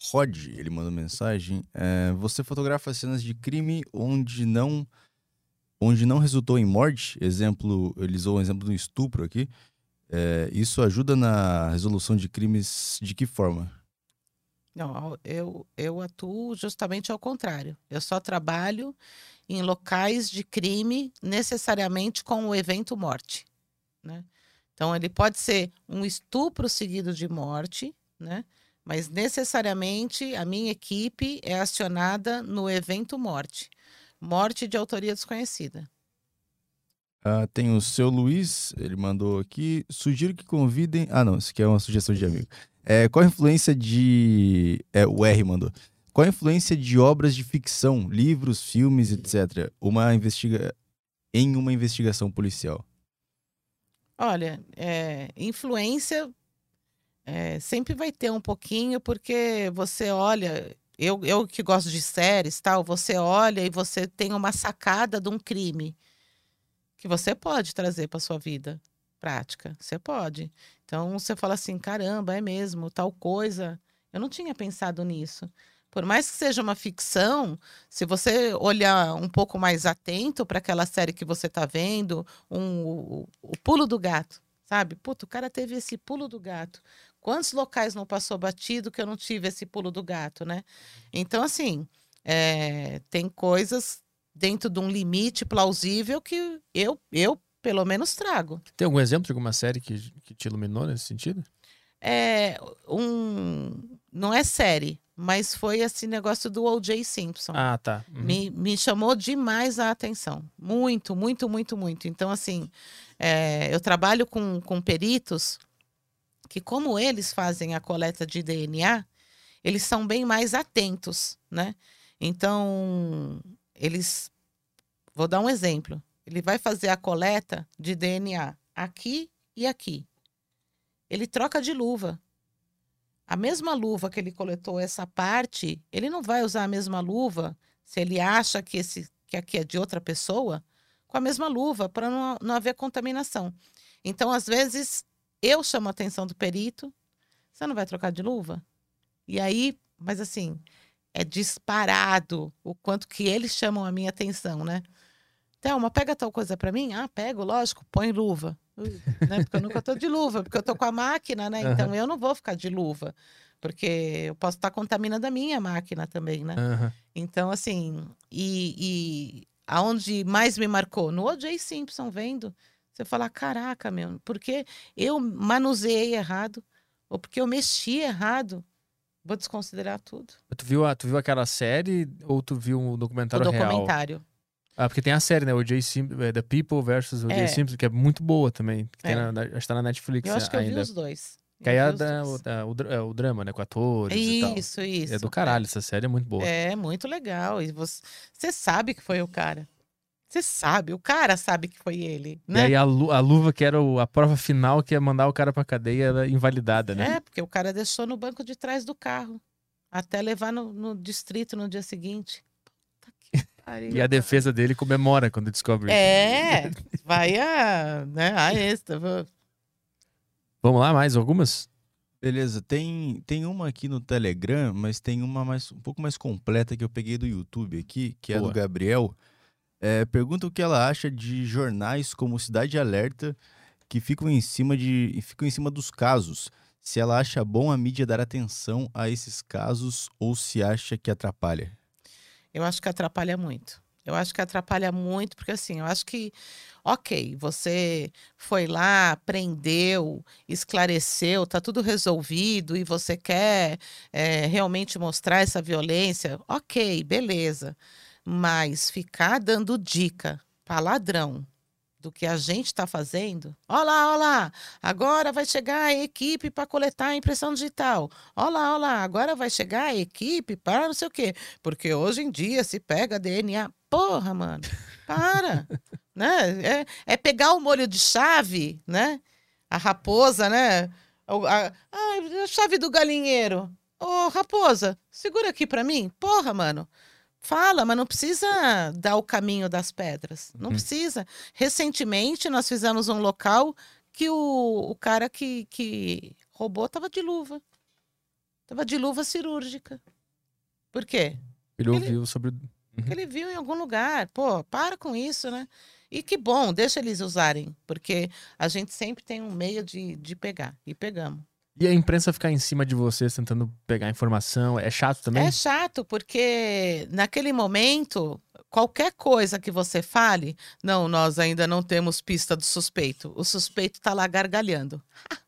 B: Rod, ele mandou mensagem. É, você fotografa cenas de crime onde não onde não resultou em morte. Exemplo, ele usou um exemplo do estupro aqui. É, isso ajuda na resolução de crimes de que forma?
C: Não, eu, eu atuo justamente ao contrário. Eu só trabalho em locais de crime necessariamente com o evento morte, né? Então ele pode ser um estupro seguido de morte, né? Mas necessariamente a minha equipe é acionada no evento morte, morte de autoria desconhecida.
B: Ah, tem o seu Luiz, ele mandou aqui. Sugiro que convidem. Ah, não, isso aqui é uma sugestão de amigo. É, qual a influência de. É, o R mandou. Qual a influência de obras de ficção, livros, filmes, etc., uma investiga... em uma investigação policial?
C: Olha, é, influência é, sempre vai ter um pouquinho, porque você olha, eu, eu que gosto de séries, tal, você olha e você tem uma sacada de um crime que você pode trazer para sua vida prática. Você pode. Então você fala assim, caramba, é mesmo, tal coisa. Eu não tinha pensado nisso. Por mais que seja uma ficção, se você olhar um pouco mais atento para aquela série que você está vendo, um, o, o pulo do gato, sabe? Puta, o cara teve esse pulo do gato. Quantos locais não passou batido que eu não tive esse pulo do gato, né? Então, assim, é, tem coisas dentro de um limite plausível que eu, eu pelo menos trago.
A: Tem algum exemplo de alguma série que, que te iluminou nesse sentido?
C: É um. Não é série, mas foi esse negócio do O.J. Simpson.
A: Ah, tá. Uhum.
C: Me, me chamou demais a atenção. Muito, muito, muito, muito. Então, assim, é, eu trabalho com, com peritos que, como eles fazem a coleta de DNA, eles são bem mais atentos, né? Então, eles. Vou dar um exemplo. Ele vai fazer a coleta de DNA aqui e aqui. Ele troca de luva. A mesma luva que ele coletou essa parte, ele não vai usar a mesma luva se ele acha que esse que aqui é de outra pessoa, com a mesma luva, para não, não haver contaminação. Então, às vezes, eu chamo a atenção do perito, você não vai trocar de luva? E aí, mas assim, é disparado o quanto que eles chamam a minha atenção, né? Thelma, pega tal coisa para mim? Ah, pego, lógico, põe luva. Né? Porque eu nunca tô de luva, porque eu tô com a máquina, né? Então eu não vou ficar de luva, porque eu posso estar contaminando a minha máquina também, né?
A: Uhum.
C: Então, assim, e, e aonde mais me marcou? No O.J. Simpson, vendo. Você fala, caraca, meu, porque eu manuseei errado, ou porque eu mexi errado, vou desconsiderar tudo.
A: Tu viu, a, tu viu aquela série ou tu viu um
C: O
A: documentário, real?
C: documentário.
A: Ah, porque tem a série, né? O J. Simpson, é, The People versus o J.
C: É.
A: Simpson, que é muito boa também. Que tem
C: É.
A: na, na- acho que tá na Netflix
C: Eu acho que eu vi
A: ainda.
C: os dois.
A: Que aí é, o, o dra- é, o drama, né? Com atores e tal.
C: Isso, isso.
A: É do caralho, essa série é muito boa.
C: É muito legal. E você, você sabe que foi o cara. Você sabe, o cara sabe que foi ele,
A: E
C: né?
A: aí a, lu- a luva que era o- a prova final, que ia mandar o cara pra cadeia, era invalidada, né?
C: É, porque o cara deixou no banco de trás do carro. Até levar no, no distrito no dia seguinte. Pariu.
A: E a defesa dele comemora quando descobre.
C: É, vai a, né, a extra. vou-
A: Vamos lá, mais algumas?
B: Beleza, tem, tem uma aqui no Telegram, mas tem uma mais, um pouco mais completa que eu peguei do YouTube aqui, que é
A: Boa.
B: do Gabriel. É, pergunta o que ela acha de jornais como Cidade Alerta que ficam em cima de ficam em cima dos casos. Se ela acha bom a mídia dar atenção a esses casos ou se acha que atrapalha.
C: Eu acho que atrapalha muito. Eu acho que atrapalha muito, porque assim, eu acho que, ok, você foi lá, prendeu, esclareceu, tá tudo resolvido e você quer é, realmente mostrar essa violência, ok, beleza. Mas ficar dando dica para ladrão do que a gente está fazendo, ó lá, ó lá, agora vai chegar a equipe para coletar a impressão digital. Ó lá, ó lá, agora vai chegar a equipe para não sei o quê. Porque hoje em dia se pega DNA. Porra, mano, para. <laughs> né? É, é pegar o molho de chave, né? A raposa, né? A, a- a chave do galinheiro. Ô, raposa, segura aqui pra mim. Porra, mano. Fala, mas não precisa dar o caminho das pedras. Não
A: Uhum.
C: precisa. Recentemente, nós fizemos um local que o, o cara que, que roubou tava de luva. Tava de luva cirúrgica. Por quê?
A: Ele
C: Ele-
A: ouviu sobre.
C: Porque ele viu em algum lugar. Pô, para com isso, né? E que bom, deixa eles usarem, porque a gente sempre tem um meio de, de pegar. E pegamos.
A: E a imprensa ficar em cima de vocês tentando pegar informação. É chato também?
C: É chato, porque naquele momento, qualquer coisa que você fale, não, nós ainda não temos pista do suspeito. O suspeito tá lá gargalhando. <laughs>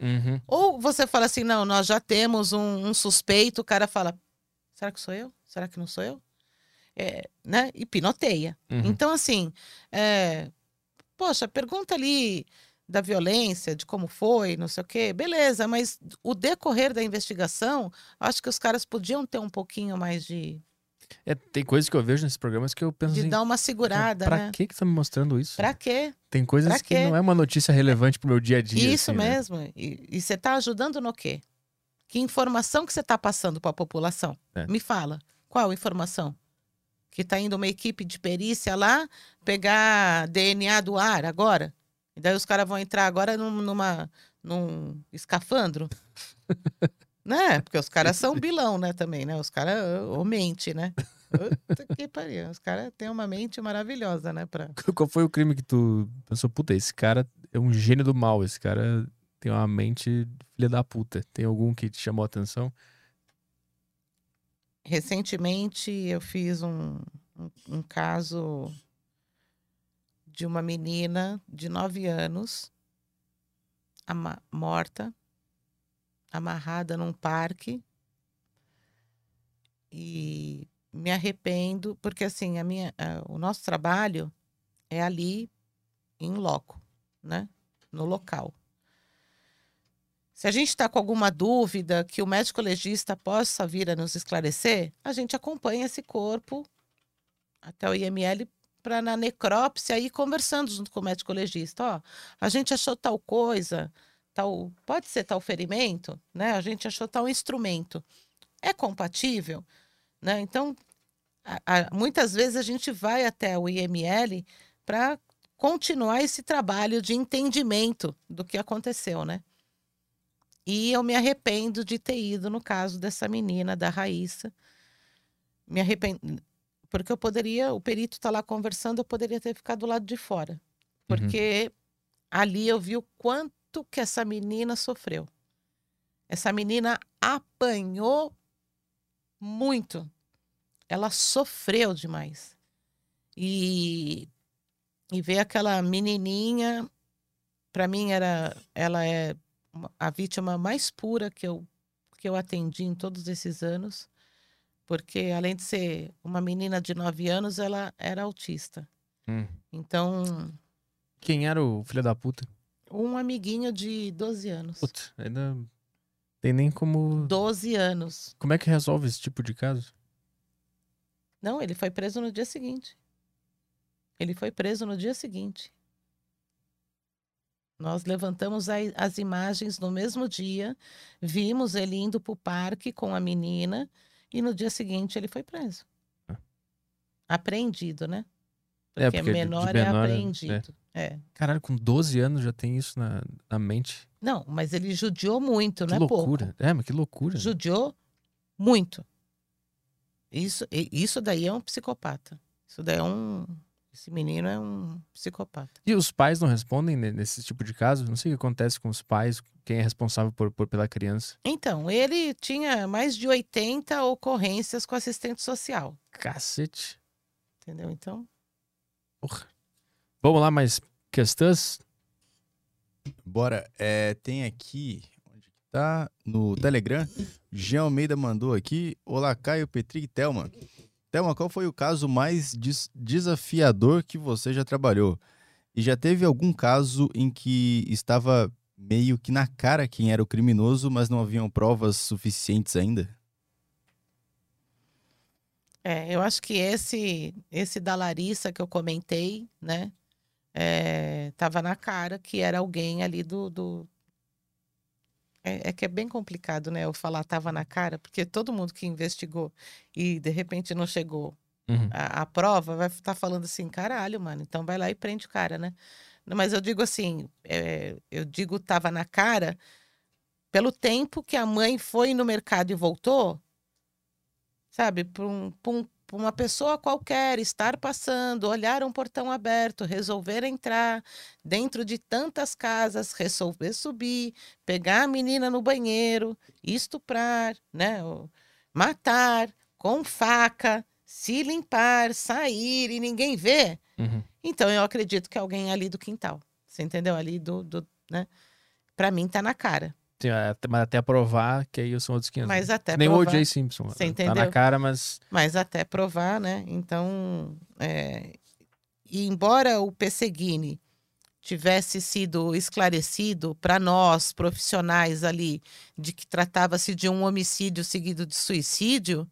A: Uhum.
C: Ou você fala assim, não, nós já temos um, um suspeito, o cara fala, será que sou eu? Será que não sou eu? É, né? E pinoteia.
A: Uhum.
C: Então, assim, é, poxa, pergunta ali da violência, de como foi, não sei o quê, beleza, mas o decorrer da investigação, acho que os caras podiam ter um pouquinho mais de,
A: É, tem coisas que eu vejo nesses programas que eu penso
C: de
A: assim.
C: dar uma segurada,
A: pra
C: né?
A: que que tá me mostrando isso?
C: Pra quê?
A: Tem coisas
C: pra
A: que
C: quê?
A: não é uma notícia relevante pro meu dia a dia.
C: Isso
A: assim, né?
C: mesmo. E, e você está ajudando no quê? Que informação que você está passando para a população?
A: É.
C: Me fala. Qual informação? Que está indo uma equipe de perícia lá pegar DNA do ar agora? E daí os caras vão entrar agora num, numa, num escafandro? <laughs> né? Porque os caras são bilão, né? Também, né? Os caras, ou mente, né? Puta que pariu. Os caras têm uma mente maravilhosa, né? Pra...
A: Qual foi o crime que tu pensou, puta, esse cara é um gênio do mal, esse cara tem uma mente filha da puta. Tem algum que te chamou a atenção?
C: Recentemente eu fiz um, um, um caso de uma menina de 9 anos ama- morta, amarrada num parque. E me arrependo, porque assim, a minha, a- o nosso trabalho é ali em loco, né? No local. Se a gente está com alguma dúvida que o médico legista possa vir a nos esclarecer, a gente acompanha esse corpo até o IML para na necrópsia ir conversando junto com o médico legista. Ó, a gente achou tal coisa, tal, pode ser tal ferimento, né? A gente achou tal instrumento. É compatível, né? Então, a- a- muitas vezes a gente vai até o IML para continuar esse trabalho de entendimento do que aconteceu, né? E eu me arrependo de ter ido no caso dessa menina, da Raíssa. Me arrependo, porque eu poderia, o perito está lá conversando, eu poderia ter ficado do lado de fora. Porque ali eu vi o quanto que essa menina sofreu. Essa menina apanhou muito. Ela sofreu demais. E, e ver aquela menininha, para mim era, ela é a vítima mais pura que eu que eu atendi em todos esses anos, porque além de ser uma menina de 9 anos, ela era autista.
A: Hum.
C: Então,
A: Quem era o filho da puta?
C: um amiguinho de 12 anos.
A: Putz, ainda tem nem como.
C: 12 anos.
A: Como é que resolve esse tipo de caso?
C: Não, ele foi preso no dia seguinte. Ele foi preso no dia seguinte. Nós levantamos a- as imagens no mesmo dia, vimos ele indo para o parque com a menina e no dia seguinte ele foi preso. Apreendido, né?
A: É,
C: Porque
A: porque de- de
C: menor, é
A: menor é-
C: apreendido. É.
A: Caralho, com 12 anos já tem isso na, na mente.
C: Não, mas ele judiou muito,
A: Que
C: não é pouco.
A: loucura. É, mas que loucura.
C: Judiou muito. Isso, isso daí é um psicopata. Isso daí é um. Esse menino é um psicopata.
A: E os pais não respondem ne- nesse tipo de caso? Não sei o que acontece com os pais, quem é responsável por, por- pela criança.
C: Então, ele tinha mais de 80 ocorrências com assistente social.
A: Cacete.
C: Entendeu? Então,
A: Porra. Vamos lá, mais questões?
B: Bora, é, tem aqui, onde que tá? No Telegram, Jean Almeida mandou aqui, Olá Caio, Petri e Thelma. Thelma, qual foi o caso mais des- desafiador que você já trabalhou? E já teve algum caso em que estava meio que na cara quem era o criminoso, mas não haviam provas suficientes ainda?
C: é, eu acho que esse esse da Larissa que eu comentei, né? É, tava na cara que era alguém ali do. do... É, é que é bem complicado, né? Eu falar tava na cara, porque todo mundo que investigou e de repente não chegou
A: Uhum.
C: a, a prova vai estar falando assim, caralho, mano, então vai lá e prende o cara, né? Mas eu digo assim, é, eu digo tava na cara pelo tempo que a mãe foi no mercado e voltou, sabe? Um, pra um, uma pessoa qualquer estar passando, olhar um portão aberto, resolver entrar dentro de tantas casas, resolver subir, pegar a menina no banheiro, estuprar, né? Matar com faca, se limpar, sair e ninguém vê.
A: Uhum.
C: Então eu acredito que é alguém ali do quintal. Você entendeu? Ali do, do né? Para mim tá na cara.
A: Mas até provar que aí são outros 500.
C: Mas até
A: Nem o
C: provar,
A: O.J. Simpson.
C: Você
A: Tá na
C: entendeu?
A: cara, mas.
C: mas até provar, né? Então, é, e embora o Pesseguini tivesse sido esclarecido para nós profissionais ali de que tratava-se de um homicídio seguido de suicídio,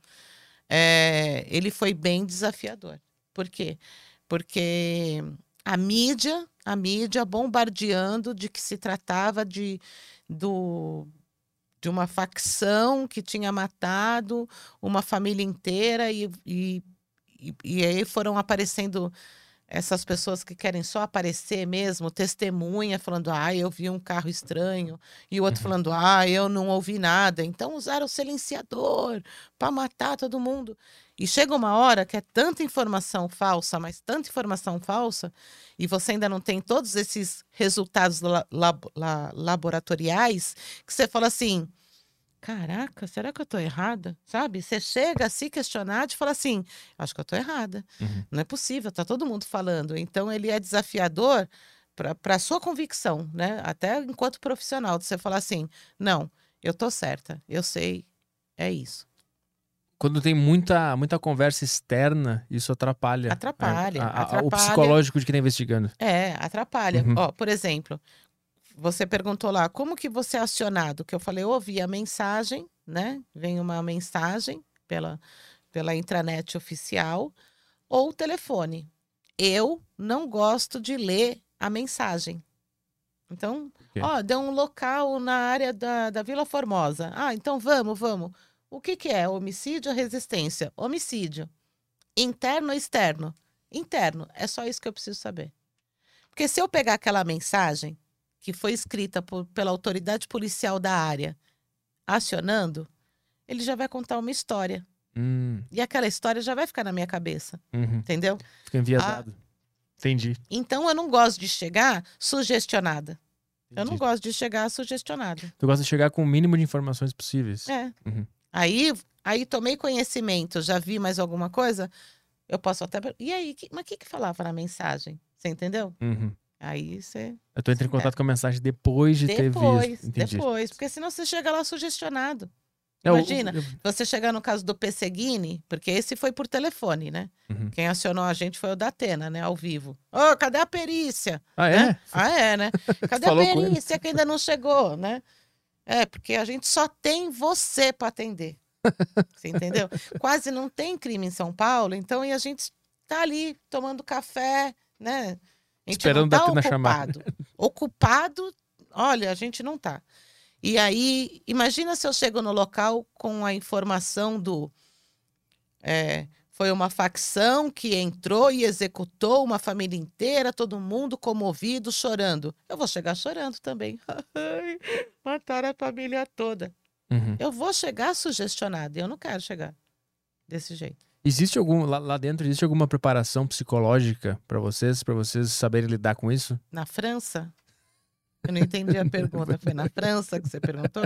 C: é, ele foi bem desafiador. Por quê? Porque a mídia, a mídia bombardeando de que se tratava de, do, de uma facção que tinha matado uma família inteira e, e, e, e aí foram aparecendo essas pessoas que querem só aparecer mesmo, testemunha, falando, ah, eu vi um carro estranho, e o outro
A: Uhum.
C: falando, ah, eu não ouvi nada. Então usaram o silenciador para matar todo mundo. E chega uma hora que é tanta informação falsa, mas tanta informação falsa, e você ainda não tem todos esses resultados la- lab- la- laboratoriais, que você fala assim: caraca, será que eu estou errada? Sabe? Você chega a se questionar e fala assim: acho que eu estou errada.
A: Uhum.
C: Não é possível, está todo mundo falando. Então, ele é desafiador para a sua convicção, né? Até enquanto profissional, de você falar assim: não, eu estou certa, eu sei, é isso.
A: Quando tem muita, muita conversa externa, isso atrapalha.
C: Atrapalha,
A: a- a- a- O
C: atrapalha.
A: psicológico de quem tá investigando.
C: É, atrapalha.
A: Uhum.
C: Ó, por exemplo, você perguntou lá, como que você é acionado? Que eu falei, eu ouvi a mensagem, né? Vem uma mensagem pela, pela intranet oficial ou o telefone. Eu não gosto de ler a mensagem. Então,
A: quê?
C: ó, deu um local na área da, da Vila Formosa. Ah, então vamos, vamos. O que que é? Homicídio ou resistência? Homicídio. Interno ou externo? Interno. É só isso que eu preciso saber. Porque se eu pegar aquela mensagem que foi escrita por- pela autoridade policial da área, acionando, ele já vai contar uma história.
A: Hum,
C: E aquela história já vai ficar na minha cabeça,
A: uhum.
C: entendeu?
A: Fica enviesado.
C: Ah.
A: Entendi.
C: Então eu não gosto de chegar sugestionada. Eu não
A: entendi.
C: gosto de chegar sugestionada.
A: Tu gosta de chegar com o mínimo de informações possíveis.
C: É.
A: Uhum.
C: Aí, aí tomei conhecimento, já vi mais alguma coisa, eu posso até. E aí, que- mas o que, que falava na mensagem? Você entendeu?
A: Uhum.
C: Aí você.
A: Eu tô entrando em contato com a mensagem depois de ter
C: Depois,
A: visto. Entendi.
C: depois. Porque senão você chega lá sugestionado.
A: É,
C: Imagina.
A: o-
C: Você chegar no caso do Pesseguini, porque esse foi por telefone, né?
A: Uhum.
C: Quem acionou a gente foi o da Atena, né? Ao vivo. Ô, cadê a perícia?
A: Ah, é?
C: Né? Ah, é, né? <laughs> Cadê a perícia que ainda não chegou, né? É, porque a gente só tem você para atender. <laughs> Você entendeu? Quase não tem crime em São Paulo, então e a gente tá ali tomando café, né? A gente
A: Esperando
C: não tá ocupado. Ocupado, olha, a gente não tá. E aí, imagina se eu chego no local com a informação do. é, foi uma facção que entrou e executou uma família inteira, todo mundo comovido, chorando. Eu vou chegar chorando também. <laughs> Mataram a família toda.
A: Uhum.
C: Eu vou chegar sugestionada. Eu não quero chegar desse jeito.
A: Existe algum lá, lá dentro existe alguma preparação psicológica pra vocês, Pra vocês saberem lidar com isso?
C: Na França? Eu não entendi a pergunta. Foi na França que você perguntou?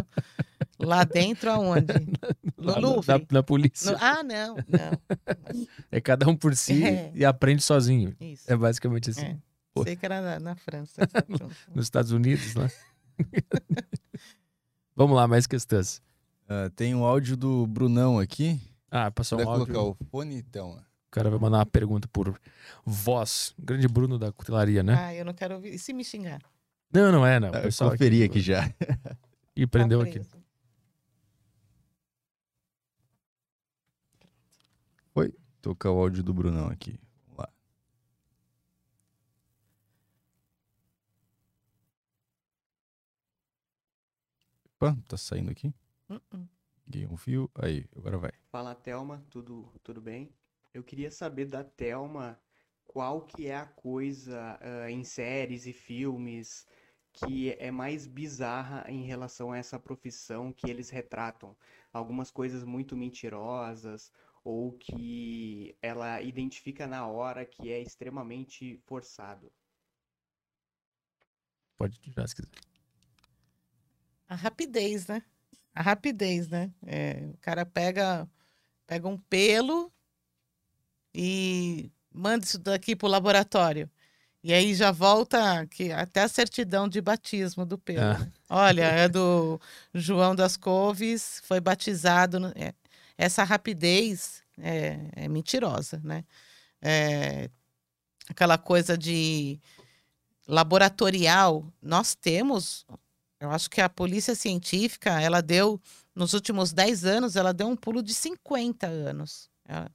C: Lá dentro aonde? <laughs> No
A: Lá na-
C: Louvre?
A: Na, na polícia.
C: No- Ah, não, não.
A: É cada um por si
C: É.
A: e aprende sozinho.
C: Isso.
A: É basicamente assim.
C: É. Sei que era na, na França. <laughs>
A: Nos Estados Unidos, né? <laughs> Vamos lá, mais questões.
B: Ah, tem um áudio do Brunão aqui.
A: Ah, passou um áudio.
B: colocar o fone então.
A: O cara vai mandar uma pergunta por voz. Grande Bruno da cutelaria, né?
C: Ah, eu não quero ouvir. E se me xingar?
A: Não, não é, não.
B: Ah,
A: pessoal
B: Conferi aqui já.
A: E prendeu
C: Tá
A: aqui.
C: preso.
B: Tocar o áudio do Brunão aqui. Vamos lá. Opa, tá saindo aqui. Liguei um fio. Aí, agora vai.
D: Fala, Thelma, tudo, tudo bem? Eu queria saber da Thelma qual que é a coisa ah, em séries e filmes que é mais bizarra em relação a essa profissão que eles retratam. Algumas coisas muito mentirosas ou que ela identifica na hora que é extremamente forçado.
A: Pode tirar se quiser.
C: A rapidez, né? A rapidez, né? É, o cara pega, pega um pelo e manda isso daqui pro laboratório. E aí já volta que, até a certidão de batismo do pelo.
A: Ah.
C: Olha, é do João das Couves, foi batizado. no- é, essa rapidez é, é mentirosa, né? É, aquela coisa de laboratorial, nós temos eu acho que a polícia científica, ela deu, nos últimos 10 anos, ela deu um pulo de 50 anos. É,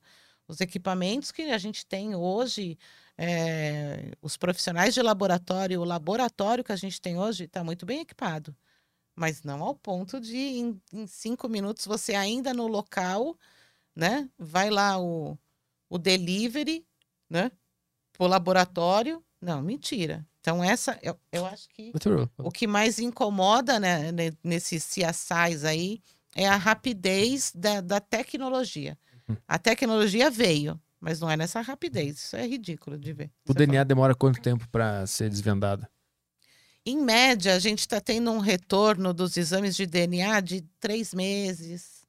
C: Os equipamentos que a gente tem hoje, é, os profissionais de laboratório, o laboratório que a gente tem hoje está muito bem equipado. Mas não ao ponto de, em, em cinco minutos, você ainda no local, né? Vai lá o, o delivery, né? Pro laboratório. Não, mentira. Então, essa, eu, eu acho que o que mais incomoda né, ne- nesses CSIs aí é a rapidez da, da tecnologia. A tecnologia veio, mas não é nessa rapidez. Isso é ridículo de ver.
A: O DNA demora quanto tempo pra ser desvendado?
C: Em média, a gente está tendo um retorno dos exames de DNA de três meses.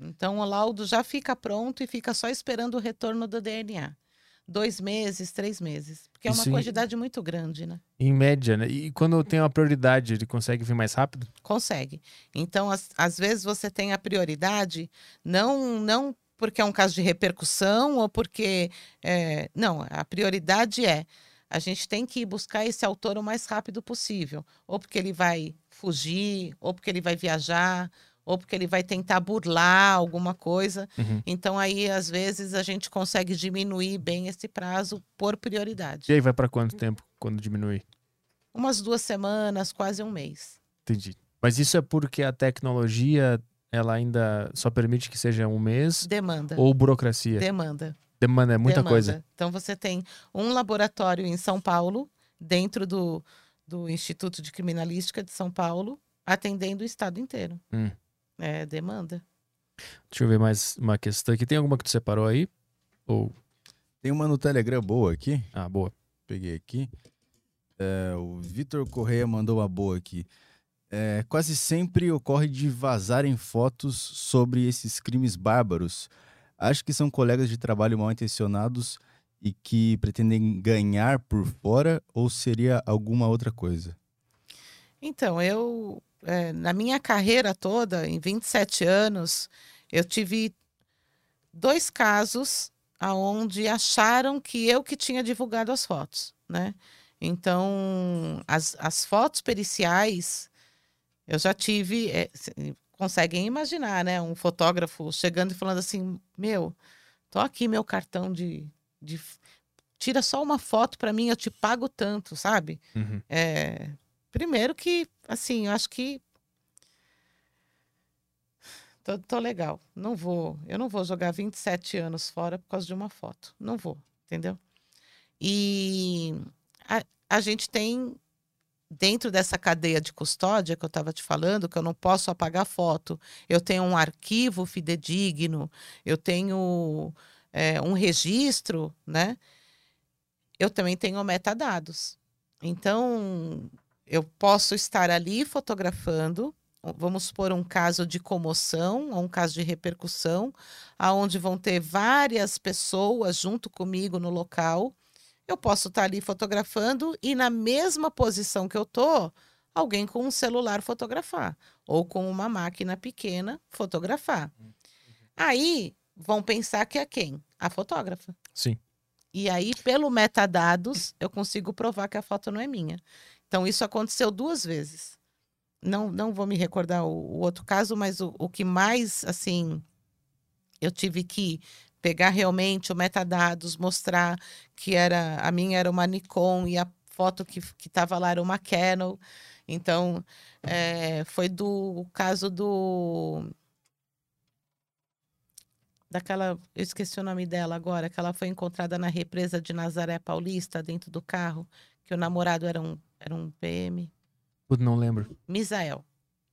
C: Então, o laudo já fica pronto e fica só esperando o retorno do DNA. Dois meses, três meses. Porque é uma
A: Isso em-
C: quantidade muito grande, né?
A: Em média, né? E quando tem uma prioridade, ele consegue vir mais rápido?
C: Consegue. Então, às, às vezes você tem a prioridade, não, não porque é um caso de repercussão ou porque. é, não, a prioridade é a gente tem que ir buscar esse autor o mais rápido possível. Ou porque ele vai fugir, ou porque ele vai viajar, ou porque ele vai tentar burlar alguma coisa.
A: Uhum.
C: Então, aí, às vezes, a gente consegue diminuir bem esse prazo por prioridade.
A: E aí vai pra quanto tempo quando diminui?
C: Umas duas semanas, quase um mês.
A: Entendi. Mas isso é porque a tecnologia ela ainda só permite que seja um mês
C: Demanda.
A: ou burocracia?
C: Demanda.
A: Demanda é muita
C: demanda.
A: coisa.
C: Então você tem um laboratório em São Paulo, dentro do, do Instituto de Criminalística de São Paulo, atendendo o estado inteiro.
A: Hum.
C: É demanda.
A: Deixa eu ver mais uma questão aqui. Tem alguma que tu separou aí? Ou.
B: Tem uma no Telegram boa aqui.
A: Ah, boa.
B: Peguei aqui. É, o Vitor Correia mandou uma boa aqui. É, quase sempre ocorre de vazarem fotos sobre esses crimes bárbaros. Acho que são colegas de trabalho mal intencionados e que pretendem ganhar por fora ou seria alguma outra coisa?
C: Então, eu, é, na minha carreira toda, em 27 anos, eu tive dois casos aonde acharam que eu que tinha divulgado as fotos, né? Então, as, as fotos periciais, eu já tive, é, conseguem imaginar, né? Um fotógrafo chegando e falando assim, meu, tô aqui meu cartão de, de tira só uma foto para mim, eu te pago tanto, sabe?
A: Uhum.
C: É, primeiro que, assim, eu acho que tô, tô legal. Não vou, eu não vou jogar 27 anos fora por causa de uma foto. Não vou, entendeu? E a, a gente tem dentro dessa cadeia de custódia que eu estava te falando, que eu não posso apagar foto, eu tenho um arquivo fidedigno, eu tenho é, um registro, né? Eu também tenho metadados. Então, eu posso estar ali fotografando, vamos supor um caso de comoção ou um caso de repercussão, aonde vão ter várias pessoas junto comigo no local. Eu posso estar ali fotografando e na mesma posição que eu tô, alguém com um celular fotografar ou com uma máquina pequena fotografar. Aí vão pensar que é quem? A fotógrafa.
A: Sim.
C: E aí, pelo metadados, eu consigo provar que a foto não é minha. Então, isso aconteceu duas vezes. Não, não vou me recordar o, o outro caso, mas o, o que mais, assim, eu tive que pegar realmente o metadados, mostrar que era a minha era uma Nikon e a foto que estava lá era uma Canon. Então, é, foi do caso do daquela, eu esqueci o nome dela agora, que ela foi encontrada na represa de Nazaré Paulista, dentro do carro, que o namorado era um, era um PM.
A: Não lembro.
C: Misael.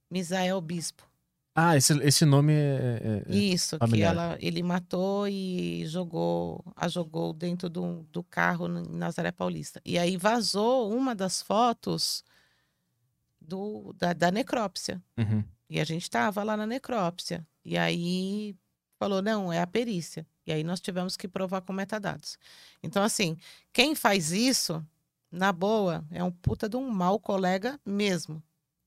C: Misael Bispo.
A: Ah, esse, esse nome é. é- é-
C: Isso, que
A: familiar.
C: ela, ele matou e jogou, a jogou dentro do, do carro em Nazaré Paulista. E aí vazou uma das fotos do, da, da necrópsia.
A: Uhum.
C: E a gente estava lá na necrópsia. E aí falou, não, é a perícia. E aí nós tivemos que provar com metadados. Então, assim, quem faz isso, na boa, é um puta de um mau colega mesmo.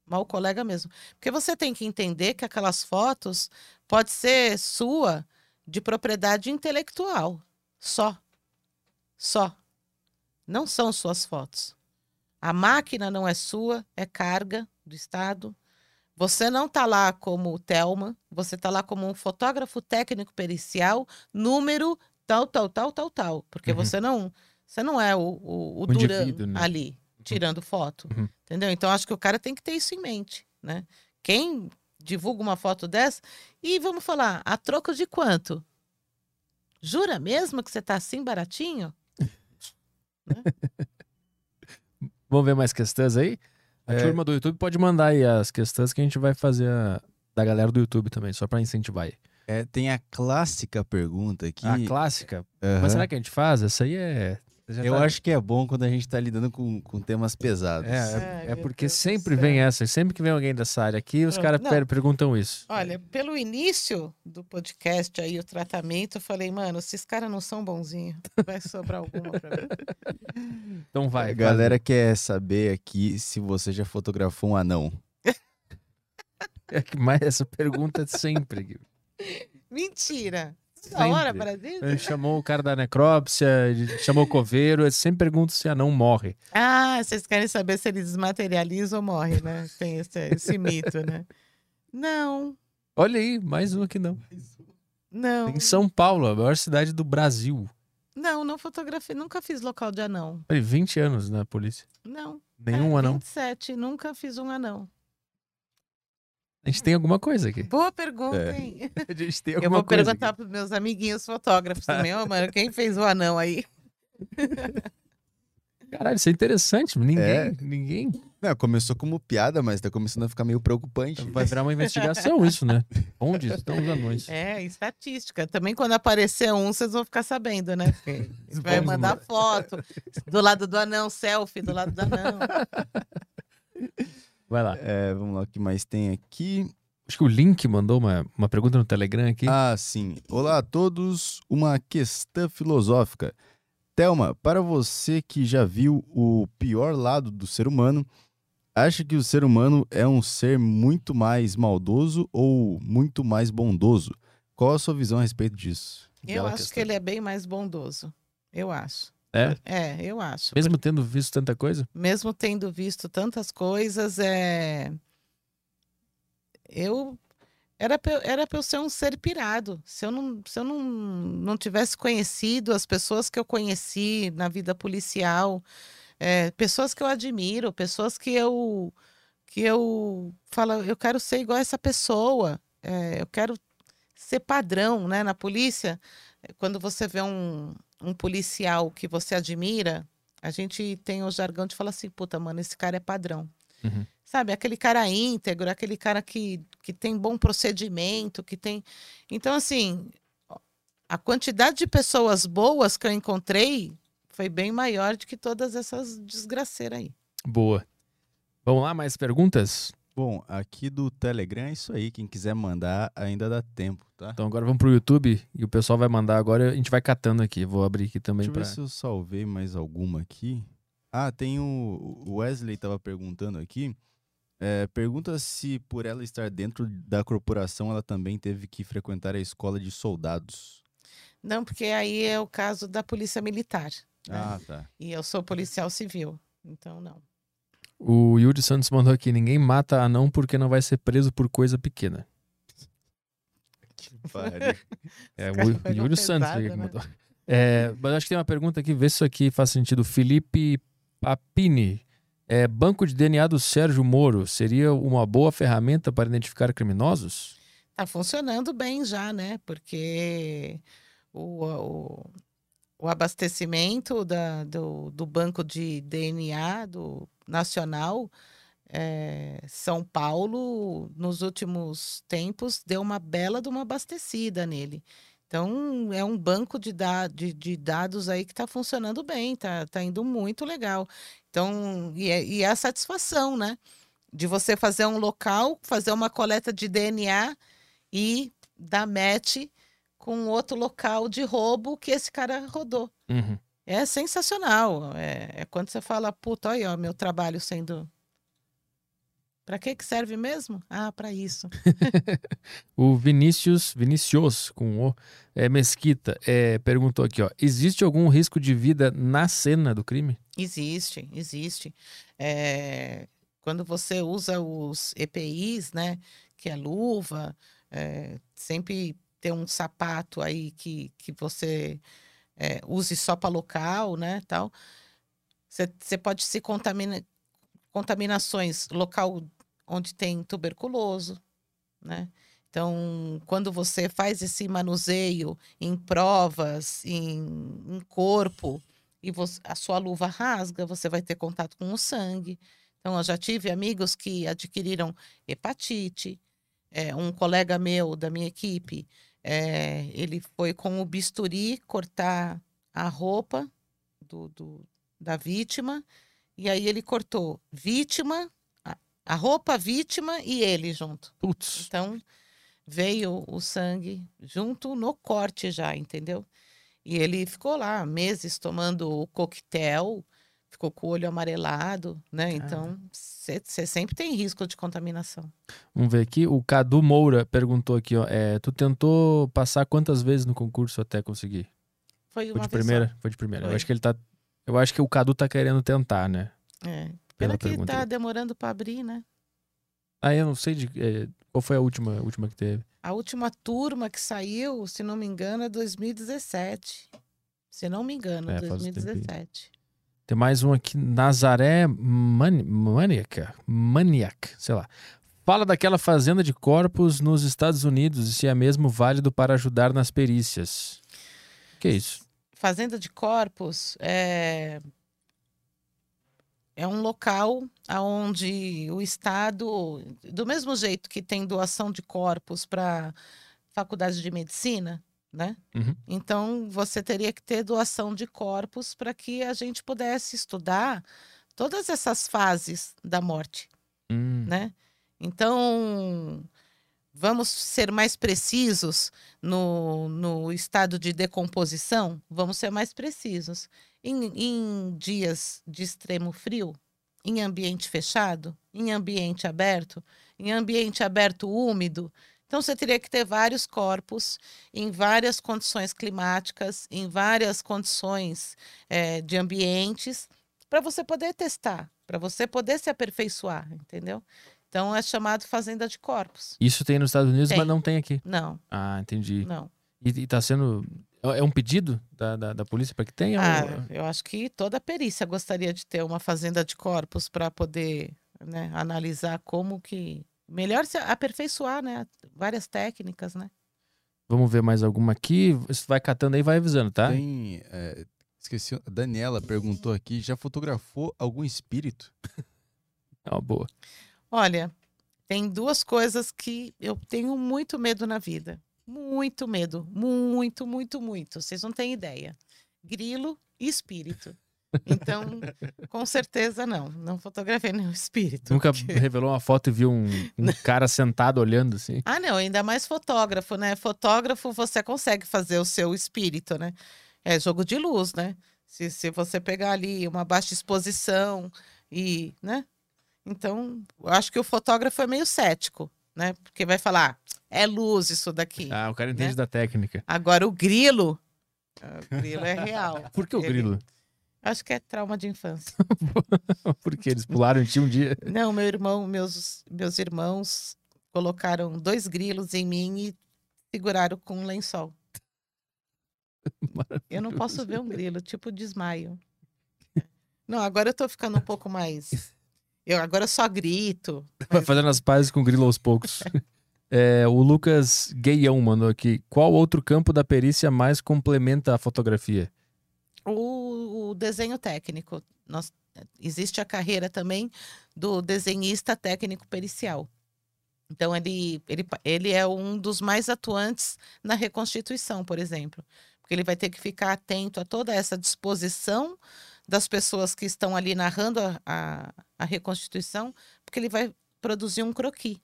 C: Mau colega mesmo. Porque você tem que entender que aquelas fotos pode ser sua de propriedade intelectual. Só. Só. Não são suas fotos. A máquina não é sua, é carga do Estado. Você não está lá como Telma, você está lá como um fotógrafo técnico pericial, número tal, tal, tal, tal, tal. Porque
A: Uhum.
C: você não você não é o, o, o
A: O
C: Duran
A: né?
C: ali, tirando foto.
A: Uhum.
C: Entendeu? Então, acho que o cara tem que ter isso em mente, né? Quem divulga uma foto dessa... E vamos falar, a troco de quanto? Jura mesmo que você tá assim baratinho? <laughs>
A: Vamos ver mais questões aí? A
B: É.
A: turma do YouTube pode mandar aí as questões que a gente vai fazer a- da galera do YouTube também, só pra incentivar aí.
B: É, tem a clássica pergunta aqui.
A: A clássica.
B: Aham.
A: Mas será que a gente faz? Essa aí é.
B: Eu
A: tá-
B: acho que é bom quando a gente tá lidando com, com temas pesados.
A: É, é, é porque
C: Deus
A: sempre vem essa. Sempre que vem alguém dessa área aqui, os caras perguntam isso.
C: Olha, pelo início do podcast aí, o tratamento, eu falei, mano, esses caras não são bonzinhos. Vai sobrar alguma pra mim. <laughs>
A: Então vai.
B: a galera quer saber aqui se você já fotografou um anão. <laughs>
A: É que mais essa pergunta é sempre.
C: Mentira! Da hora,
A: Sempre.
C: Brasil?
A: Ele chamou o cara da necrópsia, chamou o coveiro, ele sempre pergunta se anão morre.
C: Ah, vocês querem saber se ele desmaterializa ou morre, né? Tem esse, esse mito, né? Não,
A: Olha aí, mais um aqui não.
C: não.
A: Em São Paulo, a maior cidade do Brasil.
C: Não, não fotografei, nunca fiz local de anão.
A: Falei, 20 anos na polícia.
C: Não.
A: Nenhum
C: é,
A: anão.
C: 27, nunca fiz um anão.
A: A gente tem alguma coisa aqui.
C: Boa pergunta,
B: É.
C: hein? <laughs>
A: A gente tem
C: Eu
A: alguma
C: vou
A: coisa
C: perguntar pros meus amiguinhos fotógrafos também. Ô, mano, quem fez o anão aí? <laughs>
A: Caralho, isso é interessante. Ninguém,
B: É.
A: ninguém.
B: Não, começou como piada, mas tá começando a ficar meio preocupante.
A: Vai virar uma investigação isso, né? Onde estão os anões?
C: É, estatística. Também quando aparecer um, vocês vão ficar sabendo, né? <laughs> Vai mandar foto do lado do anão, selfie do lado do anão.
A: Vai lá.
B: É, vamos lá, o que mais tem aqui?
A: Acho que o Link mandou uma, uma pergunta no Telegram aqui.
B: Ah, sim. Olá a todos. Uma questão filosófica. Thelma, para você que já viu o pior lado do ser humano, acha que o ser humano é um ser muito mais maldoso ou muito mais bondoso? Qual a sua visão a respeito disso?
C: Eu
A: Bela
C: acho
A: questão.
C: que ele é bem mais bondoso. Eu acho.
A: É?
C: É, eu acho.
A: Mesmo tendo visto tanta coisa?
C: mesmo tendo visto tantas coisas, é... eu era pra, eu- era pra eu ser um ser pirado. Se eu, não, se eu não, não tivesse conhecido as pessoas que eu conheci na vida policial, é, pessoas que eu admiro, pessoas que eu que eu falo, eu quero ser igual a essa pessoa, é, eu quero ser padrão, né? Na polícia, é, quando você vê um, um policial que você admira, a gente tem o jargão de falar assim, puta, mano, esse cara é padrão.
A: Uhum.
C: Sabe, aquele cara íntegro, aquele cara que, que tem bom procedimento, que tem. Então, assim, a quantidade de pessoas boas que eu encontrei foi bem maior do que todas essas desgraceiras aí.
A: Boa. Vamos lá, mais perguntas?
B: Bom, aqui do Telegram é isso aí. Quem quiser mandar, ainda dá tempo, tá?
A: Então agora vamos pro YouTube e o pessoal vai mandar agora. A gente vai catando aqui. Vou abrir aqui também
B: Deixa eu
A: para.
B: ver se eu salvei mais alguma aqui. Ah, tem o o Wesley tava perguntando aqui. É, pergunta se por ela estar dentro da corporação, ela também teve que frequentar a escola de soldados.
C: Não, porque aí é o caso da polícia militar. né?
B: Ah, tá.
C: E eu sou policial civil. Então, não.
A: O Yuri Santos mandou aqui: ninguém mata anão porque não vai ser preso por coisa pequena.
B: Pare. <laughs>
A: É
C: Esse cara
A: o Yuri Santos
C: pesado,
A: aqui que
C: né?
A: mandou. É, mas acho que tem uma pergunta aqui, vê se isso aqui faz sentido. Felipe Papini. É, banco de DNA do Sérgio Moro seria uma boa ferramenta para identificar criminosos?
C: Tá funcionando bem já, né? Porque o, o, o abastecimento da, do, do banco de DNA do nacional, eh, São Paulo, nos últimos tempos, deu uma bela de uma abastecida nele. Então, é um banco de, da, de, de dados aí que está funcionando bem, tá, tá indo muito legal. Então, e é, e é a satisfação, né? De você fazer um local, fazer uma coleta de DNA e dar match com outro local de roubo que esse cara rodou.
A: Uhum.
C: É sensacional. É, é quando você fala, puta, olha, ó, meu trabalho sendo. Pra que que serve mesmo? Ah, pra isso. <laughs>
A: O Vinícius, Vinicius, com o é, Mesquita, é, perguntou aqui, ó. Existe algum risco de vida na cena do crime?
C: Existe, existe. É, quando você usa os EPIs, né, que é luva, é, sempre ter um sapato aí que, que você é, use só para local, né, tal. Você pode se contaminar, contaminações local onde tem tuberculoso, né? Então, quando você faz esse manuseio em provas, em, em corpo, e você- a sua luva rasga, você vai ter contato com o sangue. Então, eu já tive amigos que adquiriram hepatite. É, um colega meu da minha equipe é, ele foi com o bisturi cortar a roupa do, do- da vítima, e aí ele cortou vítima, a, a roupa, vítima e ele junto.
A: Putz.
C: Então, veio o sangue junto no corte já, entendeu? E ele ficou lá meses tomando o coquetel, ficou com o olho amarelado, né? Então, você sempre tem risco de contaminação.
A: Vamos ver aqui. O Cadu Moura perguntou aqui, ó. é, tu tentou passar quantas vezes no concurso até conseguir?
C: Foi
A: Foi
C: uma
A: de
C: vez só.
A: primeira? Foi de primeira. Eu
C: Foi.
A: acho que ele tá. Eu acho que o Cadu tá querendo tentar, né?
C: É.
A: Pela
C: Pena que
A: pergunta
C: tá demorando para abrir, né?
A: Ah, eu não sei de. é, qual foi a última, última que teve?
C: A última turma que saiu, se não me engano, é 2017. Se não me engano,
A: É, faz um tempinho.
C: 2017.
A: Tem mais um aqui, Nazaré Maniaca, Maniac, sei lá. Fala daquela fazenda de corpos nos Estados Unidos e se é mesmo válido para ajudar nas perícias. Que isso?
C: Fazenda de Corpos é, é um local onde o Estado, do mesmo jeito que tem doação de corpos para faculdade de medicina, né?
A: Uhum.
C: Então você teria que ter doação de corpos para que a gente pudesse estudar todas essas fases da morte
A: Hum,
C: né? Então, vamos ser mais precisos no, no estado de decomposição? Vamos ser mais precisos. Em, em dias de extremo frio, em ambiente fechado, em ambiente aberto, em ambiente aberto úmido. Então, você teria que ter vários corpos em várias condições climáticas, em várias condições eh, de ambientes, para você poder testar, para você poder se aperfeiçoar, entendeu? Então é chamado fazenda de corpos.
A: Isso tem nos Estados Unidos,
C: Tem.
A: mas não tem aqui.
C: Não,
A: Ah, entendi.
C: não.
A: E, e tá sendo. É um pedido da, da, da polícia para que tenha?
C: Ah,
A: ou-
C: eu acho que toda perícia gostaria de ter uma fazenda de corpos para poder né, analisar como que melhor se aperfeiçoar, né? Várias técnicas, né?
A: Vamos ver mais alguma aqui. Você vai catando aí e vai avisando, tá?
B: Tem. é, esqueci. A Daniela perguntou aqui: já fotografou algum espírito? <laughs>
A: É uma boa.
C: Olha, tem duas coisas que eu tenho muito medo na vida. Muito medo. Muito, muito, muito. Vocês não têm ideia. Grilo e espírito. Então, com certeza não. Não fotografei nenhum espírito.
A: Nunca
C: porque- <laughs>
A: revelou uma foto e viu um, um cara sentado olhando assim?
C: Ah, não, ainda mais fotógrafo, né? Fotógrafo você consegue fazer o seu espírito, né? É jogo de luz, né? Se, se você pegar ali uma baixa exposição e, né? Então, eu acho que o fotógrafo é meio cético, né? Porque vai falar, "Ah, é luz isso daqui.
A: Ah, o cara entende
C: Né?
A: da técnica.
C: Agora o grilo, ah, o grilo é real. <laughs>
A: Por que o
C: Ele-
A: grilo?
C: Acho que é trauma de infância. <laughs>
A: Porque eles pularam ti um dia.
C: Não, meu irmão, meus, meus irmãos colocaram dois grilos em mim e seguraram com um lençol. Eu não posso ver um grilo, tipo desmaio. Não, agora eu tô ficando um pouco mais. Eu agora eu só grito.
A: Vai
C: mas-
A: fazendo as pazes com o grilo aos poucos. <laughs> É, o Lucas Gayão mandou aqui. Qual outro campo da perícia mais complementa a fotografia?
C: O, o desenho técnico. Nós, existe a carreira também do desenhista técnico pericial. Então, ele, ele, ele é um dos mais atuantes na reconstituição, por exemplo. Porque ele vai ter que ficar atento a toda essa disposição das pessoas que estão ali narrando a, a, a reconstituição, porque ele vai produzir um croquis,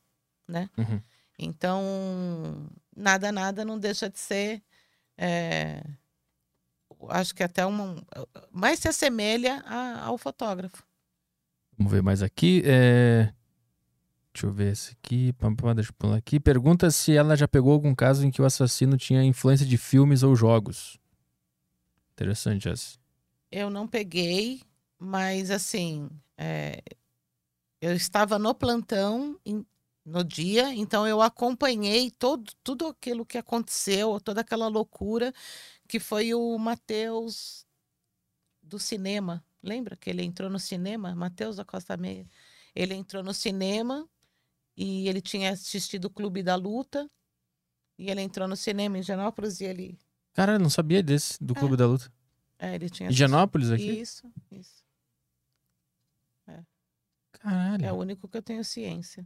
C: né?
A: Uhum.
C: Então, nada, nada não deixa de ser. é, acho que até uma. Mais se assemelha a- ao fotógrafo.
A: Vamos ver mais aqui. É, Deixa eu ver esse aqui. Deixa eu pular aqui. Pergunta se ela já pegou algum caso em que o assassino tinha influência de filmes ou jogos. Interessante essa.
C: Eu não peguei, mas assim, é, eu estava no plantão em- no dia, então eu acompanhei todo, tudo aquilo que aconteceu, toda aquela loucura que foi o Matheus do cinema. Lembra que ele entrou no cinema? Matheus da Costa Meia. Ele entrou no cinema e ele tinha assistido o Clube da Luta. E ele entrou no cinema em Higienópolis e ele.
A: Cara, eu não sabia desse, do Clube da Luta.
C: É, ele tinha assistido-
A: aqui?
C: Isso, isso.
A: Caralho.
C: É o único que eu tenho ciência.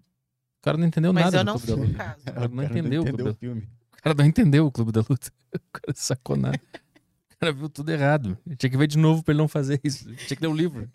A: O cara não entendeu
C: Mas
A: nada
C: eu
A: do
C: não fui no caso.
A: cara não entendeu o
B: entendeu o filme.
A: Cara não entendeu o Clube da Luta. <laughs> O cara sacou nada. O cara viu tudo errado. Tinha que ver de novo pra ele não fazer isso. Tinha que ler o livro.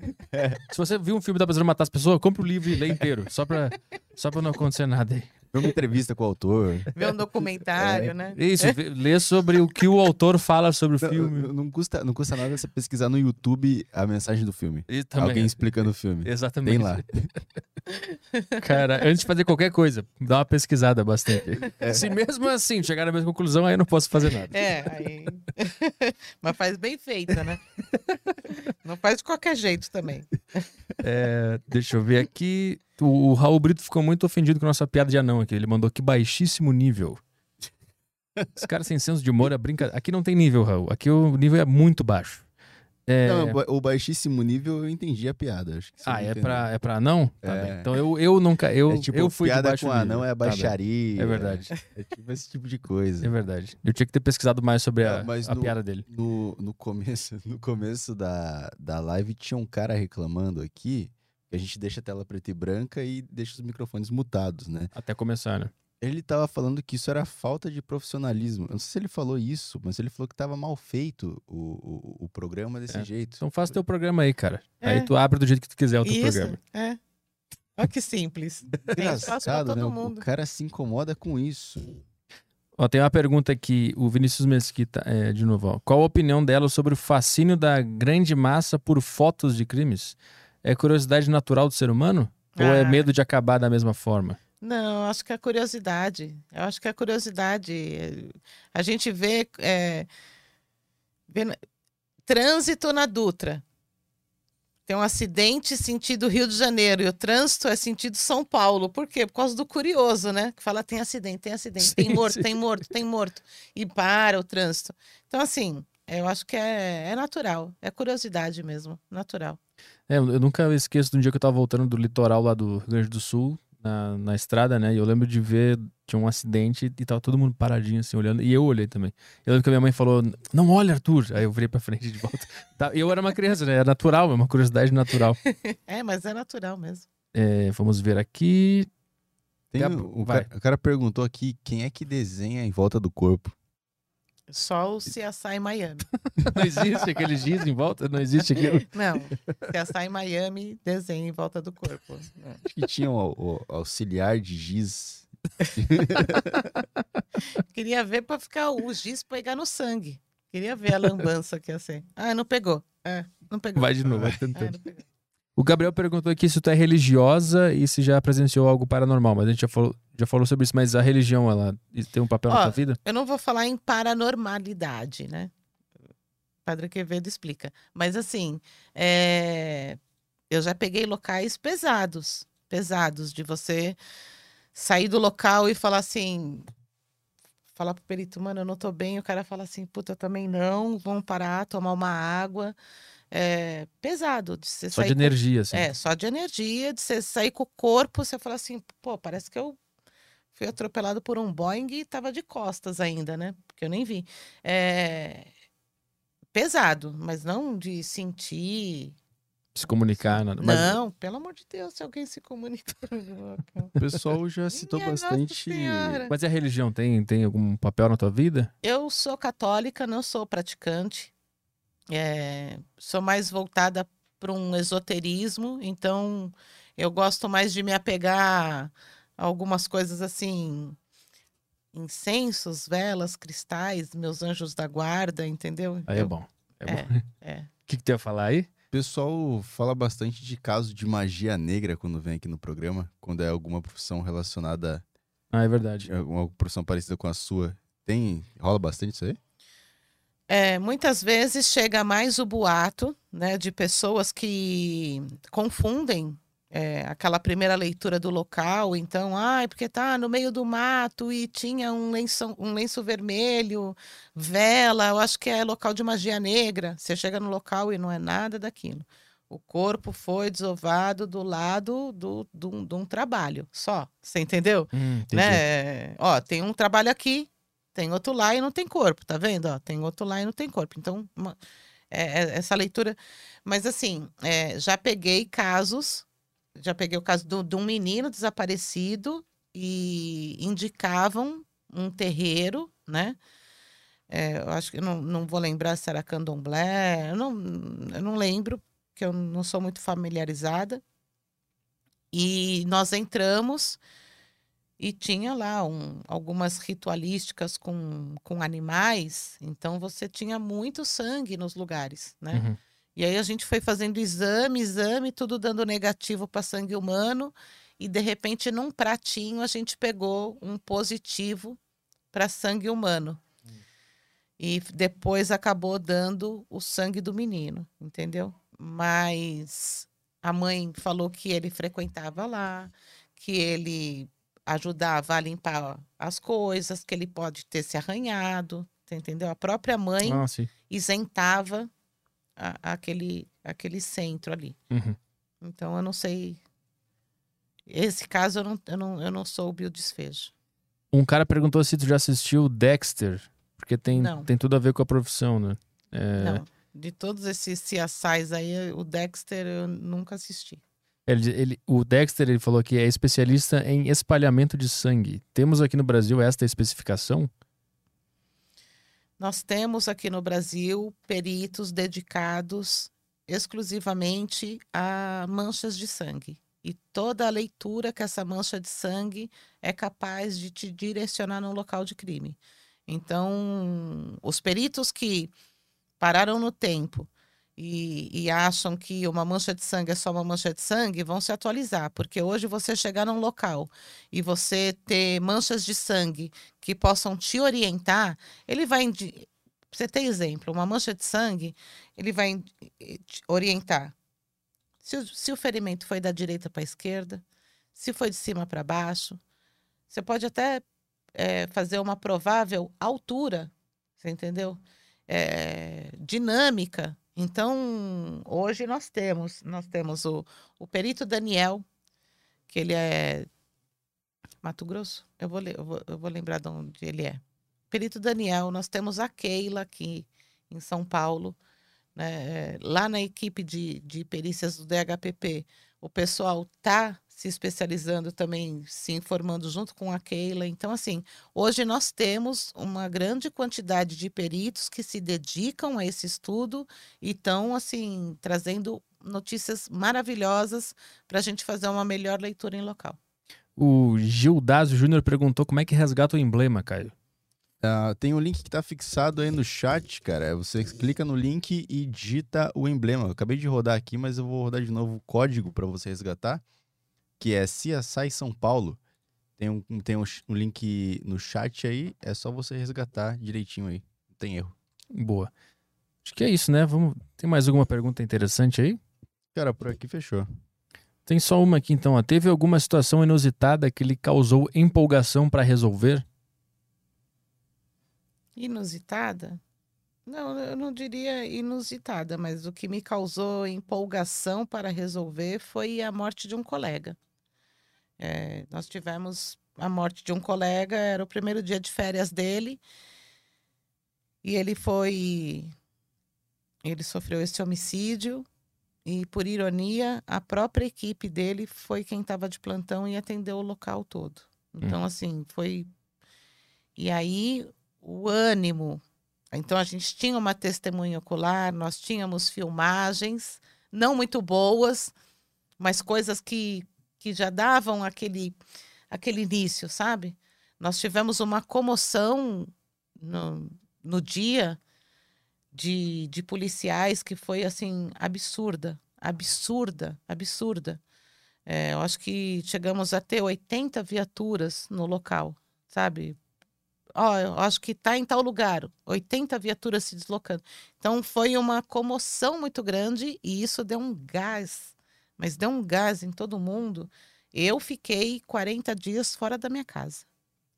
A: Se você viu um filme da pessoa matar as pessoas, compre o livro e lê inteiro. Só pra, só pra não acontecer nada aí.
B: Foi uma entrevista com o autor.
C: Ver um documentário, né?
A: Isso, vê- <laughs> lê sobre o que o autor fala sobre o
B: Não,
A: filme.
B: não- custa, não custa nada você pesquisar no YouTube a mensagem do filme.
A: E também-
B: Alguém explicando o filme.
A: Exatamente.
B: Tem lá. <laughs>
A: Cara, antes de fazer qualquer coisa, dá uma pesquisada bastante. Se mesmo assim chegar na mesma conclusão, aí eu não posso fazer nada.
C: É, aí. <laughs> Mas faz bem feita, né? Não faz de qualquer jeito também.
A: É, deixa eu ver aqui. O, o Raul Brito ficou muito ofendido com a nossa piada de anão aqui. Ele mandou que baixíssimo nível. Esse cara sem senso de humor é brincadeira. Aqui não tem nível, Raul. Aqui o nível é muito baixo. É...
B: Não, o baixíssimo nível eu entendi a piada. Acho que
A: Ah, é
B: entendeu.
A: pra, é pra anão? Tá
B: É.
A: bem. Então eu, eu nunca. Eu,
B: é tipo,
A: eu fui
B: piada
A: baixo
B: com
A: nível.
B: anão é
A: Tá
B: baixaria.
A: É verdade.
B: É tipo esse tipo de coisa.
A: É verdade. Eu tinha que ter pesquisado mais sobre a, a
B: no-
A: piada dele.
B: No, no começo, <laughs> no começo da, da live tinha um cara reclamando aqui a gente deixa a tela preta e branca e deixa os microfones mutados, né?
A: Até começar, né?
B: Ele tava falando que isso era falta de profissionalismo. Eu não sei se ele falou isso, mas ele falou que tava mal feito o, o, o programa desse
A: É.
B: jeito.
A: Então faz teu programa aí, cara.
C: É.
A: Aí tu abre do jeito que tu quiser o teu
C: Isso,
A: programa.
C: é. Olha que simples. <laughs>
B: Engraçado, né? O cara se incomoda com isso.
A: Ó, tem uma pergunta aqui, o Vinícius Mesquita, é, de novo, ó. Qual a opinião dela sobre o fascínio da grande massa por fotos de crimes? É curiosidade natural do ser humano? Ou é
C: Ah.
A: medo de acabar da mesma forma?
C: Não, acho que é curiosidade. Eu acho que é curiosidade. A gente vê, é, vê trânsito na Dutra. Tem um acidente sentido Rio de Janeiro e o trânsito é sentido São Paulo. Por quê? Por causa do curioso, né? Que fala tem acidente, tem acidente, tem
A: Sim,
C: morto,
A: sim.
C: tem morto, tem morto. E para o trânsito. Então, assim, eu acho que é, é natural. É curiosidade mesmo, natural.
A: É, eu nunca esqueço de um dia que eu tava voltando do litoral lá do Rio Grande do Sul, na, na estrada, né? E eu lembro de ver, tinha um acidente e tava todo mundo paradinho assim, olhando. E eu olhei também. Eu lembro que a minha mãe falou, não olha, Arthur. Aí eu virei pra frente de volta. <laughs> Tá, Eu era uma criança, né? É natural, é uma curiosidade natural. <laughs>
C: É, mas é natural mesmo.
A: É, vamos ver aqui.
B: Tem
A: Gab-
B: o, cara, o cara perguntou aqui quem é que desenha em volta do corpo.
C: Só o CSI Miami. <laughs>
A: Não existe aquele giz em volta? Não existe aquilo?
C: Não, CSI Miami desenha em volta do corpo. Não.
B: Acho que tinha o, o auxiliar de giz. <laughs>
C: Queria ver pra ficar o giz pegar no sangue. Queria ver a lambança que ia ser. Ah, não pegou. É, não pegou.
A: Vai de novo, vai tentando.
C: não pegou.
A: O Gabriel perguntou aqui se tu é religiosa e se já presenciou algo paranormal, mas a gente já falou, já falou sobre isso, mas a religião, ela tem um papel na tua vida?
C: Eu não vou falar em paranormalidade, né? Padre Quevedo explica. Mas assim, é, eu já peguei locais pesados, pesados, de você sair do local e falar assim, falar pro perito, mano, eu não tô bem, o cara fala assim, puta, eu também não, vamos parar, tomar uma água. É pesado de você
A: Só
C: sair
A: de
C: com-
A: energia, assim.
C: é, só de energia, de você sair com o corpo, você fala assim, pô, parece que eu fui atropelado por um Boeing e tava de costas ainda, né? Porque eu nem vi. É pesado, mas não de sentir.
A: Se comunicar, nada. Mas
C: Não, pelo amor de Deus, se alguém se comunica. <laughs>
B: O pessoal já citou
C: Minha
B: bastante.
A: Mas a religião tem, tem algum papel na tua vida?
C: Eu sou católica, não sou praticante. É, sou mais voltada para um esoterismo, então eu gosto mais de me apegar a algumas coisas assim, incensos, velas, cristais, meus anjos da guarda, entendeu?
A: Aí é bom. É,
C: É,
A: bom. <laughs> O
C: é.
A: que, que tu ia falar aí?
B: O pessoal fala bastante de caso de magia negra quando vem aqui no programa, quando é alguma profissão relacionada
A: Ah, é verdade.
B: alguma profissão parecida com a sua. Tem. Rola bastante isso aí?
C: É, muitas vezes chega mais o boato, né, de pessoas que confundem é, aquela primeira leitura do local, então, ai, porque tá no meio do mato e tinha um lenço, um lenço vermelho, vela, eu acho que é local de magia negra. Você chega no local e não é nada daquilo. O corpo foi desovado do lado do, do, de um trabalho, só. Você entendeu?
A: Hum,
C: né? Ó, tem um trabalho aqui, tem outro lá e não tem corpo, tá vendo? Ó, tem outro lá e não tem corpo. Então, uma- é- é- essa leitura. Mas assim, é, já peguei casos, já peguei o caso de um menino desaparecido e indicavam um terreiro né? É, eu acho que não, não vou lembrar se era candomblé, eu não, eu não lembro, que eu não sou muito familiarizada. E nós entramos e tinha lá um, algumas ritualísticas com, com animais, então você tinha muito sangue nos lugares, né?
A: Uhum.
C: E aí a gente foi fazendo exame, exame, tudo dando negativo para sangue humano, e de repente num pratinho a gente pegou um positivo para sangue humano. E depois acabou dando o sangue do menino, entendeu? Mas a mãe falou que ele frequentava lá, que ele ajudava a limpar as coisas, que ele pode ter se arranhado, você entendeu? A própria mãe
A: Ah,
C: isentava a- aquele, aquele centro ali.
A: Uhum.
C: Então eu não sei. Esse caso eu não, eu não, eu não soube o desfecho.
A: Um cara perguntou se tu já assistiu Dexter, porque tem,
C: Não.
A: tem tudo a ver com a profissão, né? É,
C: Não. De todos esses CSIs aí, o Dexter eu nunca assisti.
A: Ele, ele- o Dexter ele falou que é especialista em espalhamento de sangue. Temos aqui no Brasil esta especificação?
C: Nós temos aqui no Brasil peritos dedicados exclusivamente a manchas de sangue. E toda a leitura que essa mancha de sangue é capaz de te direcionar no local de crime. Então, os peritos que pararam no tempo e, e acham que uma mancha de sangue é só uma mancha de sangue vão se atualizar, porque hoje você chegar num local e você ter manchas de sangue que possam te orientar, ele vai. Você tem exemplo, uma mancha de sangue, ele vai orientar se o, se o ferimento foi da direita para a esquerda, se foi de cima para baixo. Você pode até eh, fazer uma provável altura, você entendeu? Eh, dinâmica. Então, hoje nós temos, nós temos o, o perito Daniel, que ele é Mato Grosso? Eu vou, eu vou, eu vou lembrar de onde ele é. Perito Daniel, nós temos a Keila aqui em São Paulo, né? É, Lá na equipe de, de perícias do DHPP, o pessoal tá se especializando também, se informando junto com a Keila. Então, assim, hoje nós temos uma grande quantidade de peritos que se dedicam a esse estudo e estão, assim, trazendo notícias maravilhosas para a gente fazer uma melhor leitura em local.
A: O Gildásio Júnior perguntou como é que resgata o emblema, Caio.
B: Ah, tem um link que tá fixado aí no chat, cara. Você clica no link e digita o emblema. Eu acabei de rodar aqui, mas eu vou rodar de novo o código para você resgatar, que é CSI São Paulo. Tem um, tem um, um link no chat aí, é só você resgatar direitinho aí. Não tem erro.
A: Boa. Acho que é isso, né? Vamos... Tem mais alguma pergunta interessante aí?
B: Cara, por aqui fechou.
A: Tem só uma aqui então. ó. Teve alguma situação inusitada que lhe causou empolgação para resolver?
C: Inusitada? Não, eu não diria inusitada, mas o que me causou empolgação para resolver foi a morte de um colega. É, nós tivemos a morte de um colega, era o primeiro dia de férias dele, e ele foi. Ele sofreu esse homicídio, e por ironia, a própria equipe dele foi quem estava de plantão e atendeu o local todo. Então, assim, foi. E aí, o ânimo. Então, a gente tinha uma testemunha ocular, nós tínhamos filmagens, não muito boas, mas coisas que, que já davam aquele, aquele início, sabe? Nós tivemos uma comoção no, no dia de, de policiais que foi, assim, absurda, absurda, absurda. É, eu acho que chegamos a ter 80 viaturas no local, sabe? Ó, eu acho que está em tal lugar, 80 viaturas se deslocando. Então foi uma comoção muito grande e isso deu um gás, mas deu um gás em todo mundo. Eu fiquei 40 dias fora da minha casa.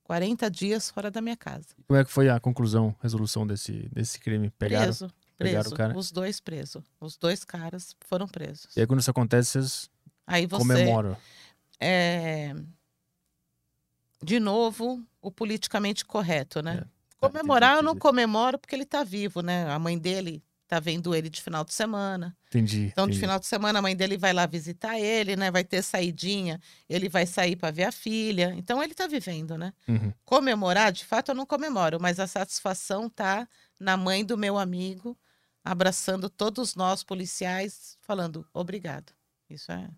C: 40 dias fora da minha casa.
A: Como é que foi a conclusão, resolução desse, desse crime? Pegaram?
C: preso,
A: pegaram
C: preso.
A: o cara?
C: Os dois presos. Os dois caras foram presos.
A: E aí quando isso acontece, vocês
C: Aí você
A: comemoram.
C: é, de novo, o politicamente correto, né?
A: É.
C: Comemorar eu não comemoro porque ele está vivo, né? A mãe dele tá vendo ele de final de semana.
A: Entendi.
C: Então, de
A: entendi.
C: final de semana, a mãe dele vai lá visitar ele, né? Vai ter saidinha, ele vai sair para ver a filha. Então, ele tá vivendo, né?
A: Uhum.
C: Comemorar, de fato, eu não comemoro, mas a satisfação tá na mãe do meu amigo, abraçando todos nós policiais, falando obrigado. Isso é.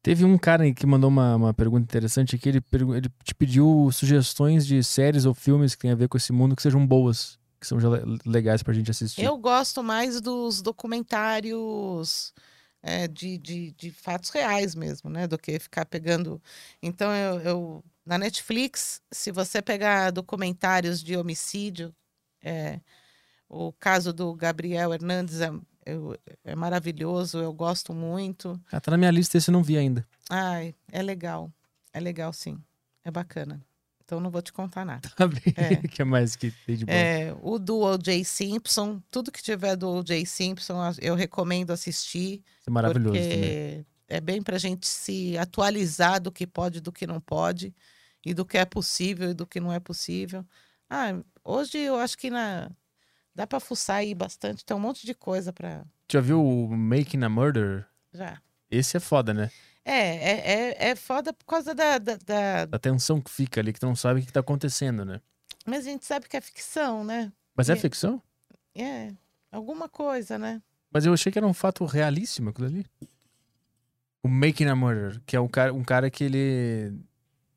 A: Teve um cara que mandou uma, uma pergunta interessante aqui. Ele, ele te pediu sugestões de séries ou filmes que tem a ver com esse mundo que sejam boas, que le- legais pra gente assistir.
C: Eu gosto mais dos documentários é, de, de, de fatos reais mesmo, né? Do que ficar pegando. Então, eu, eu- na Netflix, se você pegar documentários de homicídio, é, o caso do Gabriel Hernandes é, é maravilhoso, eu gosto muito.
A: Ah, tá na minha lista, esse eu não vi ainda.
C: Ai, é legal. É legal, sim. É bacana. Então, não vou te contar nada.
A: Tá bem.
C: É.
A: O <laughs> que mais que tem de bom?
C: É, o do O.J. Simpson, tudo que tiver do O.J. Simpson, eu recomendo assistir.
A: Isso é maravilhoso também.
C: é bem para a gente se atualizar do que pode e do que não pode, e do que é possível e do que não é possível. Ah, hoje eu acho que na... dá para fuçar aí bastante, tem um monte de coisa para
A: Já viu o Making a Murder?
C: já.
A: Esse é foda, né?
C: É, é, é, é foda por causa da, da, da-
A: A tensão que fica ali, que tu não sabe o que tá acontecendo, né?
C: Mas a gente sabe que é ficção, né?
A: Mas é
C: É.
A: ficção?
C: É, alguma coisa, né?
A: Mas eu achei que era um fato realíssimo aquilo ali. O Making a Murder, que é um cara, um cara que ele.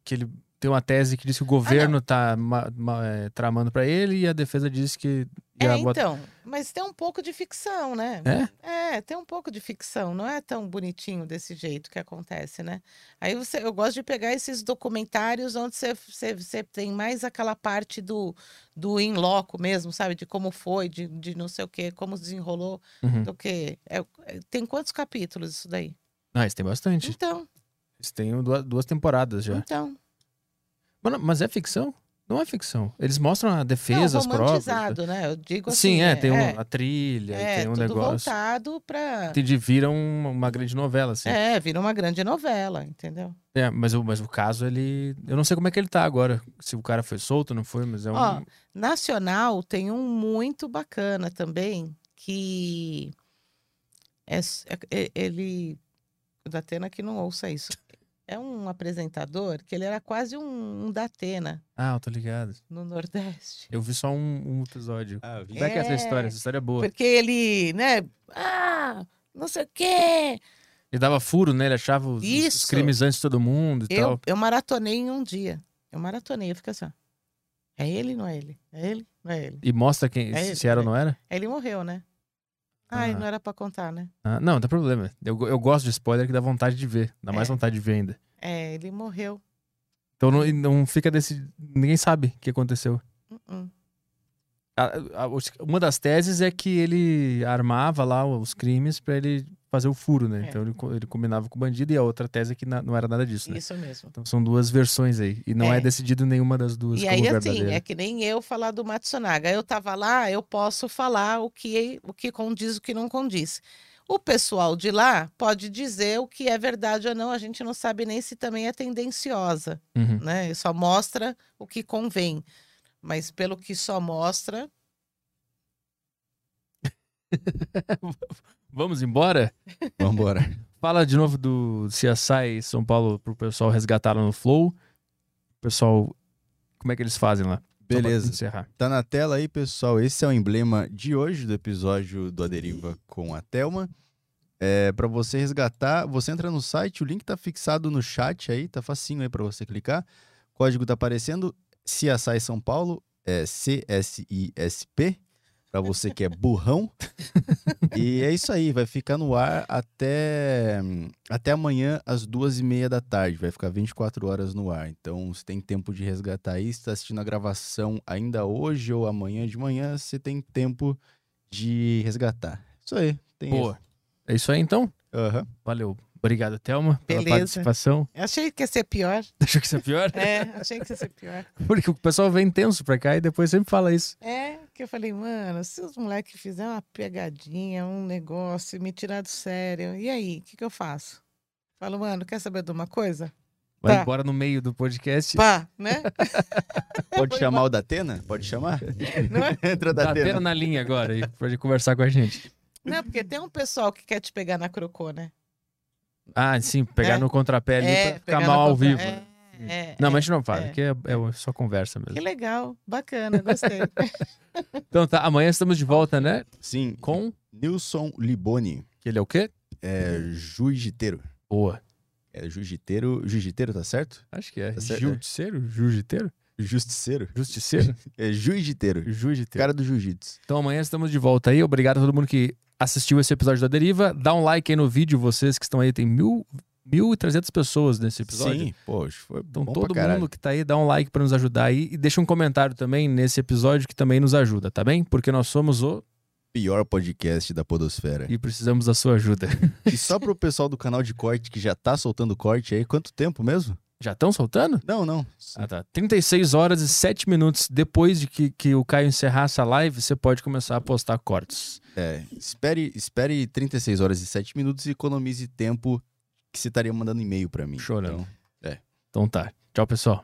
A: que ele tem uma tese que diz que o governo tá ma- ma- é, tramando pra ele e a defesa diz que.
C: É,
A: bota-
C: então, mas tem um pouco de ficção, né?
A: É?
C: É, tem um pouco de ficção, não é tão bonitinho desse jeito que acontece, né? Aí você, eu gosto de pegar esses documentários onde você, você, você tem mais aquela parte do, do in loco mesmo, sabe? De como foi, de, de não sei o quê, como desenrolou,
A: Uhum.
C: do que. é- é- tem quantos capítulos isso daí?
A: Ah, isso tem bastante.
C: Então,
A: Isso tem duas, duas temporadas já.
C: então.
A: Mano, mas é ficção? Não é ficção. Eles mostram a defesa,
C: não,
A: as provas.
C: romantizado, né? Eu digo assim.
A: Sim, é, tem um-
C: é,
A: a trilha,
C: é,
A: tem um
C: tudo
A: negócio.
C: voltado para.
A: Entendi, vira um- uma grande novela, assim.
C: É, vira uma grande novela, entendeu?
A: É, mas, o, mas o caso, ele. Eu não sei como é que ele tá agora. Se o cara foi solto, não foi, mas é um.
C: Ó, Nacional tem um muito bacana também, que é, é- é- ele. O Datena que não ouça isso. É um apresentador que ele era quase um, um Datena
A: Ah, eu tô ligado.
C: no Nordeste.
A: Eu vi só um, um episódio.
B: Ah, vi.
A: Como é que é essa
C: É.
A: história? Essa história é boa.
C: Porque ele, né? Ah, não sei o quê.
A: Ele dava furo, né? Ele achava os, os
C: Isso.
A: crimes antes de todo mundo e
C: Eu,
A: tal.
C: eu maratonei em um dia. Eu maratonei, eu fiquei assim, ó. É ele, não é ele? É ele, não é ele?
A: E mostra quem,
C: É
A: se
C: ele,
A: era ou
C: é.
A: não era?
C: Ele morreu, né? Ai,
A: Ah.
C: não era pra contar, né?
A: Ah, não, não tem problema. Eu, eu gosto de spoiler que dá vontade de ver. Dá mais
C: É.
A: vontade de ver ainda.
C: É, ele morreu.
A: Então não, não fica desse. Ninguém sabe o que aconteceu.
C: Uh-uh.
A: A- a- os- uma das teses é que ele armava lá os crimes pra ele fazer o furo, né?
C: É.
A: Então ele, ele combinava com o bandido e a outra tese é que na- não era nada disso, né?
C: Isso mesmo.
A: Então são duas versões aí. E não é,
C: É.
A: decidido nenhuma das duas
C: E aí,
A: verdadeira.
C: assim, é que nem eu falar do Matsunaga. Eu tava lá, eu posso falar o que, o que condiz, o que não condiz. O pessoal de lá pode dizer o que é verdade ou não, a gente não sabe nem se também é tendenciosa,
A: Uhum.
C: né? Só mostra o que convém. Mas pelo que só mostra, <laughs>
A: Vamos embora? <laughs>
B: Vambora.
A: Fala de novo do CSI São Paulo pro pessoal resgatar lá no Flow. Pessoal, como é que eles fazem lá?
B: Beleza. Tá na tela aí, pessoal. Esse é o emblema de hoje do episódio do A Deriva com a Thelma. É, para você resgatar, você entra no site, o link tá fixado no chat aí, tá facinho aí para você clicar. O código tá aparecendo, CSI São Paulo, é CSISP, para você que é burrão. <laughs> e é isso aí, vai ficar no ar até, até amanhã às duas e meia da tarde, vai ficar 24 horas no ar. Então, você tem tempo de resgatar aí, se tá assistindo a gravação ainda hoje ou amanhã de manhã, você tem tempo de resgatar. Isso aí. Tem
A: Boa. É isso aí então?
B: Aham.
A: Valeu. Obrigado, Thelma, pela
C: Beleza.
A: participação.
C: eu achei que ia ser pior. <laughs>
A: Achou que isso é pior?
C: É, achei que ia ser pior. <laughs>
A: Porque o pessoal vem tenso pra cá e depois sempre fala isso.
C: É, que eu falei, mano, se os moleques fizerem uma pegadinha, um negócio, me tirar do sério, e aí, o que, que eu faço? Falo, mano, quer saber de uma coisa?
A: Vai
C: Tá.
A: embora no meio do podcast.
C: Pá, né? <laughs>
B: Pode chamar o Datena? Pode chamar?
C: Não é? <laughs>
B: Entra
A: Tá
B: Datena.
A: tendo na linha agora e pode conversar com a gente.
C: Não, porque tem um pessoal que quer te pegar na crocô, né?
A: Ah, sim, pegar
C: É.
A: no contrapé ali pra ficar mal
C: na
A: ao
C: contra-
A: vivo.
C: É? É,
A: Não,
C: é.
A: mas a gente não fala,
C: é.
A: aqui é, é só conversa mesmo.
C: Que legal, bacana, gostei. <laughs>
A: Então tá, amanhã estamos de volta, né?
B: Sim,
A: Com.
B: Nilson Liboni,
A: Que ele é o quê?
B: é jiu-jiteiro.
A: Boa.
B: É jiu-jiteiro, jiu-jiteiro, tá certo?
A: Acho que é.
B: Tá certo,
A: Justiceiro? Jiu-jiteiro?
B: Justiceiro.
A: Justiceiro? <laughs>
B: É jiu-jiteiro.
A: Jiu-jiteiro.
B: Cara do jiu-jitsu.
A: Então amanhã estamos de volta aí. Obrigado a todo mundo que assistiu esse episódio da Deriva. Dá um like aí no vídeo, vocês que estão aí. Tem mil, mil e trezentas pessoas nesse episódio.
B: Sim, poxa, foi
A: Então
B: bom
A: todo mundo que tá aí, dá um like pra nos ajudar aí. E deixa um comentário também nesse episódio que também nos ajuda, tá bem? Porque nós somos o...
B: Pior podcast da podosfera.
A: E precisamos da sua ajuda. <laughs>
B: E só pro pessoal do canal de corte que já tá soltando corte aí, quanto tempo mesmo?
A: Já estão soltando?
B: Não, não.
A: Ah, tá. 36 horas e 7 minutos depois de que, que o Caio encerrar essa live, você pode começar a postar cortes.
B: É, espere, espere 36 horas e 7 minutos e economize tempo que você estaria mandando e-mail pra mim.
A: Chorando.
B: Então,
A: Então tá. Tchau, pessoal.